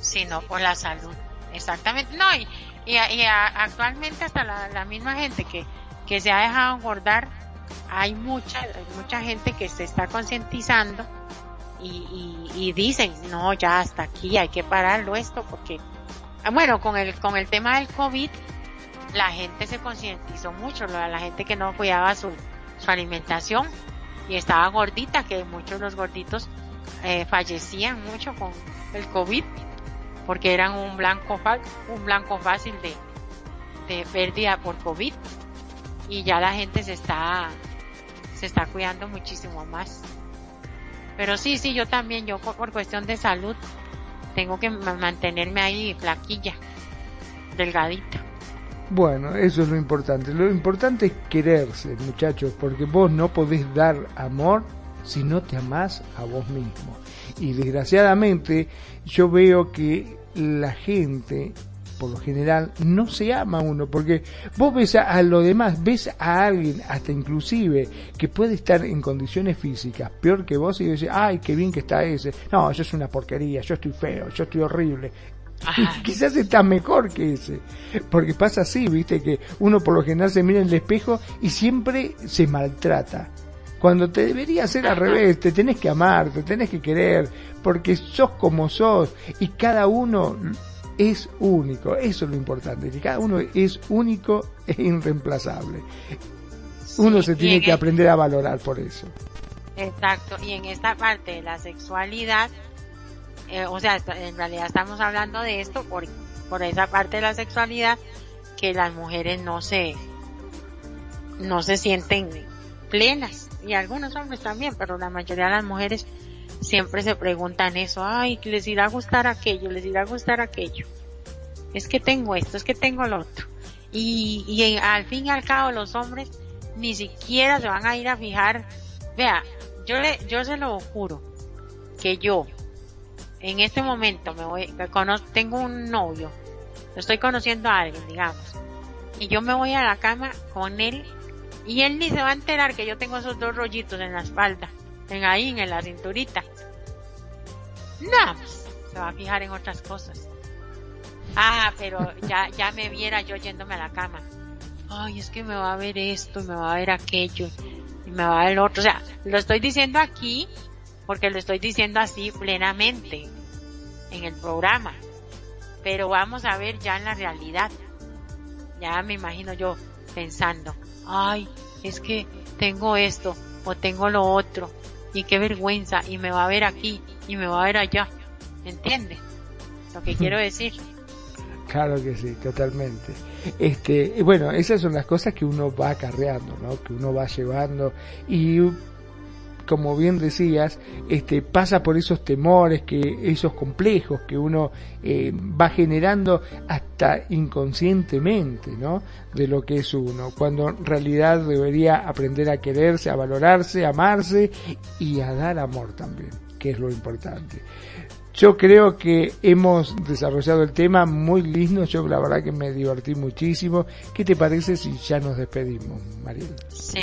sino por la salud. Exactamente. No, y, y, actualmente hasta la, la misma gente que, que se ha dejado engordar hay mucha, mucha gente que se está concientizando y, y, dicen, no, ya hasta aquí hay que pararlo esto porque, ah, bueno, con el, con el tema del COVID, la gente se concientizó mucho, la gente que no cuidaba su, su alimentación y estaba gordita, que muchos de los gorditos eh, fallecían mucho con el COVID porque eran un blanco, un blanco fácil de, de pérdida por COVID y ya la gente se está se está cuidando muchísimo más. Pero sí, sí, yo también, yo por, cuestión de salud, tengo que mantenerme ahí flaquilla, delgadita. Bueno, eso es lo importante. Lo importante es quererse, muchachos, porque vos no podés dar amor si no te amás a vos mismo. Y desgraciadamente yo veo que la gente por lo general no se ama uno, porque vos ves a, lo demás, ves a alguien, hasta inclusive, que puede estar en condiciones físicas peor que vos y decís, ay, qué bien que está ese. No, yo es una porquería, yo estoy feo, yo estoy horrible. quizás está mejor que ese. Porque pasa así, viste, que uno por lo general se mira en el espejo y siempre se maltrata. Cuando te debería ser al revés, te tenés que amar, te tenés que querer, porque sos como sos y cada uno es único, eso es lo importante, que cada uno es único e irreemplazable. uno se tiene que aprender a valorar por eso. Exacto, y en esta parte de la sexualidad, eh, o sea, en realidad estamos hablando de esto por, por esa parte de la sexualidad que las mujeres no se, no se sienten plenas, y algunos hombres también, pero la mayoría de las mujeres siempre se preguntan eso, ay, les irá a gustar aquello, les irá a gustar aquello. Es que tengo esto, es que tengo lo otro. Y, y al fin y al cabo los hombres ni siquiera se van a ir a fijar. Vea, yo le, yo se lo juro que yo en este momento me voy, tengo un novio, estoy conociendo a alguien, digamos, y yo me voy a la cama con él y él ni se va a enterar que yo tengo esos dos rollitos en la espalda en ahí, en la cinturita. No, se va a fijar en otras cosas. Ah, pero ya, ya me viera yo yéndome a la cama. Ay, es que me va a ver esto, me va a ver aquello, y me va a ver otro. O sea, lo estoy diciendo aquí porque lo estoy diciendo así plenamente en el programa. Pero vamos a ver ya en la realidad. Ya me imagino yo pensando, ay, es que tengo esto o tengo lo otro y qué vergüenza, y me va a ver aquí, y me va a ver allá. ¿Entiende? Lo que quiero decir. Claro que sí, totalmente. Este, bueno, esas son las cosas que uno va acarreando, ¿no? Que uno va llevando y como bien decías, este, pasa por esos temores, que esos complejos que uno eh, va generando hasta inconscientemente, ¿no? De lo que es uno, cuando en realidad debería aprender a quererse, a valorarse, a amarse y a dar amor también, que es lo importante. Yo creo que hemos desarrollado el tema muy lindo, yo la verdad que me divertí muchísimo. ¿Qué te parece si ya nos despedimos, Mariela? Sí.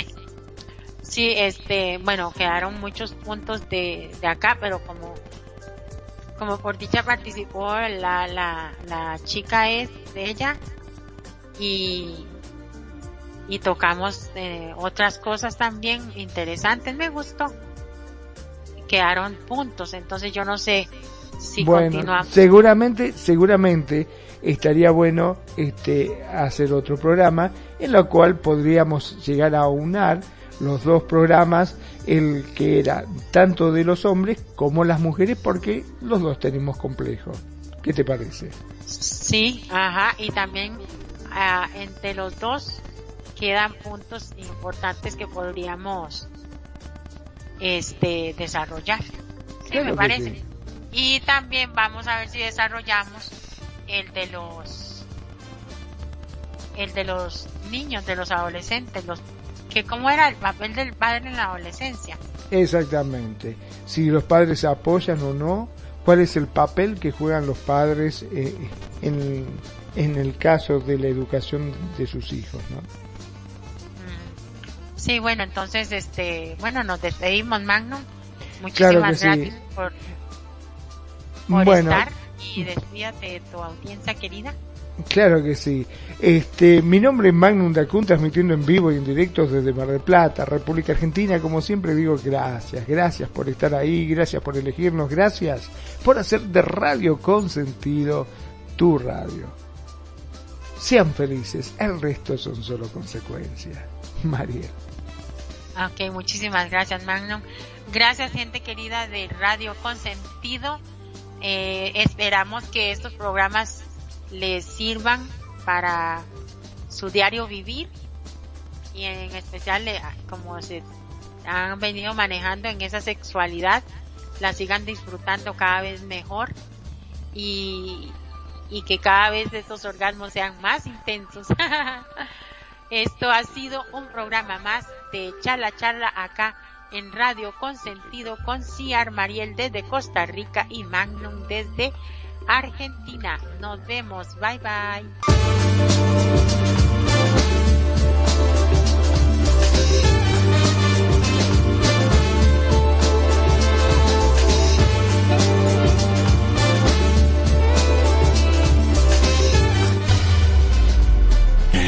Sí, este, bueno, quedaron muchos puntos de, de acá, pero como como por dicha participó la, la, la chica es de ella y, y tocamos eh, otras cosas también interesantes, me gustó. Quedaron puntos, entonces yo no sé si bueno, continuamos. seguramente, seguramente estaría bueno este hacer otro programa en lo cual podríamos llegar a unar los dos programas, el que era tanto de los hombres como las mujeres, porque los dos tenemos complejos. ¿Qué te parece? Sí, ajá, y también ah, entre los dos quedan puntos importantes que podríamos este desarrollar. Sí, Claro me parece. sí. Y también vamos a ver si desarrollamos el de los el de los niños, de los adolescentes, los que cómo era el papel del padre en la adolescencia. Exactamente. Si los padres se apoyan o no, cuál es el papel que juegan los padres eh, en, en el caso de la educación de sus hijos, ¿no? Mm. Sí, bueno, entonces este, bueno, nos despedimos. Claro Muchísimas sí. gracias por, por Bueno, estar y despídate de tu audiencia querida. Claro que sí. Este, mi nombre es Magnum Dacun, transmitiendo en vivo y en directo desde Mar del Plata, República Argentina. Como siempre digo, gracias, gracias por estar ahí, gracias por elegirnos, gracias por hacer de Radio Consentido tu radio. Sean felices, el resto son solo consecuencias. María. Ok, muchísimas gracias, Magnum. Gracias, gente querida de Radio Consentido. Eh, esperamos que estos programas les sirvan para su diario vivir y en especial como se han venido manejando en esa sexualidad, la sigan disfrutando cada vez mejor y, y que cada vez estos orgasmos sean más intensos. Esto ha sido un programa más de Charla Charla acá en Radio Consentido con Ciar Mariel desde Costa Rica y Magnum desde Argentina. Nos vemos. Bye bye.